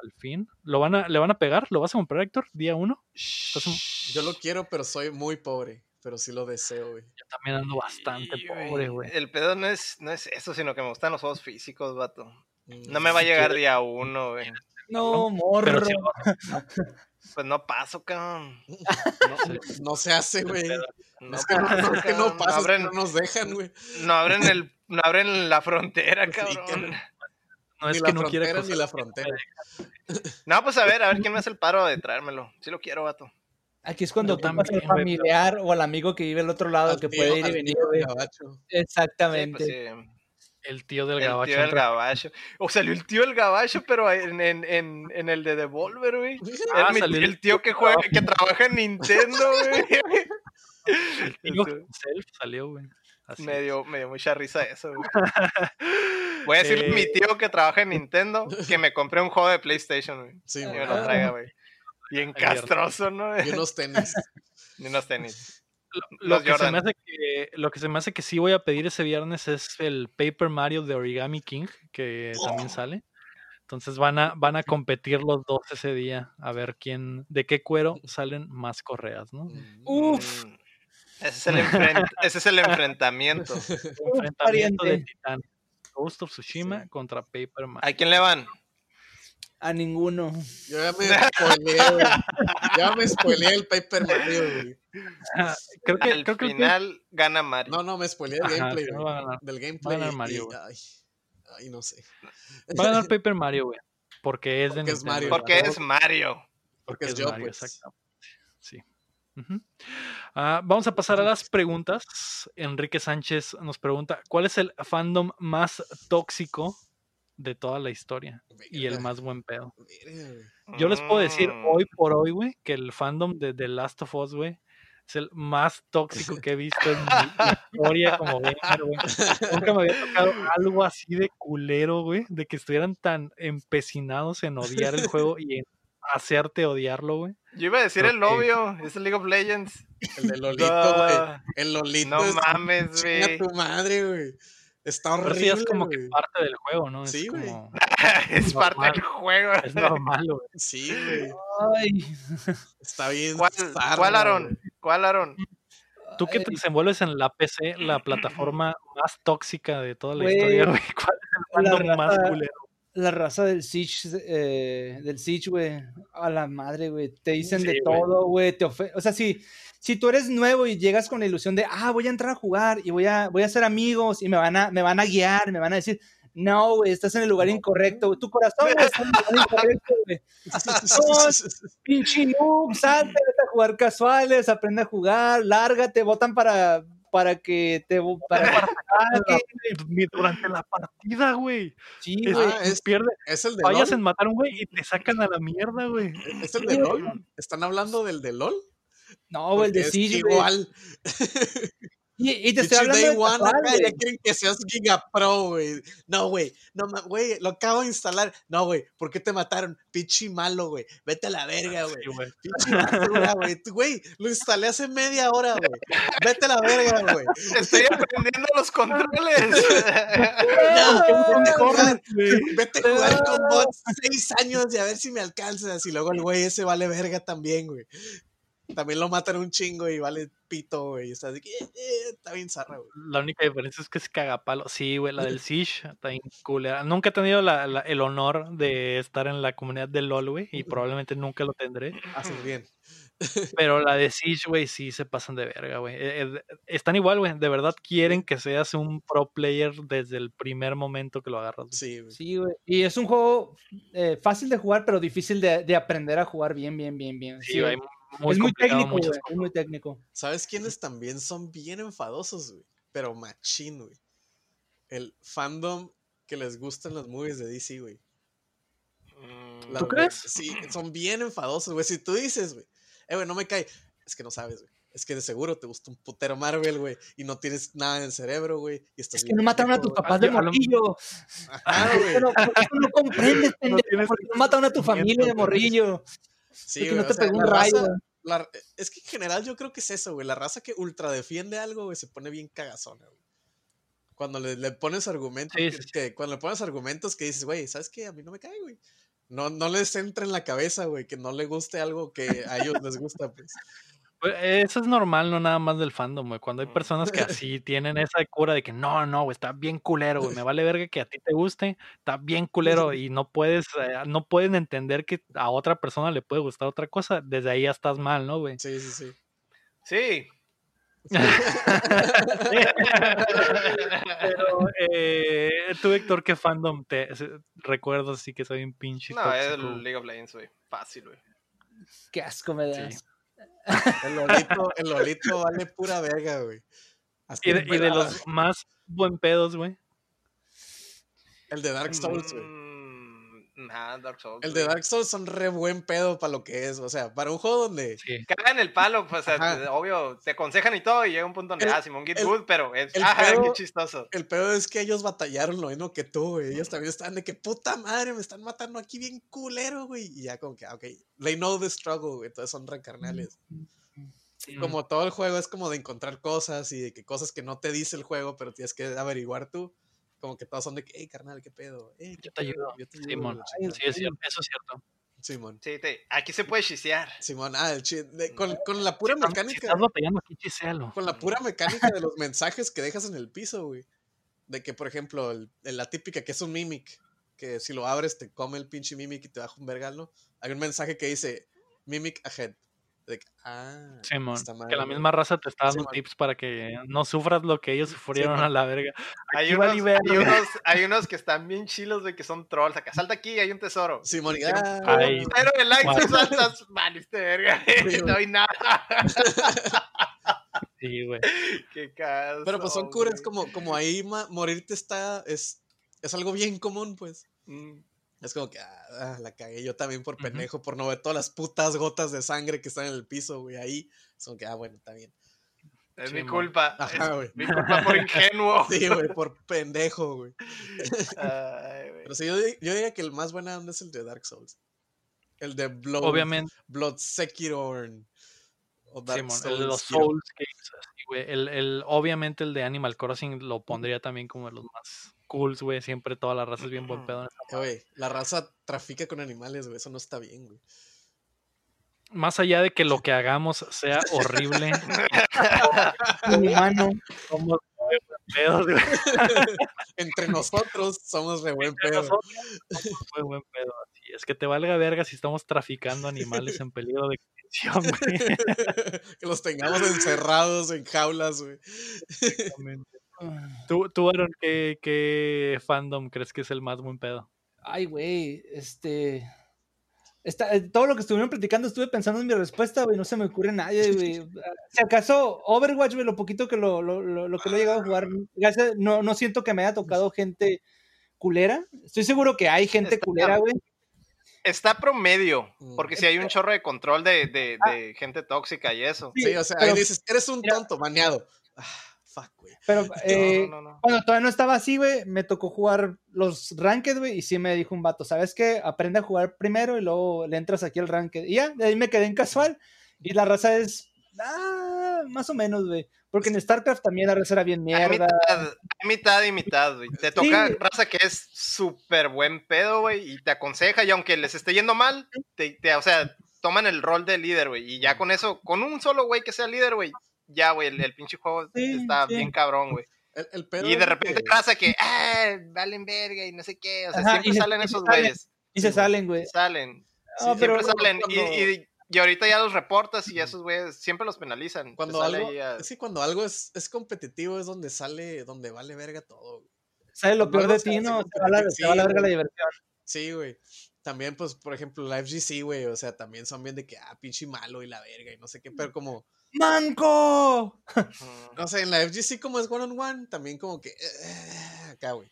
S1: al fin. ¿Lo van a, ¿Le van a pegar? ¿Lo vas a comprar, Héctor? Día 1.
S3: Yo lo quiero, pero soy muy pobre. Pero sí lo deseo, güey.
S1: Yo también ando bastante
S2: Y,
S1: pobre, güey.
S2: El pedo no es, no es eso, sino que me gustan los juegos físicos, vato.
S3: Mm,
S2: No me va a llegar día uno, güey.
S4: No,
S1: Pero
S4: morro.
S1: sí,
S2: Pues no paso, cabrón.
S3: No, no se hace, güey.
S2: No,
S3: Es que no,
S2: paso,
S3: es que no
S2: cabrón.
S3: pasa, es que
S2: abren,
S3: no nos dejan, güey.
S2: no abren el, no abren la frontera,
S3: Sí,
S2: cabrón.
S1: no es que
S3: la
S1: no quiera
S3: frontera ni la frontera.
S2: No, pues a ver, a ver quién me hace el paro de traérmelo. Sí lo quiero, vato.
S4: Aquí es cuando ocupas al familiar o al amigo que vive al otro lado
S3: Al
S4: que
S3: tío-
S4: puede ir y venir,
S3: tío.
S2: Sí,
S4: Exactamente.
S2: pues sí.
S1: El tío del
S2: El
S1: gabacho.
S2: tío del gabacho. O salió el tío del gabacho, pero en, en, en, en el de Devolver, güey.
S1: Ah,
S2: Era mi-
S1: salió
S2: el,
S1: el
S2: tío que juega, que trabaja en Nintendo, güey.
S1: El [LAUGHS] tío Self salió, güey.
S2: Me, dio, me dio mucha risa eso, güey. [LAUGHS] Voy a decirle a mi
S1: Eh,
S2: tío que trabaja en [LAUGHS] Nintendo que me compré un juego de PlayStation, güey.
S3: Sí,
S2: Y
S3: güey.
S2: me lo traiga, güey. Bien castroso, ¿no?
S3: Y unos tenis.
S2: Ni unos tenis.
S1: Lo que, se me hace que, lo que se me hace que sí voy a pedir ese viernes es el Paper Mario de Origami King, que también sale. Entonces van a, van a competir los dos ese día a ver quién, de qué cuero salen más correas, ¿no?
S3: Mm.
S4: Uf.
S2: Ese es el, enfren- [LAUGHS] ese es el enfrentamiento. [LAUGHS]
S1: Enfrentamiento de titanes. Ghost of Tsushima contra Paper Mario.
S2: ¿A quién le van?
S4: A ninguno.
S3: Yo ya me spoileé, güey. Ya me spoileé el Paper Mario, güey.
S1: Creo que,
S2: Al
S1: creo que el
S2: final gana Mario.
S3: No, no, me spoileé el
S1: Ajá,
S3: gameplay,
S1: que no
S3: güey.
S1: va a ganar.
S3: Del gameplay.
S1: Mario,
S3: y-
S1: güey.
S3: ay, ay, no sé.
S1: va a ganar [LAUGHS] Paper Mario, güey. Porque es de
S3: Porque es
S1: Nintendo,
S3: Mario.
S2: Porque
S1: ¿verdad?
S2: es Mario.
S3: Porque es
S1: es
S3: yo,
S1: Mario,
S3: pues.
S1: exactamente. Sí. Ujú. Ah, vamos a pasar a las preguntas. Enrique Sánchez nos pregunta: ¿Cuál es el fandom más tóxico de toda la historia? Y el más buen pedo. Yo les puedo decir
S2: Mm.
S1: hoy por hoy, güey, que el fandom de The Last of Us, güey, es el más tóxico que he visto en mi [LAUGHS] historia como gamer, güey. Nunca me había tocado algo así de culero, güey, de que estuvieran tan empecinados en odiar el juego y en hacerte odiarlo, güey.
S2: Yo iba a decir
S1: Creo
S2: el
S1: que-
S2: novio, es el League of Legends.
S3: El de Lolito, güey.
S2: Ah,
S3: El Lolito.
S2: No
S3: es-
S2: mames,
S3: chinga
S2: güey.
S3: tu madre, güey. Está
S1: Pero sí es
S3: horrible,
S1: como que parte del juego, ¿no?
S3: Sí,
S1: es
S3: güey.
S1: como, [LAUGHS]
S2: es parte del juego.
S1: es normal, güey.
S3: Sí, güey.
S4: Ay,
S3: Está bien.
S2: ¿Cuál,
S3: zarra,
S2: ¿cuál Aaron? ¿Cuál Aaron?
S1: Tú que te desenvuelves en la PC, la plataforma [CLEARS THROAT] más tóxica de toda la
S4: Güey,
S1: historia, güey. ¿Cuál es el fandom más culero?
S4: La raza del Siege, eh, del Siege, güey, a la madre, güey, te dicen
S1: Sí,
S4: de
S1: güey.
S4: todo, güey, te ofe- o sea, si, si tú eres nuevo y llegas con la ilusión de, ah, voy a entrar a jugar y voy a, voy a hacer amigos y me van a, me van a guiar, me van a decir, no, güey, estás en el lugar incorrecto, güey, tu corazón está en el lugar incorrecto, güey, [LAUGHS] pinche noob, salte, vete a jugar casuales, aprende a jugar, lárgate, votan para, para que te, para que [LAUGHS] saquen,
S1: Ni durante la partida, güey.
S4: sí,
S1: Es-
S4: güey,
S3: Ah, es-
S1: pierde,
S3: Es el de
S1: fallas
S3: LOL.
S1: en matar a un güey y te sacan a la mierda, güey.
S3: Es el de LOL. ¿Están hablando del de LOL?
S4: no, güey, el de Siege,
S3: igual. [LAUGHS]
S4: Y, y te estoy hablando
S3: Day
S4: de
S3: One
S4: casual,
S3: acá,
S4: güey.
S3: ya quieren que seas Giga Pro, güey. No, güey. No, güey, lo acabo de instalar. No, güey. ¿Por qué te mataron? Pinche malo, güey. Vete a la verga, güey.
S1: Sí, güey.
S3: Güey. Lo instalé hace media hora, güey. Vete a la verga, güey. [LAUGHS]
S2: Estoy aprendiendo los controles. [LAUGHS]
S3: No,
S1: ¿Qué
S3: vete a jugar, vete a jugar con bots seis años y a ver si me alcanzas. Y luego el güey ese vale verga también, güey. También lo matan un chingo y vale pito, güey. Está, de que, eh, eh, está bien zarra, güey.
S1: La única diferencia es que es cagapalo. Sí, güey, la del [LAUGHS] Siege está bien culera. Nunca he tenido la- la- el honor de estar en la comunidad de LOL, güey, y probablemente nunca lo tendré.
S3: Haces bien.
S1: Pero la de [LAUGHS] Siege, güey, sí se pasan de verga, güey. Eh, están igual, güey. De verdad quieren que seas un pro player desde el primer momento que lo agarras.
S3: Sí, güey.
S4: Sí. Y es un juego eh, fácil de jugar, pero difícil de, de aprender a jugar bien, bien, bien, bien.
S1: Sí,
S4: Sí,
S1: güey, muy
S4: es muy técnico, güey. Es muy técnico.
S3: ¿Sabes quiénes también son bien enfadosos, güey? Pero machín, güey. El fandom que les gustan las movies de DC, güey.
S2: Mm,
S3: Las
S1: ¿Tú
S3: güey-
S1: crees?
S3: Sí, son bien enfadosos, güey. Si tú dices, güey, eh, güey, no me cae. Es que no sabes, güey. Es que de seguro te gusta un putero Marvel, güey. Y no tienes nada en el cerebro, güey. Y estás
S4: Es que no mataron a tus papás de morrillo.
S3: Ajá, güey.
S4: Pero ¿por qué no comprendes, [LAUGHS] pendejo?
S1: tienes
S4: Porque no mataron a tu familia de morrillo.
S3: Sí,
S4: porque
S3: güey,
S4: no
S3: o
S4: te
S3: sea,
S4: pegó
S3: la
S4: un rayo.
S3: raza- la- es que en general yo creo que es eso, güey. La raza que ultra defiende algo, güey, se pone bien cagazona, güey. Cuando le, le pones argumentos,
S1: sí, sí.
S3: que- cuando le pones argumentos que dices, güey, ¿sabes qué? A mí no me cae, güey. No, no les entra en la cabeza, güey, que no le guste algo que a ellos les gusta, pues.
S1: Pues, Eso es normal, no nada más del fandom, güey. Cuando hay personas que [LAUGHS] así tienen esa cura de que no, no, güey, está bien culero, güey. Me vale verga que a ti te guste, está bien culero y no puedes, eh, no pueden entender que a otra persona le puede gustar otra cosa. Desde ahí ya estás mal, ¿no, güey?
S3: Sí, sí, sí.
S2: Sí. [LAUGHS]
S1: Pero eh, tú, Héctor, ¿qué fandom te recuerdas así que soy un pinche
S2: No, es
S1: tóxico?
S2: el League of Legends, güey. Fácil, güey.
S4: Qué asco me
S1: Sí.
S3: El Lolito, el Lolito vale pura verga, güey.
S1: Y de, y de los más buen pedos, güey.
S3: El de Dark Souls, güey.
S2: Nah, Dark Souls.
S3: El de. Dark Souls son re buen pedo para lo que es. O sea, para un juego donde.
S1: Sí.
S2: Cagan el palo, pues, o sea, obvio, te aconsejan y todo, y llega un punto donde,
S3: El-
S2: ah, Simón, get
S3: el-
S2: good, pero es,
S3: el [LAUGHS] pedo-
S2: qué chistoso.
S3: El peor es que ellos batallaron lo mismo que tú, güey. Ellos también estaban de que puta madre, me están matando aquí bien culero, güey. Y ya como que, ah, ok, they know the struggle, güey. Entonces son recarnales.
S1: Mm.
S3: Como todo el juego es como de encontrar cosas y de que cosas que no te dice el juego, pero tienes que averiguar tú. Como que todos son de que, hey, carnal, qué pedo. Qué
S1: Yo te
S3: pedo,
S1: ayudo,
S3: Yo te ayudo.
S1: Simón. Sí,
S3: chingada".
S1: es cierto, eso es cierto.
S3: Simón.
S2: Sí, te- aquí se puede chisear.
S3: Simón, ah, el chi- de- con, con la pura
S1: Si estás- Si
S3: mecánica.
S1: estás batallando aquí, chisealo.
S3: con la pura mecánica de los mensajes que dejas en el piso, güey. De que, por ejemplo, el- el- la típica que es un mimic, que si lo abres te come el pinche Mimic y te baja un vergal, ¿no? Hay un mensaje que dice Mimic ahead. De que, ah,
S1: Simón,
S3: esta
S1: que la misma raza te está dando tips para que no sufras lo que ellos sufrieron a la verga.
S2: Hay unos,
S1: vale verga.
S2: hay, unos, [LAUGHS] hay unos que están bien chilos, güey, que son trolls. Acá, salta aquí, hay un tesoro.
S3: Simón, ah,
S1: Ay.
S2: Pero el like tú saltas, valiste verga. [LAUGHS]
S3: Sí,
S2: no hay nada. [LAUGHS]
S1: Sí, güey.
S2: Qué caso.
S3: Pero pues son
S2: güey.
S3: como, como ahí ma- morirte está, es, es algo bien común, pues.
S2: Mm.
S3: Es como que, ah, ah, la cagué yo también por pendejo, por no ver todas las putas gotas de sangre que están en el piso, güey, ahí. Es como que, ah, bueno, está bien.
S2: Es
S1: Sí,
S2: mi culpa.
S3: Ajá,
S2: es
S3: güey.
S2: mi culpa por ingenuo. [LAUGHS]
S3: Sí, güey, por pendejo, güey. [LAUGHS]
S2: Ay, güey.
S3: Pero sí, yo, yo diría que el más buena onda es el de Dark Souls. El de Blood,
S1: Obviamente,
S3: Blood Sekiron. O Dark
S1: Simón, el de los. Souls Games, así, güey. El, el, obviamente el de Animal Crossing lo pondría también como de los más cools, güey. Siempre toda la raza es bien buen pedo.
S3: güey, la raza trafica con animales, güey. Eso no está bien, güey.
S1: Más allá de que lo [LAUGHS] que hagamos sea horrible,
S4: Inhumano.
S1: somos muy buen pedo, güey. [LAUGHS]
S3: Entre nosotros somos re buen pedo.
S1: somos muy buen pedo. Así es que te valga verga si estamos traficando animales en peligro de extinción, güey. [LAUGHS]
S3: que los tengamos encerrados en jaulas, güey.
S1: Exactamente. Tú, tú Aaron, ¿qué, ¿qué fandom crees que es el más buen pedo?
S4: Ay, güey, este... Está, eh, todo lo que estuvieron platicando, estuve pensando en mi respuesta, güey, no se me ocurre nadie, güey. [LAUGHS] Si acaso Overwatch, güey, lo poquito que lo, lo, lo, lo que lo he llegado a jugar, gracias- no, no siento que me haya tocado gente culera. Estoy seguro que hay gente
S2: Está-
S4: culera, güey.
S2: Está promedio,
S3: Mm.
S2: porque si hay un chorro de control de, de, de gente tóxica y eso.
S3: Sí, o sea,
S4: pero-
S3: ahí dices, eres un
S4: mira.
S3: tonto, baneado. Fuck, güey.
S4: Pero [LAUGHS] eh,
S2: no, no, no.
S4: cuando todavía no estaba así, güey, me tocó jugar los ranked, güey, y sí me dijo un vato, ¿sabes qué? Aprende a jugar primero y luego le entras aquí al ranked. Y ya, de ahí me quedé en casual. Y la raza es, ah, más o menos, güey. Porque en StarCraft también la raza era bien
S2: Hay
S4: mierda.
S2: mitad, hay mitad y mitad, güey. Te toca
S4: Sí.
S2: raza que es súper buen pedo, güey, y te aconseja, y aunque les esté yendo mal, te, te- o sea, toman el rol de líder, güey, y ya con eso, con un solo güey que sea líder, güey, ya, güey, el, el pinche juego
S4: Sí,
S2: está
S4: sí.
S2: bien cabrón, güey.
S3: El, el pedo
S2: Y de repente
S3: que-
S2: raza que, ah, valen verga y no sé qué, o sea,
S4: Ajá,
S2: siempre
S4: se-
S2: salen esos güeyes,
S4: Y se salen, güey.
S2: salen,
S3: Sí,
S4: pero
S2: siempre salen, y-
S3: cuando-
S2: y, y ahorita ya los reportas y esos güeyes siempre los penalizan.
S3: Cuando
S2: sale
S3: algo,
S2: ahí a-
S3: es que cuando algo es, es competitivo es donde sale, donde vale verga todo. güey.
S4: ¿sabes lo peor de ti, no? Te va la, te va la verga la diversión.
S3: Sí, güey. También, pues, por ejemplo, la FGC, güey, o sea, también son bien de que, ah, pinche malo y la verga y no sé qué, pero como,
S4: ¡Manco!
S3: No sé, en la FGC como es one on one, también como que, eh, acá, güey.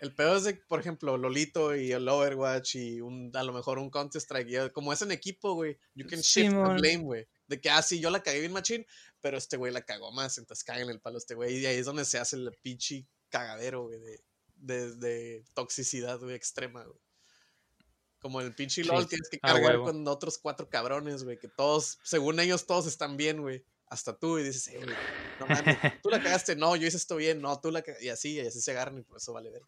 S3: El peor es de, por ejemplo, Lolito y el Overwatch y un, a lo mejor un Counter-Strike, como es en equipo, güey, you can shift the blame, güey. De que, ah, sí, yo la cagué bien machín, pero este güey la cagó más, entonces cagan el palo este güey, y ahí es donde se hace el pinche cagadero, güey, de, de, de toxicidad, güey, extrema, güey. Como el pinche
S1: Sí,
S3: LOL tienes que
S1: a
S3: cargar con otros cuatro cabrones, güey, que todos, según ellos, todos están bien, güey. Hasta tú, y dices, eh, güey, no mames, [LAUGHS] tú la cagaste, no, yo hice esto bien, no, tú la cagaste, y así, y así se agarran, y por eso vale ver.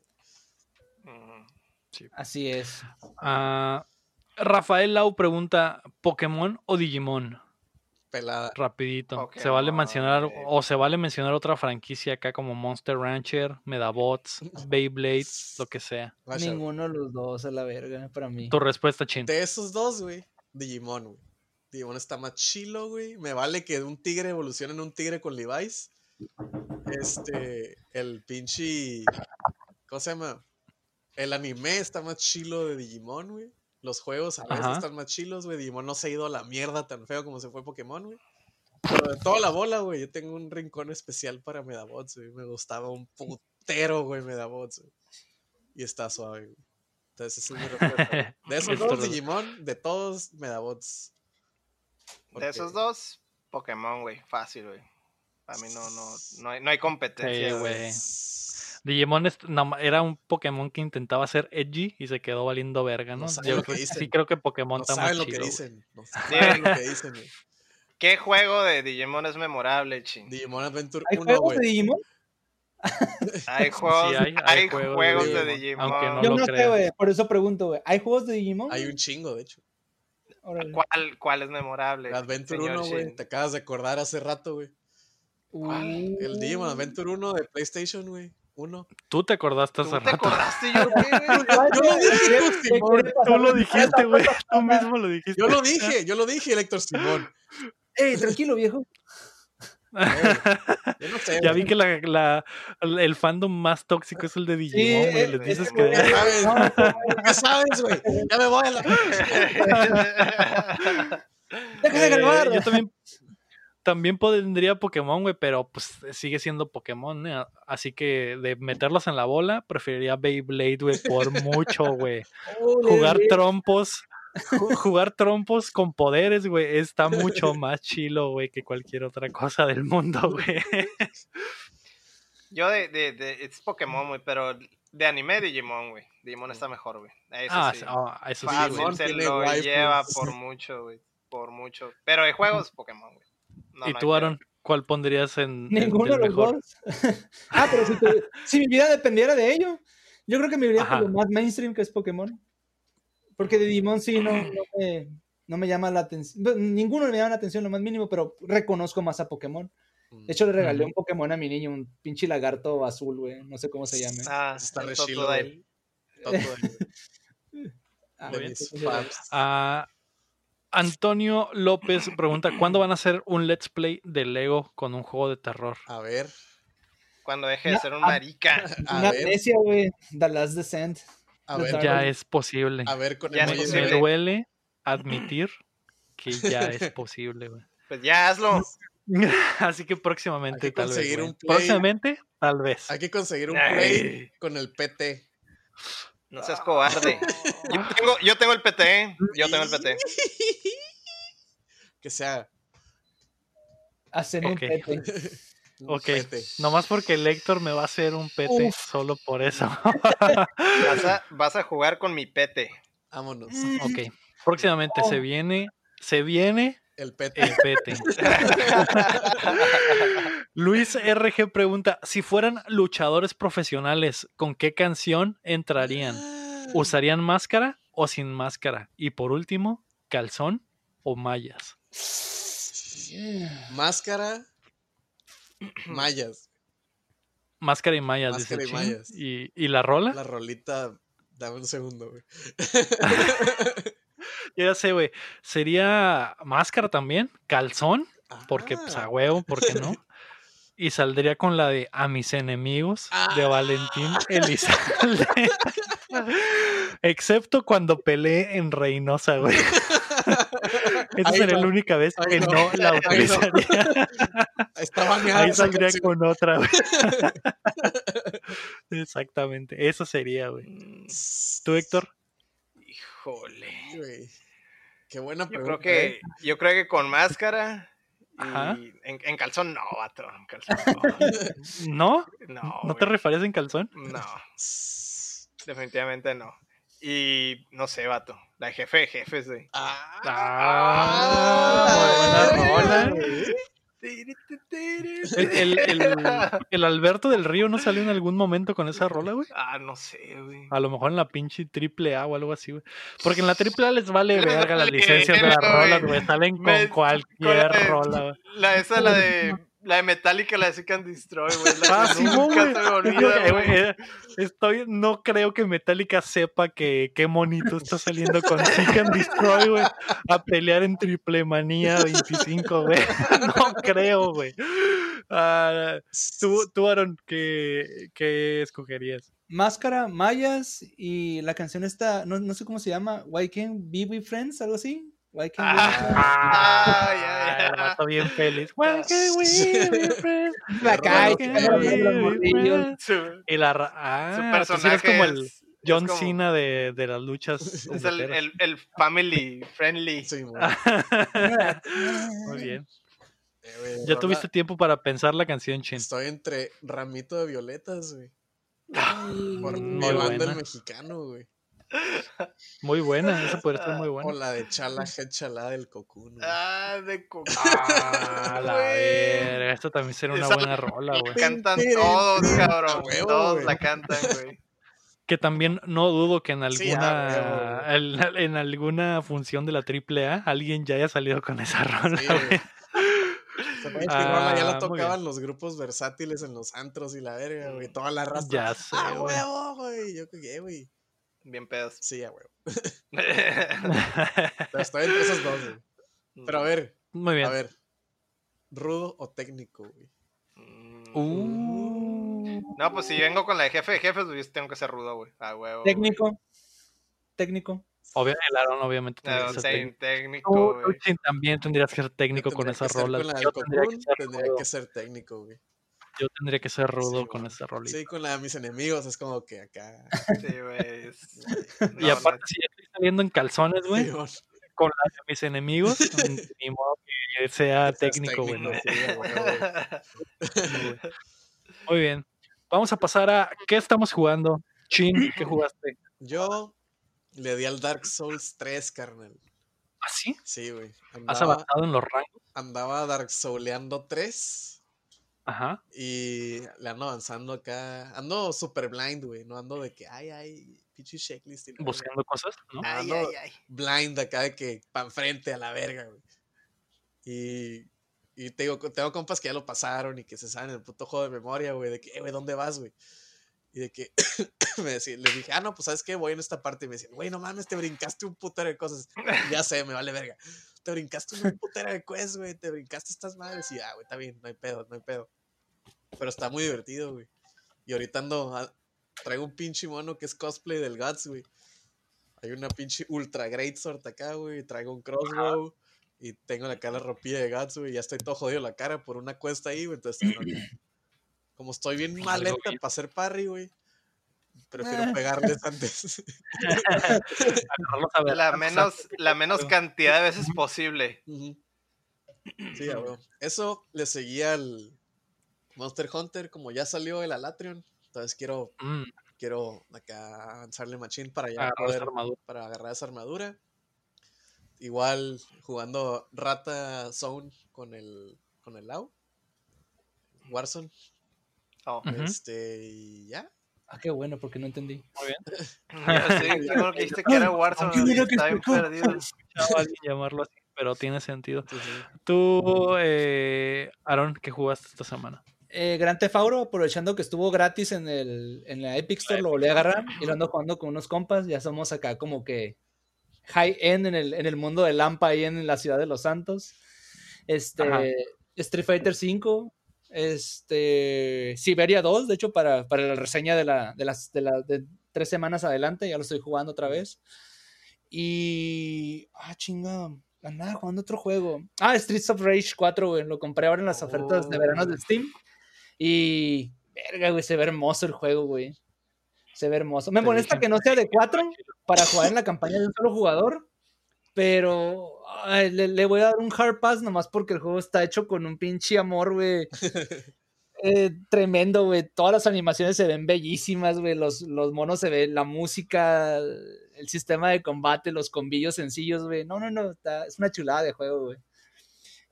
S4: Así es.
S1: Ah, Rafael Lau pregunta: ¿Pokémon o Digimon?
S3: Pelada.
S1: Rapidito. ¿Se vale mencionar o se vale mencionar otra franquicia acá como Monster Rancher, Medabots, [LAUGHS] Beyblade, lo que sea?
S4: Ninguno de los dos a la verga para mí.
S1: Tu respuesta, Chin.
S3: De esos dos, güey, Digimon, güey. Digimon está más chilo, güey. Me vale que un tigre evolucione en un tigre con Levi's. Este, el pinche. ¿Cómo se llama? El anime está más chilo de Digimon, güey. Los juegos a veces
S1: Ajá.
S3: están más chilos, güey. Digimon no se ha ido a la mierda tan feo como se fue Pokémon, güey. Pero de toda la bola, güey, yo tengo un rincón especial para Medabots, güey. Me gustaba un putero, güey, Medabots, güey. Y está suave, güey. Entonces, esa es mi. [LAUGHS] De esos dos, Digimon, de todos, Medabots.
S2: De esos dos, Pokémon, güey, fácil, güey. Para mí no, no, no hay, no hay competencia,
S1: Sí,
S2: güey.
S1: güey. Digimon era un Pokémon que intentaba ser edgy y se quedó valiendo verga, ¿no?
S3: No
S1: Yo
S3: lo
S1: creo-
S3: que dicen.
S1: sí creo que Pokémon
S3: No
S1: está más
S3: saben lo que
S1: chido. güey.
S3: dicen. No [LAUGHS] saben lo que dicen, güey.
S2: ¿Qué juego de Digimon es memorable, ching?
S3: Digimon Adventure
S4: ¿Hay
S3: 1,
S4: juegos de. Digimon?
S2: Hay juegos,
S1: Sí, hay-
S2: hay,
S1: hay juegos
S2: juegos,
S3: de
S2: de
S3: Digimon,
S2: Digimon.
S1: aunque no
S4: Yo
S1: lo
S4: no sé, güey. Por eso pregunto, güey. ¿Hay juegos de Digimon?
S3: Hay un chingo, de hecho.
S2: ¿Cuál, ¿Cuál es memorable?
S3: Adventure
S2: señor
S3: 1, güey. Te acabas de acordar hace rato, güey. El Digimon
S4: Uh,
S3: Adventure 1 de PlayStation, güey. Uno.
S1: Tú te acordaste
S2: ¿Tú
S1: hace
S2: te
S1: rato.
S2: acordaste yo qué, [LAUGHS] güey?
S3: Yo lo dije, tú, Simón.
S1: Tú lo dijiste, güey. Tú mismo lo dijiste.
S3: Yo lo dije, yo lo dije, Héctor Simón.
S4: Ey, tranquilo, viejo.
S3: Yo no sé.
S1: Ya vi que la, la- el fandom más tóxico es el de Digimon, güey. Les dices que.
S3: Ya sabes, ya sabes, güey. Ya me voy a la.
S4: Deja de
S1: Eh,
S4: grabar.
S1: yo también, también pondría Pokémon, güey, pero pues sigue siendo Pokémon, ¿eh? Así que de meterlos en la bola, preferiría Beyblade, güey, por mucho, güey. [LAUGHS] Jugar trompos, ju- jugar trompos con poderes, güey, está mucho [LAUGHS] más chilo, güey, que cualquier otra cosa del mundo, güey. [LAUGHS]
S2: Yo de, de, de, es Pokémon, güey, pero de anime Digimon, güey. Digimon está mejor, güey. Eso
S1: Ah,
S2: sí.
S1: sí, ah, eso sí,
S2: Fácil.
S3: Digimon
S2: se lo lleva por mucho, güey. Por mucho. Pero de juegos, Pokémon, güey. No,
S1: ¿Y tú. Aaron, cuál pondrías en,
S4: Ninguno de los
S1: mejor?
S4: dos. [LAUGHS] ah, pero si, si mi vida dependiera de ello, yo creo que me iría por lo más mainstream que es Pokémon. Porque de Digimon sí no, no, me, no me llama la atención. Ninguno me llama la atención lo más mínimo, pero reconozco más a Pokémon. De hecho, le regalé
S1: Ujú.
S4: un Pokémon a mi niño, un pinche lagarto azul, güey. No sé cómo se llame.
S2: Ah,
S3: Está
S2: el
S3: re
S2: Totodile.
S3: de- [LAUGHS]
S4: Ah,
S1: Antonio López pregunta: ¿Cuándo van a hacer un Let's Play de Lego con un juego de terror?
S3: A ver,
S2: Cuando deje de ser un marica. [LAUGHS]
S3: a
S4: Una amnesia, güey. The Last Descent.
S3: a ver,
S1: Ya es posible.
S3: a ver con
S2: Ya es
S3: emojis
S1: Me duele admitir que ya [LAUGHS] es posible, güey.
S2: Pues ya hazlo. [LAUGHS]
S1: Así que próximamente
S3: Hay que
S1: tal vez.
S3: un Play.
S1: Próximamente, tal vez.
S3: Hay que conseguir un
S2: Ay.
S3: play con el PT.
S2: No seas cobarde. Yo [LAUGHS] tengo, yo tengo el PT. Yo tengo el PT.
S3: Que sea
S4: Hacen un
S1: Ok.
S4: pete. [LAUGHS]
S3: un
S1: Ok.
S3: PT.
S1: Nomás porque el Héctor me va a hacer un PT
S4: Uf.
S1: solo por eso.
S2: Vas a, vas a jugar con mi PT.
S3: Vámonos.
S1: ok. Próximamente se viene. Se viene
S3: El PT.
S1: el PT. [LAUGHS] Luis RG pregunta: si fueran luchadores profesionales, ¿con qué canción entrarían? ¿Usarían máscara o sin máscara? Y por último, calzón o mallas.
S3: Máscara. Mallas.
S1: Máscara y mallas,
S3: Máscara
S1: dice
S3: y mallas.
S1: ¿Y, y la rola?
S3: La rolita. Dame un segundo, güey. [LAUGHS]
S1: Ya sé, güey. ¿Sería máscara también? ¿Calzón? Porque, pues, a
S3: Ah.
S1: huevo, ¿por qué no? [LAUGHS] Y saldría con la de A mis enemigos de
S3: Ah.
S1: Valentín Elizalde. [LAUGHS] Excepto cuando peleé en Reynosa, güey. [LAUGHS] Esa
S3: Ahí
S1: sería
S3: no.
S1: la única vez
S3: Ahí
S1: que
S3: no.
S1: no la
S3: Ahí no.
S1: utilizaría.
S3: Está baneada
S1: Ahí saldría con otra, güey. Exactamente. Eso sería, güey.
S2: Mm,
S1: ¿Tú, Héctor?
S2: Híjole.
S3: Güey. Qué buena
S2: Yo
S3: pregunta.
S2: creo
S3: ¿eh?
S2: que, yo creo que con máscara.
S1: Ajá.
S2: Y en, en calzón no, vato. En calzón
S1: ¿No? [LAUGHS]
S2: no. No,
S1: ¿No te referías en calzón?
S2: No, [LAUGHS] definitivamente no. Y no sé, vato. La jefe de jefes, güey.
S3: Ah,
S1: Ah,
S3: muy
S1: buena rola. [LAUGHS] El, el- Alberto del Río no salió en algún momento con esa rola, güey.
S2: Ah, no sé, güey.
S1: A lo mejor en la pinche triple A o algo así, güey. Porque en la triple A les vale [LAUGHS] verga las licencias de las rolas,
S2: güey.
S1: Salen con
S2: Me-
S1: cualquier rola, güey.
S2: La esa, la de. La de Metallica, la de Seek and Destroy, güey. La
S1: Ah,
S2: nunca
S1: güey. [LAUGHS] Estoy, no creo que Metallica sepa que qué monito está saliendo con [LAUGHS] Seek and Destroy, güey, a pelear en Triple Manía 25, güey. [LAUGHS] No creo, güey. Ah, tú, tú, Aaron, ¿qué, qué escogerías?
S4: Máscara, mallas y la canción esta, no, no sé cómo se llama, Why Can't Be With Friends, algo así. Why Can't Friends?
S2: Ah, ya.
S1: el vato bien feliz. Why can't we [LAUGHS] be friends? [LAUGHS]
S4: La calle,
S1: we?
S2: Su,
S1: Y la ra-
S2: su
S1: ah,
S2: personaje
S1: eres como el
S2: es- es
S1: John
S2: como-
S1: Cena de, de las luchas. [LAUGHS]
S2: Es el, el, el family friendly.
S3: Sí.
S1: Muy bien.
S3: Eh, güey,
S1: Ya tuviste tiempo para pensar la canción, Chin.
S3: Estoy entre Ramito de Violetas, güey.
S4: Ay,
S3: Por
S1: Mm,
S3: mi banda el mexicano, güey.
S1: Muy buena, esa podría estar muy
S3: O
S1: buena.
S3: la de [LAUGHS] Chala Chala del güey.
S2: Ah, de coco.
S1: Ah, la verga. Esto también sería una
S2: Esa-
S1: buena rola,
S2: La
S1: güey.
S2: cantan todos, cabrón.
S3: Huevo,
S2: todos
S3: güey.
S2: la cantan, güey.
S1: Que también no dudo que en
S3: Sí,
S1: alguna en, en alguna función de la AAA alguien ya haya salido con esa rola,
S3: Sí. O sea, Güey, qué rola, ya
S1: Ah,
S3: la
S1: muy
S3: tocaban los grupos versátiles en los antros y la verga, güey. Toda la raza.
S1: Ya sé,
S3: ¡Ah, huevo, güey! Yo qué, güey.
S2: Bien pedos.
S3: Sí, a huevo. [LAUGHS] [LAUGHS] Estoy entre esos dos, güey. Pero a ver,
S1: Muy bien.
S3: a ver. ¿Rudo o técnico, güey?
S2: Mm.
S1: Uh.
S2: No, pues si vengo con la de jefe de jefes, pues yo tengo que ser rudo, güey. Ah, huevo. güey.
S4: Técnico. Técnico.
S1: Obvia- el Aaron obviamente tendría
S2: No,
S1: que ser técnico. Tú, tú, también tendrías que ser técnico
S3: Yo
S1: con
S3: ser
S1: rolas.
S3: Con la
S1: Yo
S3: del
S1: tendría que ser
S3: tendría que ser técnico, güey.
S1: Yo tendría que ser rudo
S3: Sí,
S1: con
S3: güey.
S1: ese rolito.
S3: Sí, con la de mis enemigos es como que acá.
S2: Sí, güey. es- [LAUGHS]
S1: y aparte,
S2: no.
S1: si ya estoy saliendo en calzones, güey, con la de mis enemigos, [LAUGHS] ni modo que sea técnico, güey. Muy bien. Vamos a pasar a ¿qué estamos jugando? Chin, ¿qué [CLEARS THROAT] jugaste?
S3: Yo le di al Dark Souls 3, carnal.
S1: ¿Ah, sí?
S3: Sí, güey.
S1: ¿Has avanzado en los rangos?
S3: andaba Dark Souleando 3
S1: Ajá.
S3: y le ando avanzando acá. Ando super blind, güey. No ando de que, ay, ay, pinche checklist. y la verga.
S1: Buscando cosas, ¿no?
S2: Ay,
S3: Ando
S2: ay, ay.
S3: blind acá de que pan frente a la verga, güey. Y, y tengo, tengo compas que ya lo pasaron y que se saben el puto juego de memoria, güey. De que, eh, güey, ¿dónde vas, güey? Y de que [COUGHS] me decía, les dije, ah, no, pues sabes qué, voy en esta parte. Y me decían, güey, no mames, te brincaste un putero de cosas. ya sé, me vale verga. Te brincaste un putero de quests, güey. Te brincaste estas madres. Y ah, güey, está bien, no hay pedo, no hay pedo. Pero está muy divertido, güey. Y ahorita ando, a- traigo un pinche mono que es cosplay del Guts, güey. Hay una pinche ultra great sword acá, güey. Traigo un crossbow. Y tengo acá la ropilla de Guts, güey. Ya estoy todo jodido la cara por una cuesta ahí, güey. Entonces, no, [CLEARS THROAT] como estoy bien maleta para hacer parry, güey. Prefiero
S4: Eh.
S3: pegarles antes.
S1: Agarrarlos a ver.
S2: La
S1: Ah,
S2: menos, la menos cantidad de veces posible.
S3: Sí, a huevo. Eso le seguía al Monster Hunter, como ya salió el Alatrion. Entonces quiero,
S1: Mm,
S3: quiero acá avanzarle machín para ya
S1: agarrar esa
S3: poder, para agarrar esa armadura. Igual jugando Rata Zone con el con el Lau. Warzone.
S2: Oh.
S3: Este, y ya.
S4: Ah, qué bueno, porque no entendí.
S1: Muy bien. [LAUGHS]
S2: ya sé, qué bueno que dijiste que era Warzone.
S4: Qué bueno que
S2: bien perdido.
S1: Escuchaba a alguien llamarlo así, pero tiene sentido.
S3: Sí, sí.
S1: Tú, eh, Aaron, ¿qué jugaste esta semana?
S4: Eh, Gran Theft Auto, aprovechando que estuvo gratis en, el, en la Epic Store, lo volví a agarrar y lo ando jugando con unos compas. Ya somos acá como que high end en el, en el mundo de Lampa ahí en la ciudad de Los Santos. Este,
S1: Ajá.
S4: Street Fighter 5, este, Siberia 2, de hecho, para, para la reseña de, la, de las de, la- de tres semanas adelante, ya lo estoy jugando otra vez. Y. Ah, chinga. Andaba jugando otro juego. Ah, Streets of Rage 4, güey. Lo compré ahora en las ofertas de verano de Steam. Y. Verga, güey. Se ve hermoso el juego, güey. Se ve hermoso. Me molesta que no sea de 4 para jugar en la campaña de un solo jugador. Pero ay, le, le voy a dar un hard pass nomás porque el juego está hecho con un pinche amor, güey. [LAUGHS] Eh, tremendo, güey. Todas las animaciones se ven bellísimas, güey. Los, los monos se ven, la música, el sistema de combate, los combillos sencillos, güey. No, no, no. está- es una chulada de juego, güey.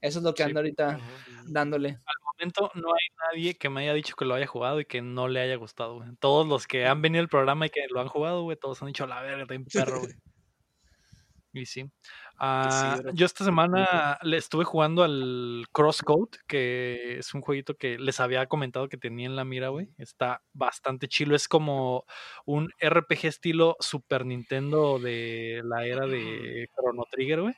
S4: Eso es lo que
S1: Sí.
S4: ando ahorita dándole.
S1: Al momento no hay nadie que me haya dicho que lo haya jugado y que no le haya gustado, güey. Todos los que han venido al programa y que lo han jugado, güey, todos han dicho la verga, está bien perro, güey. [LAUGHS] Y sí. Ah, yo esta semana le estuve jugando al Crosscode, que es un jueguito que les había comentado que tenía en la mira, güey. Está bastante chilo. Es como un RPG estilo Super Nintendo de la era de Chrono Trigger, güey.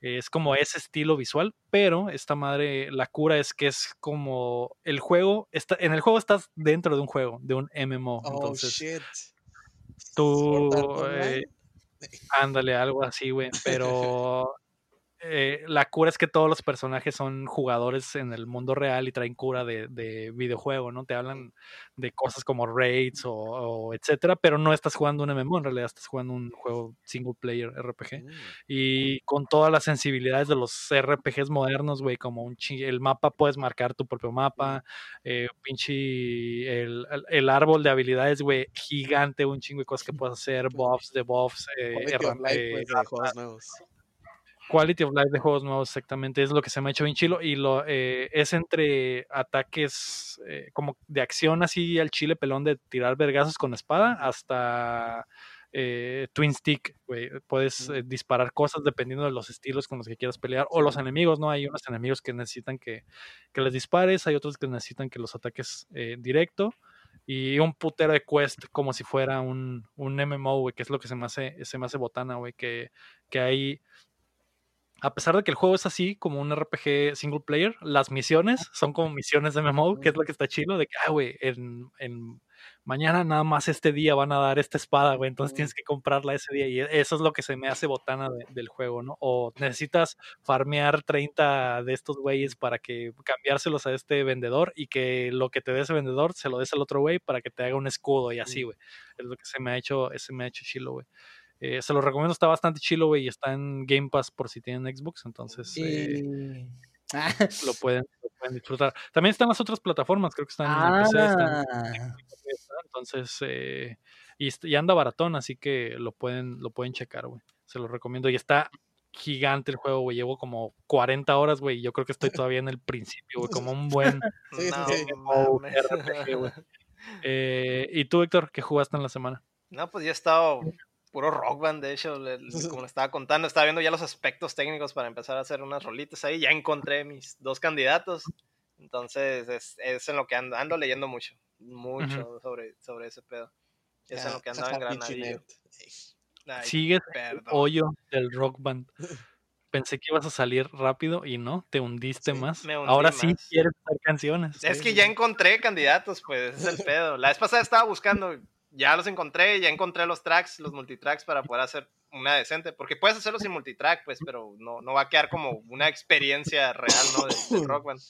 S1: Es como ese estilo visual, pero esta madre, la cura es que es como el juego, está, en el juego estás dentro de un juego, de un MMO.
S3: Oh,
S1: entonces,
S3: shit.
S1: tú, eh, ándale, algo así, güey. [LAUGHS] Pero eh, la cura es que todos los personajes son jugadores en el mundo real y traen cura de, de videojuego, ¿no? Te hablan de cosas como raids o, o etcétera, pero no estás jugando un MMO, en realidad estás jugando un juego single player RPG.
S3: Mm.
S1: Y con todas las sensibilidades de los RPGs modernos, güey, como un el mapa puedes marcar tu propio mapa, eh, pinche el, el- el árbol de habilidades, güey, gigante, un chingo de cosas que [LAUGHS] puedes hacer, buffs, debuffs, eh,
S3: Quality of life, de juegos nuevos.
S1: exactamente, es lo que se me ha hecho bien chilo y lo eh, es entre ataques eh, como de acción así al chile pelón de tirar vergazos con espada hasta eh, twin stick, güey. Puedes eh, disparar cosas dependiendo de los estilos con los que quieras pelear. O los enemigos, ¿no? Hay unos enemigos que necesitan que, que les dispares, hay otros que necesitan que los ataques eh, directo. Y un putero de quest como si fuera un, un MMO, güey, que es lo que se me hace, se me hace botana, güey, que, que hay a pesar de que el juego es así, como un RPG single player, las misiones son como misiones de MMO, que es lo que está chido, de que, ah, güey, en, en, mañana nada más este día van a dar esta espada, güey, entonces tienes que comprarla ese día y eso es lo que se me hace botana del juego, ¿no? O necesitas farmear 30 de estos güeyes para que cambiárselos a este vendedor y que lo que te dé ese vendedor se lo des al otro güey para que te haga un escudo y así, güey. Es lo que se me ha hecho, se me ha hecho chilo, güey. Eh, se lo recomiendo, está bastante chilo, güey, y está en Game Pass por si tienen Xbox, entonces eh, lo, [LAUGHS] pueden, lo, pueden, disfrutar. También están las otras plataformas, creo que están en PC, están en ah. entonces, eh, y, y, anda baratón, así que lo pueden, lo pueden checar, güey. Se lo recomiendo. Y está gigante el juego, güey. Llevo como 40 horas, güey, y yo creo que estoy todavía en el principio, güey, como un buen [LAUGHS]
S3: sí,
S2: no,
S3: sí,
S1: RPG, güey. [LAUGHS] Eh, ¿Y tú, Héctor, qué jugaste en la semana?
S2: No, pues ya he estado puro rock band, de hecho, le, [LAUGHS] como le estaba contando, estaba viendo ya los aspectos técnicos para empezar a hacer unas rolitas ahí, ya encontré mis dos candidatos, entonces es, es en lo que ando, ando leyendo mucho, mucho uh -huh. sobre, sobre ese pedo. Es
S3: Ya,
S2: en lo que andaba en Granadillo. Ay,
S1: Sigues el
S2: perdón.
S1: hoyo del rock band. [LAUGHS] Pensé que ibas a salir rápido y no, te hundiste
S3: Sí,
S1: más.
S2: hundí
S1: Ahora sí
S2: más.
S1: quieres hacer canciones.
S2: Es que ya encontré candidatos, pues, es el [LAUGHS] pedo. La vez pasada estaba buscando, ya los encontré, ya encontré los tracks, los multitracks para poder hacer una decente, porque puedes hacerlo sin multitrack, pues, pero no, no va a quedar como una experiencia real, ¿no? De, de rock band.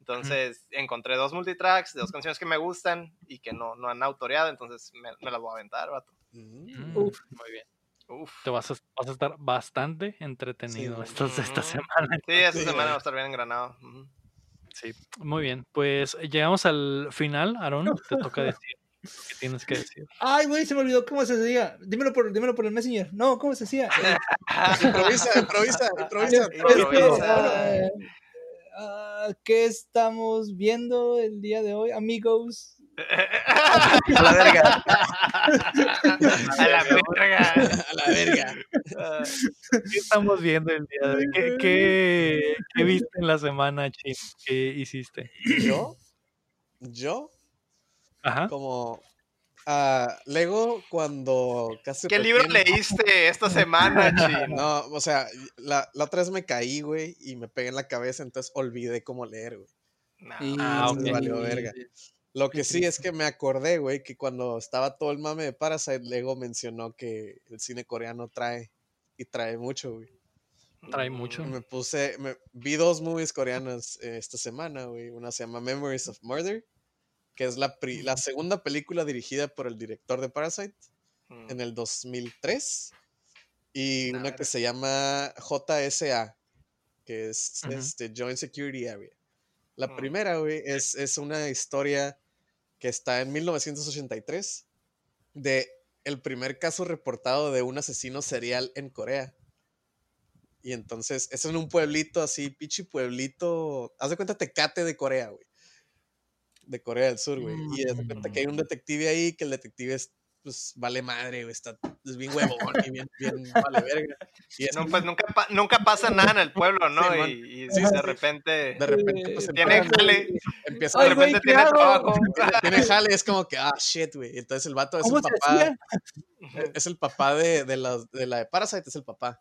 S2: Entonces, encontré dos multitracks, dos canciones que me gustan y que no, no han autoreado, entonces me, me las voy a aventar, vato.
S3: Mm.
S1: Mm, muy bien.
S2: Uf.
S1: Te vas a, vas a estar bastante entretenido
S3: Sí.
S1: estos- esta
S2: Ujú.
S1: semana.
S2: Sí, esta
S3: Sí,
S2: semana va a estar bien engranado. Ujú.
S1: Sí, muy bien. Pues llegamos al final, Aaron. Te toca decir que tienes que decir.
S4: Ay, güey, se me olvidó cómo se decía. Dímelo por, dímelo por el Messenger. No, ¿cómo se decía? [LAUGHS]
S3: Improvisa, improvisa, improvisa.
S4: esto,
S2: Improvisa.
S4: eh, ah, ¿Qué estamos viendo el día de hoy, amigos?
S2: A la verga. [LAUGHS] A la verga.
S3: A la verga.
S2: Ah,
S1: ¿Qué estamos viendo el día de hoy? ¿Qué, qué, qué viste en la semana, Chin? ¿Qué hiciste?
S3: Yo, yo,
S1: Ajá.
S3: como ah, Lego cuando casi.
S2: ¿Qué libro leíste esta [LAUGHS] semana?
S3: No, o sea, la, la otra vez me caí, güey, y me pegué en la cabeza, entonces olvidé cómo leer, güey.
S2: No.
S4: Y-
S1: Ah.
S3: Valió verga. Lo que sí es que me acordé, güey, que cuando estaba todo el mame de Parasite, Lego mencionó que el cine coreano trae, y trae mucho, güey.
S1: Trae mucho.
S3: Y Me puse, me, vi dos movies coreanas eh, esta semana, güey. Una se llama Memories of Murder, que es la, pri- la segunda película dirigida por el director de Parasite
S2: Mm.
S3: en el 2003. Y
S2: A
S3: una
S2: ver.
S3: que se llama JSA, que es
S1: Ujú.
S3: este, Joint Security Area. La
S2: Mm.
S3: primera, güey, es, es una historia que está en 1983 de el primer caso reportado de un asesino serial en Corea. Y entonces, es en un pueblito así, pichi pueblito. Haz de cuenta Tecate de Corea, güey. De Corea del Sur, güey. Y de cuenta que hay un detective ahí, que el detective es, pues, vale madre, güey. Está, es bien huevón y bien, bien vale verga. Y es
S2: No, pues nunca, pa- nunca pasa nada en el pueblo, ¿no? Y y
S3: Sí,
S2: de
S3: sí.
S2: repente
S3: de repente, pues,
S2: tiene
S3: empieza-
S2: jale,
S3: empieza
S2: de
S4: Ay,
S3: de
S2: repente
S4: ¿qué
S2: tiene
S4: hago?
S2: trabajo. [LAUGHS]
S3: tiene jale, es como que, ah, shit, güey. Entonces el vato es
S4: ¿Cómo
S3: el papá,
S4: hacía?
S3: es el papá de, de, la, de la de Parasite, es el papá.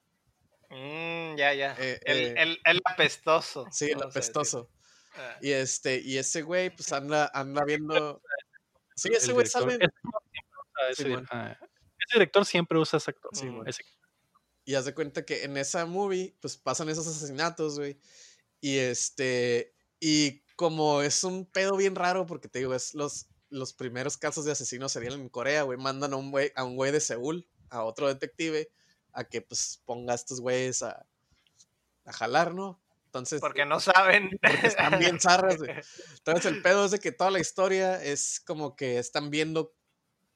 S2: Mm, ya, ya.
S3: Eh,
S2: el,
S3: eh,
S2: el, el apestoso.
S3: Sí, el apestoso.
S2: Ah.
S3: Y este, y ese güey, pues anda, anda viendo. Sí, ese güey sale.
S1: ese ah, director siempre usa ese actor. Ese-
S3: Y haz de cuenta que en esa movie, pues pasan esos asesinatos, güey. Y este. Y como es un pedo bien raro, porque te digo, es los, los primeros casos de asesinos serían en Corea, güey. Mandan a un güey, a un güey de Seúl, a otro detective, a que pues ponga a estos güeyes a, a jalar, ¿no? Entonces.
S2: Porque no saben.
S3: porque están bien zarras, güey. [LAUGHS] Entonces el pedo es de que toda la historia es como que están viendo,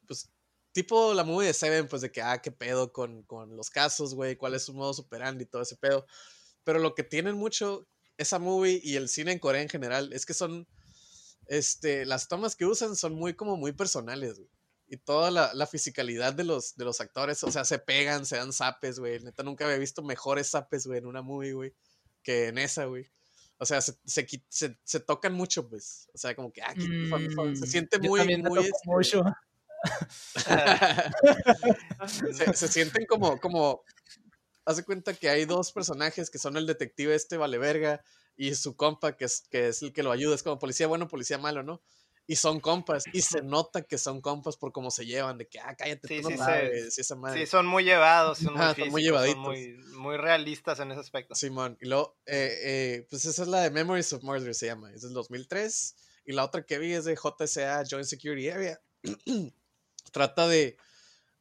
S3: pues, tipo la movie de Seven, pues de que, ah, qué pedo con, con los casos, güey, cuál es su modo superando y todo ese pedo. Pero lo que tienen mucho esa movie y el cine en Corea en general es que son, este, las tomas que usan son muy como muy personales, güey. y toda la, la fisicalidad de los, de los actores, o sea, se pegan, se dan zapes, güey. Neta, nunca había visto mejores zapes, güey, en una movie, güey, que en esa, güey. O sea, se, se, se- se tocan mucho, pues. O sea, como que ah, que-
S4: Mm,
S3: se siente muy, muy. este,
S4: mucho. [LAUGHS]
S3: se, se sienten como, como, hace cuenta que hay dos personajes que son el detective este vale verga y su compa que es, que es el que lo ayuda, es como policía bueno, policía malo, ¿no? Y son compas, y se nota que son compas por cómo se llevan, de que, ah, cállate,
S2: Sí,
S3: tú no
S2: sí,
S3: sabes, esa madre.
S2: Sí, son muy llevados, son muy
S3: son muy
S2: son
S3: llevaditos.
S2: muy, muy realistas en ese aspecto.
S3: Simón, y luego, eh, eh, pues esa es la de Memories of Murder, se llama, es del 2003, y la otra que vi es de JSA, Joint Security Area. [CLEARS THROAT] Trata de,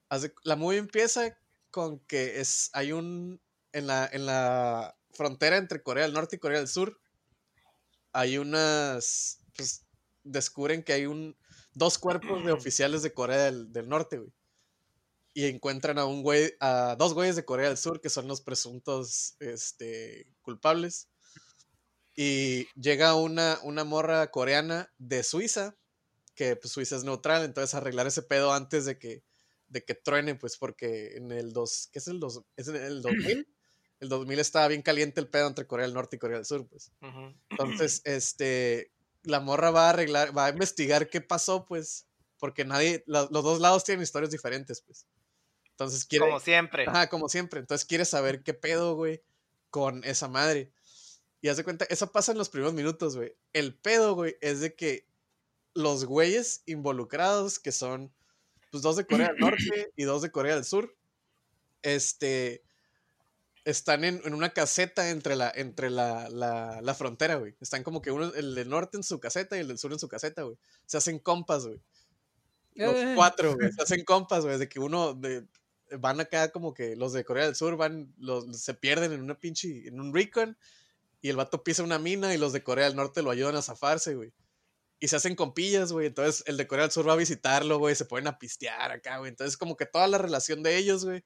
S3: hace- la movie empieza con que es, hay un, en la, en la frontera entre Corea del Norte y Corea del Sur, hay unas, pues, descubren que hay un, dos cuerpos de [CLEARS THROAT] oficiales de Corea del, del Norte, güey. Y encuentran a un güey, a dos güeyes de Corea del Sur que son los presuntos, este, culpables. Y llega una, una morra coreana de Suiza, que pues Suiza es neutral, entonces arreglar ese pedo antes de que, de que truene, pues porque en el dos, ¿qué es el dos? ¿Es en el 2000? [CLEARS THROAT] El 2000 estaba bien caliente el pedo entre Corea del Norte y Corea del Sur, pues. [CLEARS THROAT] Entonces, este, la morra va a arreglar, va a investigar qué pasó, pues, porque nadie, los dos lados tienen historias diferentes, pues. Entonces quiere,
S2: Como siempre.
S3: ajá, como siempre, entonces quiere saber qué pedo, güey, con esa madre. Y haz de cuenta, eso pasa en los primeros minutos, güey. El pedo, güey, es de que los güeyes involucrados, que son, pues, dos de Corea del Norte y dos de Corea del Sur, este, están en, en una caseta entre la, entre la, la, la frontera, güey. Están como que uno, el del norte en su caseta y el del sur en su caseta, güey. Se hacen compas, güey. Los
S4: Eh.
S3: cuatro, güey. [LAUGHS] Se hacen compas, güey. De que uno de, van acá como que los de Corea del Sur van, los, se pierden en una pinche, en un recon y el vato pisa una mina y los de Corea del Norte lo ayudan a zafarse, güey. Y se hacen compillas, güey. Entonces el de Corea del Sur va a visitarlo, güey. Se ponen a pistear acá, güey. Entonces como que toda la relación de ellos, güey.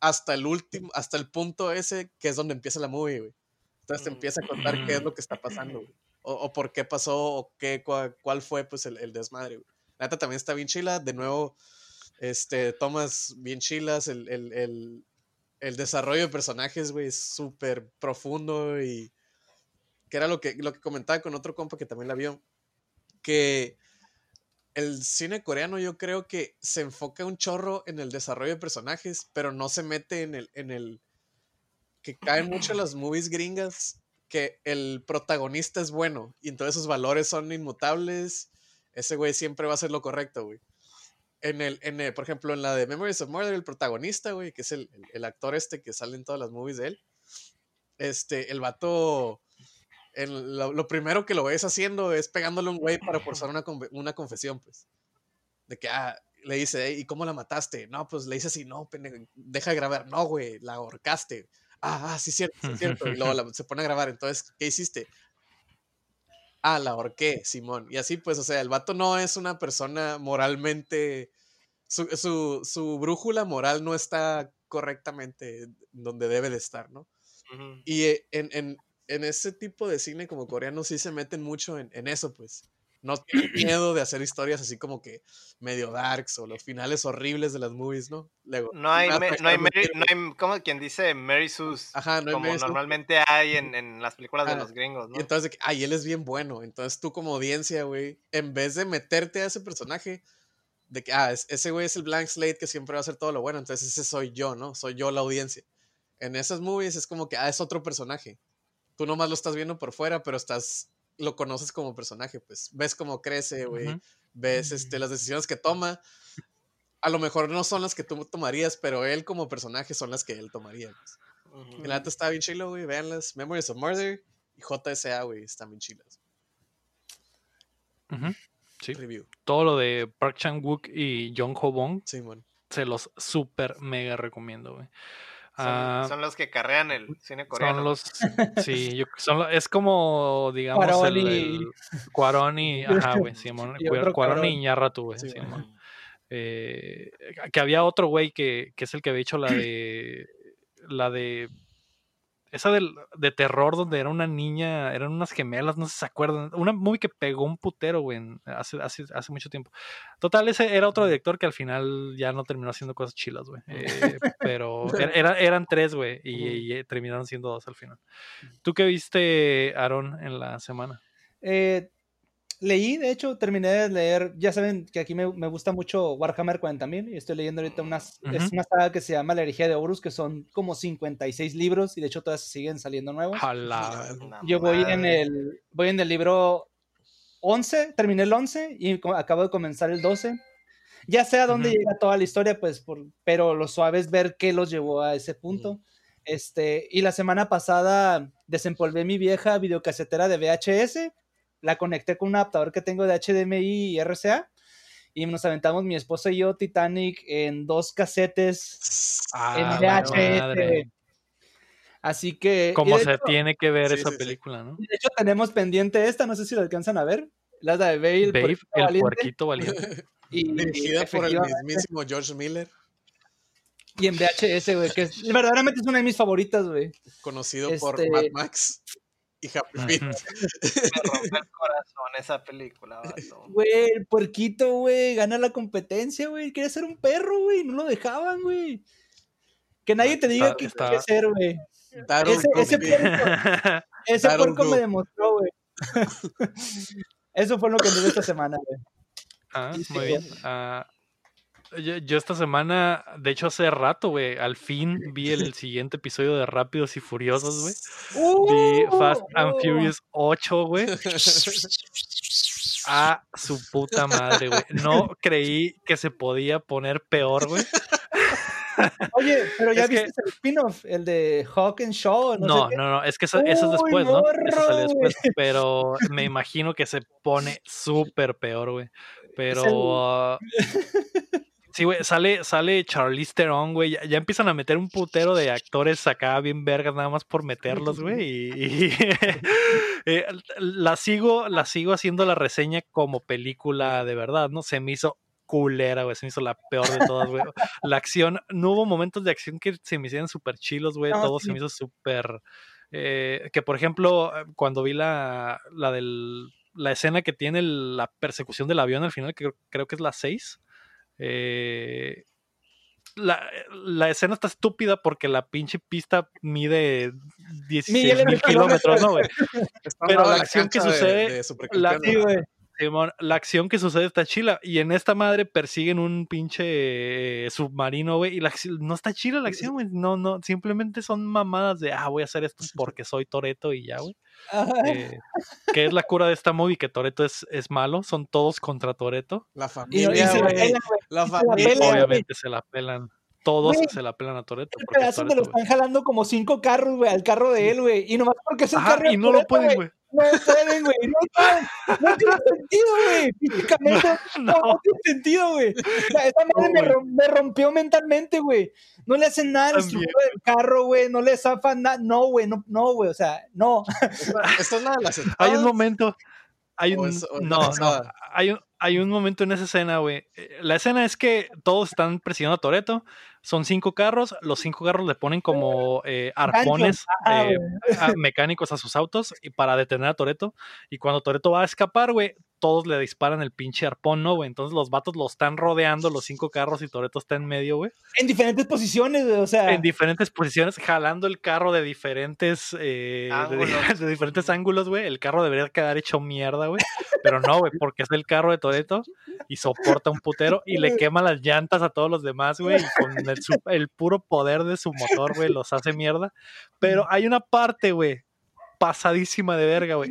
S3: Hasta el último, hasta el punto ese que es donde empieza la movie, güey. Entonces te
S2: Mm.
S3: empieza a contar qué es lo que está pasando, güey. O, o por qué pasó, o qué, cuál, cuál fue, pues, el, el desmadre, güey. La neta también está bien chila. De nuevo, este, tomas bien chilas. El, el, el, el desarrollo de personajes, güey, es súper profundo y que era lo que, lo que comentaba con otro compa que también la vio. Que el cine coreano yo creo que se enfoca un chorro en el desarrollo de personajes, pero no se mete en el, en el que caen mucho en [CLEARS THROAT] las movies gringas que el protagonista es bueno y entonces sus valores son inmutables. Ese güey siempre va a hacer lo correcto, güey. En el, en el- por ejemplo, en la de Memories of Murder, el protagonista, güey, que es el, el- el actor este que sale en todas las movies de él, este, el vato, el- lo, lo primero que lo ves haciendo es pegándole a un güey para forzar una, una confesión, pues. De que, ah, le dice, "Ey, ¿y cómo la mataste? No, pues le dice así, no, deja de grabar. No, güey, la ahorcaste. Ah, ah, sí, cierto, sí, cierto. Y luego la- se pone a grabar. Entonces, ¿qué hiciste? Ah, la ahorqué, Simón. Y así, pues, o sea, el vato no es una persona moralmente. Su, su, su brújula moral no está correctamente donde debe de estar, ¿no?
S2: Ujú.
S3: Y eh, en, en, en ese tipo de cine como coreano sí se meten mucho en, en eso, pues. No tienen [CLEARS THROAT] miedo de hacer historias así como que medio darks o los finales horribles de las movies, ¿no? Luego,
S2: No hay, me- no hay, Mary- no hay, como quien dice Mary Sus,
S3: Ajá, no hay
S2: como
S3: Mary
S2: normalmente hay en, en las películas de los gringos,
S3: Y
S2: ¿no?
S3: entonces, ay, él es bien bueno. Entonces tú como audiencia, güey, en vez de meterte a ese personaje, de que, ah, es- ese güey es el blank slate que siempre va a hacer todo lo bueno, entonces ese soy yo, ¿no? Soy yo la audiencia. En esas movies es como que, ah, es otro personaje. Tú nomás lo estás viendo por fuera, pero estás, lo conoces como personaje, pues. Ves cómo crece, güey. Ves este, las decisiones que toma. A lo mejor no son las que tú tomarías, pero él como personaje son las que él tomaría. pues. La neta está bien chilo, güey. Véanlas. Memories of Murder y JSA, güey. Están bien chilas.
S1: Sí.
S3: Review.
S1: Todo lo de Park Chan-wook y Jong Ho-bong
S3: Simón.
S1: se los super mega recomiendo, güey.
S2: Son,
S1: Ah,
S2: son los que carrean el cine coreano.
S1: son los [LAUGHS] sí, yo- son es como digamos
S4: Cuarón
S1: el, el Cuarón y ajá, güey, Simón, Cuarón
S4: Cuarón.
S1: y Iñárritu, güey,
S3: Sí,
S1: Simón. Eh, que había otro güey que, que es el que había hecho la [CLEARS THROAT] de la de esa del, de terror donde era una niña, eran unas gemelas, no sé si se acuerdan. Una movie que pegó un putero, güey, hace, hace, hace mucho tiempo. Total, ese era otro director que al final ya no terminó haciendo cosas chilas, güey. Eh, pero [LAUGHS] era- era- eran tres, güey, y, y, eh, terminaron siendo dos al final. ¿Tú qué viste, Aaron, en la semana?
S4: Eh, leí, de hecho, terminé de leer, ya saben que aquí me, me gusta mucho Warhammer 40.000 y estoy leyendo ahorita unas, es
S1: Ujú.
S4: una saga que se llama La herejía de Horus, que son como 56 libros y de hecho todas siguen saliendo nuevos.
S2: Una
S4: Yo voy en el, voy en el libro 11, terminé el 11 y acabo de comenzar el 12. Ya sé a dónde llega toda la historia, pues, por- pero lo suave es ver qué los llevó a ese punto. Este, y la semana pasada desempolvé mi vieja videocasetera de VHS, la conecté con un adaptador que tengo de HDMI y RCA, y nos aventamos mi esposa y yo Titanic en dos casetes
S1: Ah,
S4: en VHS. Así que...
S1: Como se
S4: hecho-
S1: tiene que ver
S3: Sí,
S1: esa
S3: sí, sí.
S1: película, ¿no?
S4: de hecho, tenemos pendiente esta, no sé si la alcanzan a ver. La de Babe, el
S1: Babe,
S4: puerquito
S1: el
S4: valiente,
S1: puerquito valiente. [LAUGHS]
S4: Y,
S3: Dirigida por el mismísimo George Miller,
S4: y en VHS, güey, que es, verdaderamente es una de mis favoritas, güey.
S3: conocido por
S4: Este-
S3: Mad Max y Happy Feet.
S2: Me rompe el [LAUGHS] corazón esa película, vato.
S4: Güey, el puerquito, güey, gana la competencia, güey. Quería ser un perro, güey, no lo dejaban, güey. Que nadie te diga
S1: Está-
S4: qué
S1: está-
S4: quiere ser, güey. Ese- ese puerco, [LAUGHS] ese puerco me demostró, güey. [LAUGHS] Eso fue lo que vi esta semana, güey.
S1: Ah, muy bien. Ah, yo, yo esta semana, de hecho hace rato, güey, al fin vi el siguiente episodio de Rápidos y Furiosos, güey. Vi Fast and
S4: Uh,
S1: Furious 8, güey. A su puta madre, güey. No creí que se podía poner peor, güey.
S4: Oye, pero ya
S1: Es que-
S4: viste el spin-off, el de Hawk and Shaw. No,
S1: No,
S4: sé
S1: no, no, es que eso, eso es después, ¿no? Eso salió después, pero me imagino que se pone súper peor, güey. Pero... ah, Sí, güey, sale, sale Charlize Theron, güey. Ya, ya empiezan a meter un putero de actores acá bien vergas nada más por meterlos, güey. Y, [LAUGHS] y- eh, la sigo, la sigo haciendo la reseña como película de verdad, ¿no? Se me hizo culera, güey. Se me hizo la peor de todas, güey. La acción, no hubo momentos de acción que se me hicieran súper chilos, güey.
S4: No,
S1: Todo
S4: sí.
S1: se me hizo súper. eh, que por ejemplo, eh, cuando vi la, la del. La escena que tiene el- la persecución del avión al final, que creo, creo que es la 6. Eh, la, la escena está estúpida porque la pinche pista mide 16
S4: Millones de
S1: mil kilómetros, ¿no, güey? [LAUGHS] Pero la acción que
S3: de-
S1: sucede,
S3: de
S1: la-
S4: Sí.
S1: Simón, la acción que sucede está chila. Y en esta madre persiguen un pinche eh, submarino, güey. Y la acción- no está chila la acción, güey. No, no, simplemente son mamadas de, ah, voy a hacer esto porque soy Toreto y ya, güey.
S4: Ajá.
S1: Eh, que es la cura de esta movie, que Toreto es, es malo. Son todos contra Toreto.
S3: La
S4: Y, y
S3: familia,
S4: se la
S3: familia.
S1: Obviamente se la pelan. Todos se la pelan a Toreto.
S4: Este pedazo de
S1: Toretto,
S4: lo están jalando como cinco carros, güey, al carro de él, güey. Y nomás porque es el
S1: Ajá,
S4: carro
S1: y no lo pueden, güey.
S4: No pueden, güey. No, no tiene [LAUGHS] sentido, güey. Físicamente no,
S1: No.
S4: no tiene sentido, güey. O sea, esa madre
S1: No,
S4: me,
S1: güey.
S4: rom- me rompió mentalmente, güey. No le hacen nada al estructura del carro, güey. No le zafan nada. No, güey. No, no, güey. O sea, no.
S3: Esta es la de las [LAUGHS]
S1: Hay un momento. Hay
S3: ¿O
S1: un,
S3: es-
S1: no, no. Hay un, hay un momento en esa escena, güey. Eh, La escena es que todos están presionando a Toreto. Son cinco carros. Los cinco carros le ponen como eh, arpones
S4: Ajá,
S1: eh, a- mecánicos a sus autos y para detener a Toreto. Y cuando Toreto va a escapar, güey, todos le disparan el pinche arpón, ¿no, güey? Entonces los vatos lo están rodeando, los cinco carros, y Toreto está en medio, güey.
S4: En diferentes posiciones, güey. O sea,
S1: En diferentes posiciones, jalando el carro de diferentes eh, de,
S2: Ángulos. [LAUGHS]
S1: de diferentes ángulos, güey. El carro debería quedar hecho mierda, güey. Pero no, güey, porque es el carro de Toreto y soporta un putero y le quema las llantas a todos los demás, güey. Y con [LAUGHS] el, su- el puro poder de su motor, güey, los hace mierda. Pero hay una parte, güey, pasadísima de verga, güey.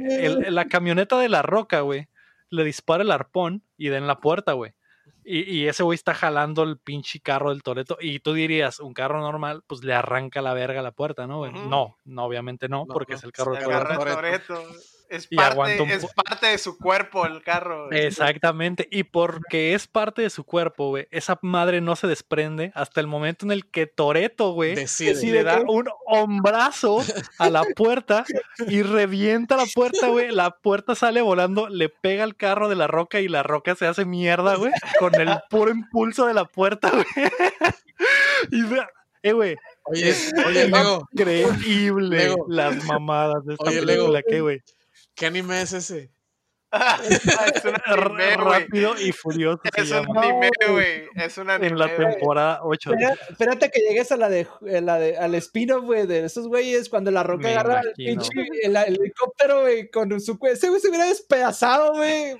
S1: La camioneta de la roca, güey, le dispara el arpón y da en la puerta, güey. Y, y ese güey está jalando el pinche carro del Toreto. Y tú dirías, un carro normal, pues le arranca la verga a la puerta, ¿no? güey? No, no, obviamente no,
S3: No,
S1: porque
S3: no,
S1: es el carro
S3: se
S1: de
S2: El
S3: agarra
S1: Toreto.
S2: Es
S1: Y aguanta un
S2: parte, es parte de su cuerpo el carro.
S1: Exactamente. Y porque es parte de su cuerpo, güey, esa madre no se desprende hasta el momento en el que Toreto, güey,
S3: Decide.
S4: Sí,
S1: le
S4: ¿de
S1: da
S4: qué?
S1: un hombrazo a la puerta y revienta la puerta, güey. La puerta sale volando, le pega al carro de la roca y la roca se hace mierda, güey, con el puro impulso de la puerta, güey. Y vea, eh, güey,
S3: Oye,
S1: Es
S3: oye, Lego,
S1: increíble
S3: Lego.
S1: las mamadas de esta
S3: Oye,
S1: película,
S3: Lego.
S1: ¿qué, güey?
S3: ¿Qué anime es ese? [LAUGHS]
S2: es un [LAUGHS] anime.
S1: Rápido y furioso
S2: Es un
S1: llama.
S2: anime, güey. Es un anime.
S1: En la temporada 8.
S4: Espera- espérate que llegues a la de, a la de al spin-off, güey, de esos güeyes cuando la roca
S1: Me
S4: agarra el pinche el, el helicóptero, güey, con su cue- ese güey se hubiera despedazado, güey.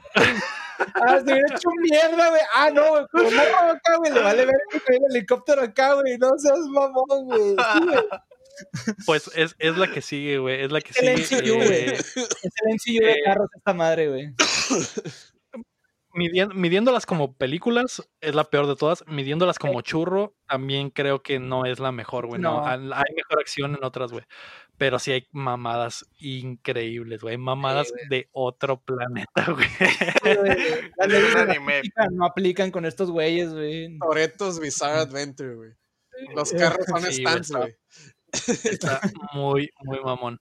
S4: Ah, se hubiera hecho mierda, güey. Ah, no, güey, con una roca, güey, le vale ver el helicóptero acá, güey. No seas mamón, güey. Sí, güey.
S1: Pues es, es la que sigue, güey. Es la que
S4: Es el
S1: sigue.
S4: MCU, güey.
S1: eh,
S4: Es el MCU de
S1: Eh,
S4: carros esta madre, güey.
S1: midien- midiéndolas como películas, es la peor de todas. Midiéndolas como churro, también creo que no es la mejor, güey. No. Hay mejor acción en otras, güey. Pero sí hay mamadas increíbles, güey. Mamadas de otro planeta, [LAUGHS] güey.
S4: Sí, no aplican con estos güeyes, güey.
S3: Toretos Bizarre Adventure, güey. Los carros son
S1: Sí,
S3: stands,
S1: güey. Está [LAUGHS] muy, muy mamón.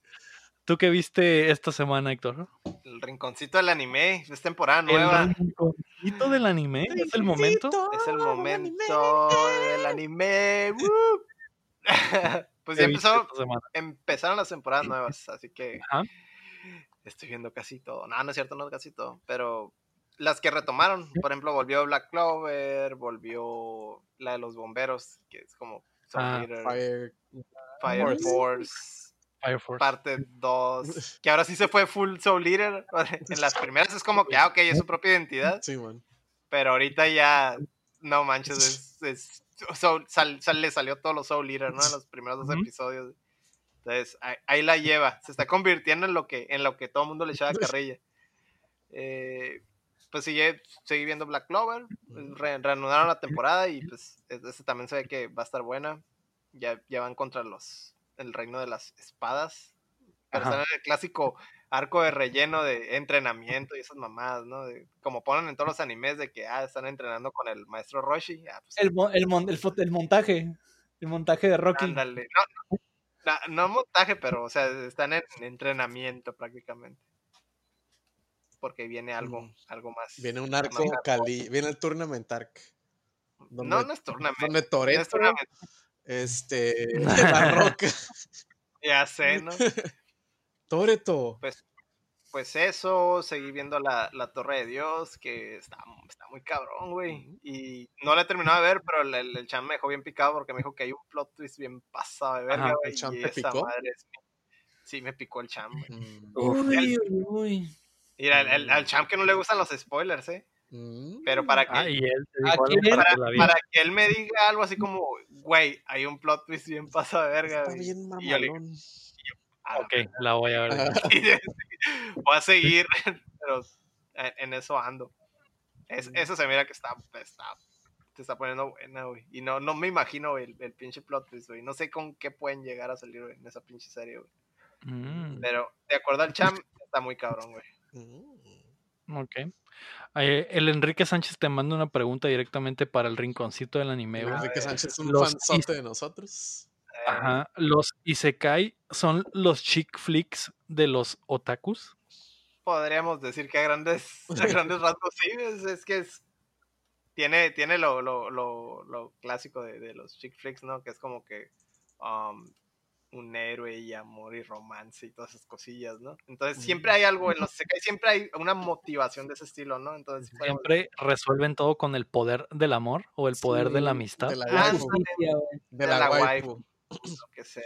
S1: ¿Tú qué viste esta semana, Héctor?
S2: El rinconcito del anime. Es temporada
S1: El
S2: nueva.
S1: rinconcito del anime, es el momento.
S2: Es el momento del anime. [LAUGHS] Pues
S1: ¿Qué
S2: ya empezó, empezaron las temporadas nuevas, así que
S1: Ajá.
S2: estoy viendo casi todo. No, no es cierto, no es casi todo, pero las que retomaron, por ejemplo, volvió Black Clover, volvió la de los bomberos, que es como
S1: Ah,
S3: Fire.
S2: Fire
S3: Force.
S2: Force,
S1: Fire Force.
S2: parte 2, [LAUGHS] que ahora sí se fue full Soul Eater. En las primeras es como que, ah, ok, es su propia identidad,
S3: Sí, man.
S2: pero ahorita ya, no manches, es, [LAUGHS] es- Soul- sal- sal- le salió todos los Soul Eater, ¿no? En los primeros dos episodios. Entonces, ahí, ahí la lleva, se está convirtiendo en lo que, en lo que todo el mundo le echaba [LAUGHS] carrilla. Eh, pues sigue, seguí viendo Black Clover, pues, re- reanudaron la temporada y pues este también se ve que va a estar buena. Ya, ya van contra los el reino de las espadas. Pero
S1: Ajá.
S2: están en el clásico arco de relleno de entrenamiento y esas mamadas, ¿no? De- como ponen en todos los animes de que ah, están entrenando con el maestro Roshi. Ah, pues,
S4: El, el, mon- el, el montaje. El montaje de Rocky.
S2: ándale. No, no, no montaje, pero o sea, están en entrenamiento prácticamente. Porque viene algo,
S3: Mm.
S2: algo más.
S3: Viene un arco. Cali. Viene el Tournament Arc.
S2: No,
S3: donde-
S2: no es tournament.
S3: Donde
S2: no es tournament.
S3: Este, [LAUGHS] [LAUGHS] La Roca.
S2: Ya sé, ¿no? [LAUGHS]
S3: Toreto.
S2: Pues eso, seguí viendo la, la Torre de Dios, que está, está muy cabrón, güey. Y no la he terminado de ver, pero el, el, el chan me dejó bien picado porque me dijo que hay un plot twist bien pasado de verga,
S1: Ajá,
S2: güey.
S3: ¿el chan
S2: y
S3: te
S2: esa
S3: picó?
S2: madre es- Sí, me picó el cham, güey.
S4: Uy, uy, uy.
S2: Mira, el- el- al cham que no le gustan los spoilers, ¿eh?
S3: Mm.
S2: Pero para que,
S1: Ah, él te para que
S2: para él me diga algo así como, güey, hay un plot twist bien pasado de verga,
S3: Está bien
S2: Y yo le. "Ah,
S1: Ok, la voy a ver. [LAUGHS]
S2: Voy a seguir, [LAUGHS] pero en, en eso ando. Es, eso se mira que está, está, se está poniendo buena, güey. Y no, no me imagino güey, el, el pinche plot twist, güey. No sé con qué pueden llegar a salir güey, en esa pinche serie, güey.
S1: Mm,
S2: Pero de acuerdo al cham, está muy cabrón, güey.
S3: mm.
S1: Ok. Eh, el Enrique Sánchez te manda una pregunta directamente para el rinconcito del anime.
S3: Enrique Sánchez es un
S1: Los
S3: fanzote de nosotros.
S1: Ajá. Los Isekai son los chick flicks de los otakus.
S2: Podríamos decir que a grandes, a [LAUGHS] grandes rasgos sí, es, es que es. Tiene, tiene lo, lo, lo, lo clásico de, de los chick flicks, ¿no? Que es como que um, un héroe y amor y romance y todas esas cosillas, ¿no? Entonces siempre hay algo en los Isekai, siempre hay una motivación de ese estilo, ¿no? Entonces
S1: Siempre resuelven todo con el poder del amor o el poder de la amistad.
S3: De la
S2: Ah,
S3: waifu. De
S2: de
S3: la
S2: la
S3: waifu.
S2: lo que sea.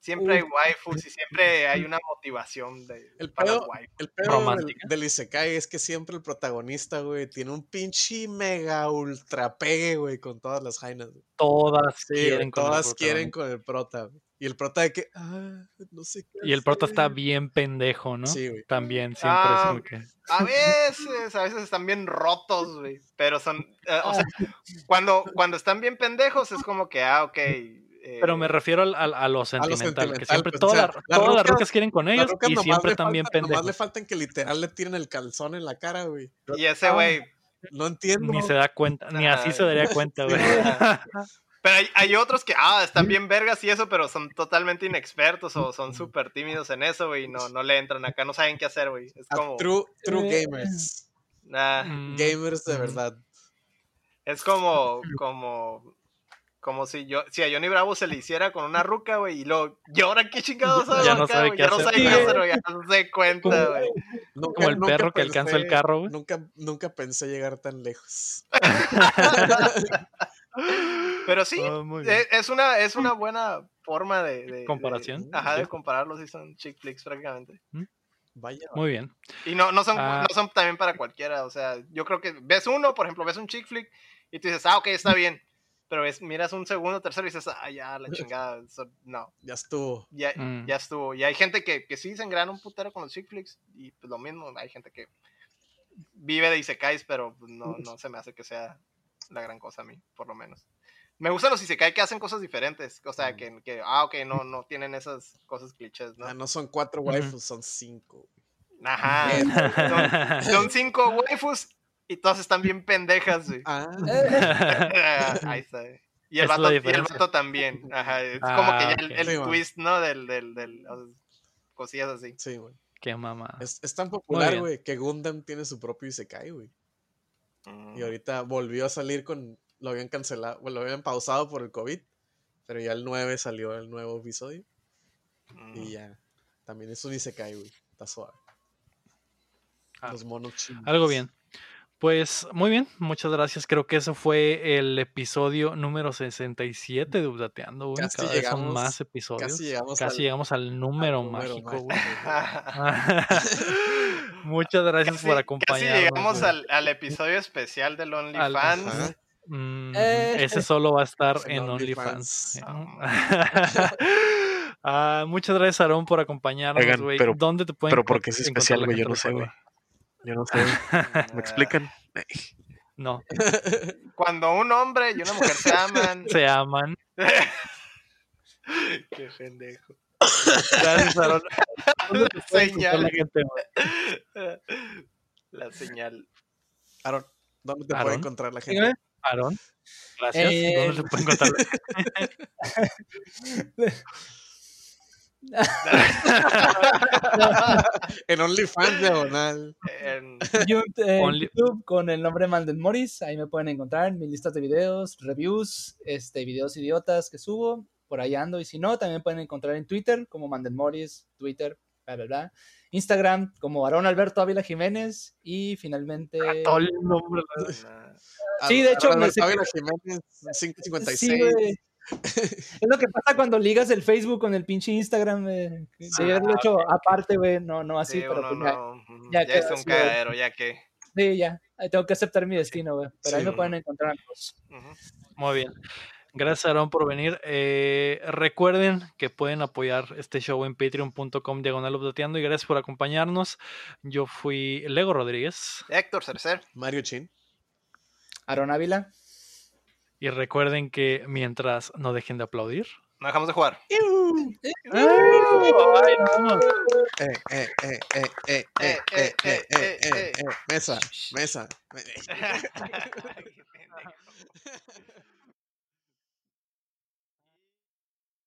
S2: Siempre hay waifus y siempre hay una motivación de,
S3: El pedo-
S2: waifus.
S3: El pedo del,
S1: Romántica.
S3: del Isekai es que siempre el protagonista, güey, tiene un pinche mega ultra pegue, güey, con todas las jainas. güey.
S1: Todas
S3: Sí,
S1: con el
S3: todas quieren con el prota. güey. Y el prota de que, ah, no sé qué.
S1: Y el prota está
S3: hacer".
S1: bien pendejo, ¿no?
S3: Sí, güey.
S1: También, siempre
S2: Ah,
S1: es como que.
S2: A veces, a veces están bien rotos, güey. Pero son, eh, o sea, [LAUGHS] cuando, cuando están bien pendejos es como que, ah, ok. eh,
S1: Pero me refiero al- al- a, lo sentimental, que
S3: sentimental,
S1: siempre
S3: pues, o
S1: todas
S3: sea,
S1: las-
S3: las
S1: todas las
S3: rucas-
S1: quieren con ellos y siempre están bien
S3: faltan- Nomás le
S1: pendejos.
S3: faltan que literal le tiren el calzón en la cara, güey.
S2: Y ese
S4: Ah.
S2: güey.
S3: No entiendo.
S1: Ni se da cuenta, ni así se daría [LAUGHS] cuenta, güey. [LAUGHS]
S2: Pero hay, hay otros que, ah, están bien vergas y eso, pero son totalmente inexpertos o son súper tímidos en eso, güey. y No, no le entran acá, no saben qué hacer, güey. Es
S3: A
S2: como.
S3: true, true gamers.
S2: nah,
S1: Mm,
S3: Gamers de verdad.
S2: es como. [LAUGHS] como como si yo, si a Johnny Bravo se le hiciera con una ruca, güey, y luego, ¿y ahora qué chingados hago
S1: Ya no
S2: acá,
S1: sabe
S2: güey?
S1: qué
S2: Ya no
S1: hacer.
S2: sabe qué
S4: Sí.
S2: hacer, güey, ya no se cuenta, güey.
S1: Como el
S3: nunca
S1: perro que alcanza el carro, güey.
S3: Nunca, nunca pensé llegar tan lejos. [LAUGHS] [LAUGHS]
S2: Pero sí,
S1: Ah, muy bien.
S2: e- es una, es una buena forma de... de- de-
S1: Comparación.
S2: ajá, de compararlos, y son chick flicks prácticamente.
S3: Vaya.
S1: Muy bien.
S2: Y no, no, son,
S1: Ah.
S2: no son también para cualquiera, o sea, yo creo que ves uno, por ejemplo, ves un chick flick y tú dices, ah, ok, está bien. Pero ves, miras un segundo, tercero y dices, ah, ya, la [LAUGHS] chingada, no,
S3: Ya estuvo.
S2: ya,
S1: Mm.
S2: ya estuvo. Y hay gente que, que sí se engrana un putero con los chick flicks y pues lo mismo, hay gente que vive de isekais, pero pues, no, [LAUGHS] no se me hace que sea la gran cosa a mí, por lo menos. Me gustan los isekai que hacen cosas diferentes, o sea, que, que ah, ok, no, no tienen esas cosas clichés, ¿no?
S3: Ah, no son cuatro waifus, son cinco.
S2: Ajá, son, [LAUGHS] son cinco waifus y todas están bien pendejas, güey.
S3: Ah,
S2: Ah, [LAUGHS] Ahí está. Y el,
S1: es
S2: vato, y el vato también. Ajá, es
S1: Ah,
S2: como que ya el, el
S3: Sí,
S2: twist, ¿no? Del, del, del, o sea, cosillas así.
S3: sí, güey.
S1: Qué mamá.
S3: Es, es tan popular, güey, que Gundam tiene su propio Isekai, güey.
S2: Mm.
S3: Y ahorita volvió a salir con. Lo habían cancelado, bueno, lo habían pausado por el COVID. Pero ya el 9 salió el nuevo episodio.
S2: Mm.
S3: Y ya. También es un Isekai, güey. Está suave.
S1: Ah.
S3: Los monos chinos.
S1: Algo bien. Pues muy bien, muchas gracias. Creo que eso fue el episodio número 67 de Updateando, güey.
S3: Casi
S1: Cada vez son
S3: llegamos-
S1: más episodios.
S3: Casi llegamos
S1: Casi
S3: al-
S1: llegamos al número
S3: número
S1: mágico,
S3: mágico,
S1: güey. [LAUGHS] [LAUGHS] Muchas gracias
S2: Casi,
S1: por
S2: casi
S1: acompañarnos.
S2: llegamos
S1: güey.
S2: al, al episodio especial del OnlyFans.
S1: Mm,
S4: Eh.
S1: Ese solo va a estar
S3: En
S1: en
S3: OnlyFans.
S1: OnlyFans. [LAUGHS] Ah, muchas gracias, Aarón, por acompañarnos,
S5: Oigan,
S1: güey.
S5: pero-
S1: ¿Dónde te pueden
S5: Pero porque es
S1: encontrar
S5: especial, güey, yo no sé, güey. Yo no sé. ¿Me explican? [LAUGHS]
S1: No,
S2: Cuando un hombre y una mujer se aman.
S1: se aman. [LAUGHS]
S2: Qué pendejo.
S1: Gracias, Aarón. ¿Dónde te puede encontrar
S2: Señal.
S1: la gente?
S2: La señal.
S3: Aaron, ¿dónde te
S1: Aaron.
S3: puede encontrar la gente?
S1: Aarón. Gracias.
S4: Eh,
S1: ¿Dónde te pueden encontrar?
S3: En OnlyFans diagonal.
S2: En-
S4: YouTube, eh,
S1: Only-
S4: YouTube con el nombre Manden Morris, ahí me pueden encontrar en mis listas de videos, reviews, este, videos idiotas que subo, por ahí ando, y si no, también pueden encontrar en Twitter como Manden Morris, Twitter, bla, bla, bla, Instagram como Aaron Alberto Ávila Jiménez, y finalmente...
S1: El nombre. [LAUGHS]
S4: Sí, de hecho,
S3: Ávila Jiménez, 556.
S4: Sí, güey. Es lo que pasa cuando ligas el Facebook con el pinche Instagram, eh, de
S2: Ah,
S4: hecho aparte, güey, no, no así,
S2: Sí,
S4: pero pues ya-
S2: no,
S4: ya
S2: ya, es un
S4: así,
S2: cagadero, ya que.
S4: sí, ya, tengo que aceptar mi destino, güey, pero ahí
S3: Sí,
S4: me pueden encontrar. pues.
S1: Muy bien. Gracias, Aaron, por venir. Recuerden que pueden apoyar este show en patreon.com diagonal y gracias por acompañarnos. Yo fui Lego Rodríguez.
S2: Héctor Cercer.
S3: Mario Chin.
S4: Aaron Ávila.
S1: Y recuerden que mientras no dejen de aplaudir.
S2: No dejamos de jugar.
S3: Mesa, mesa.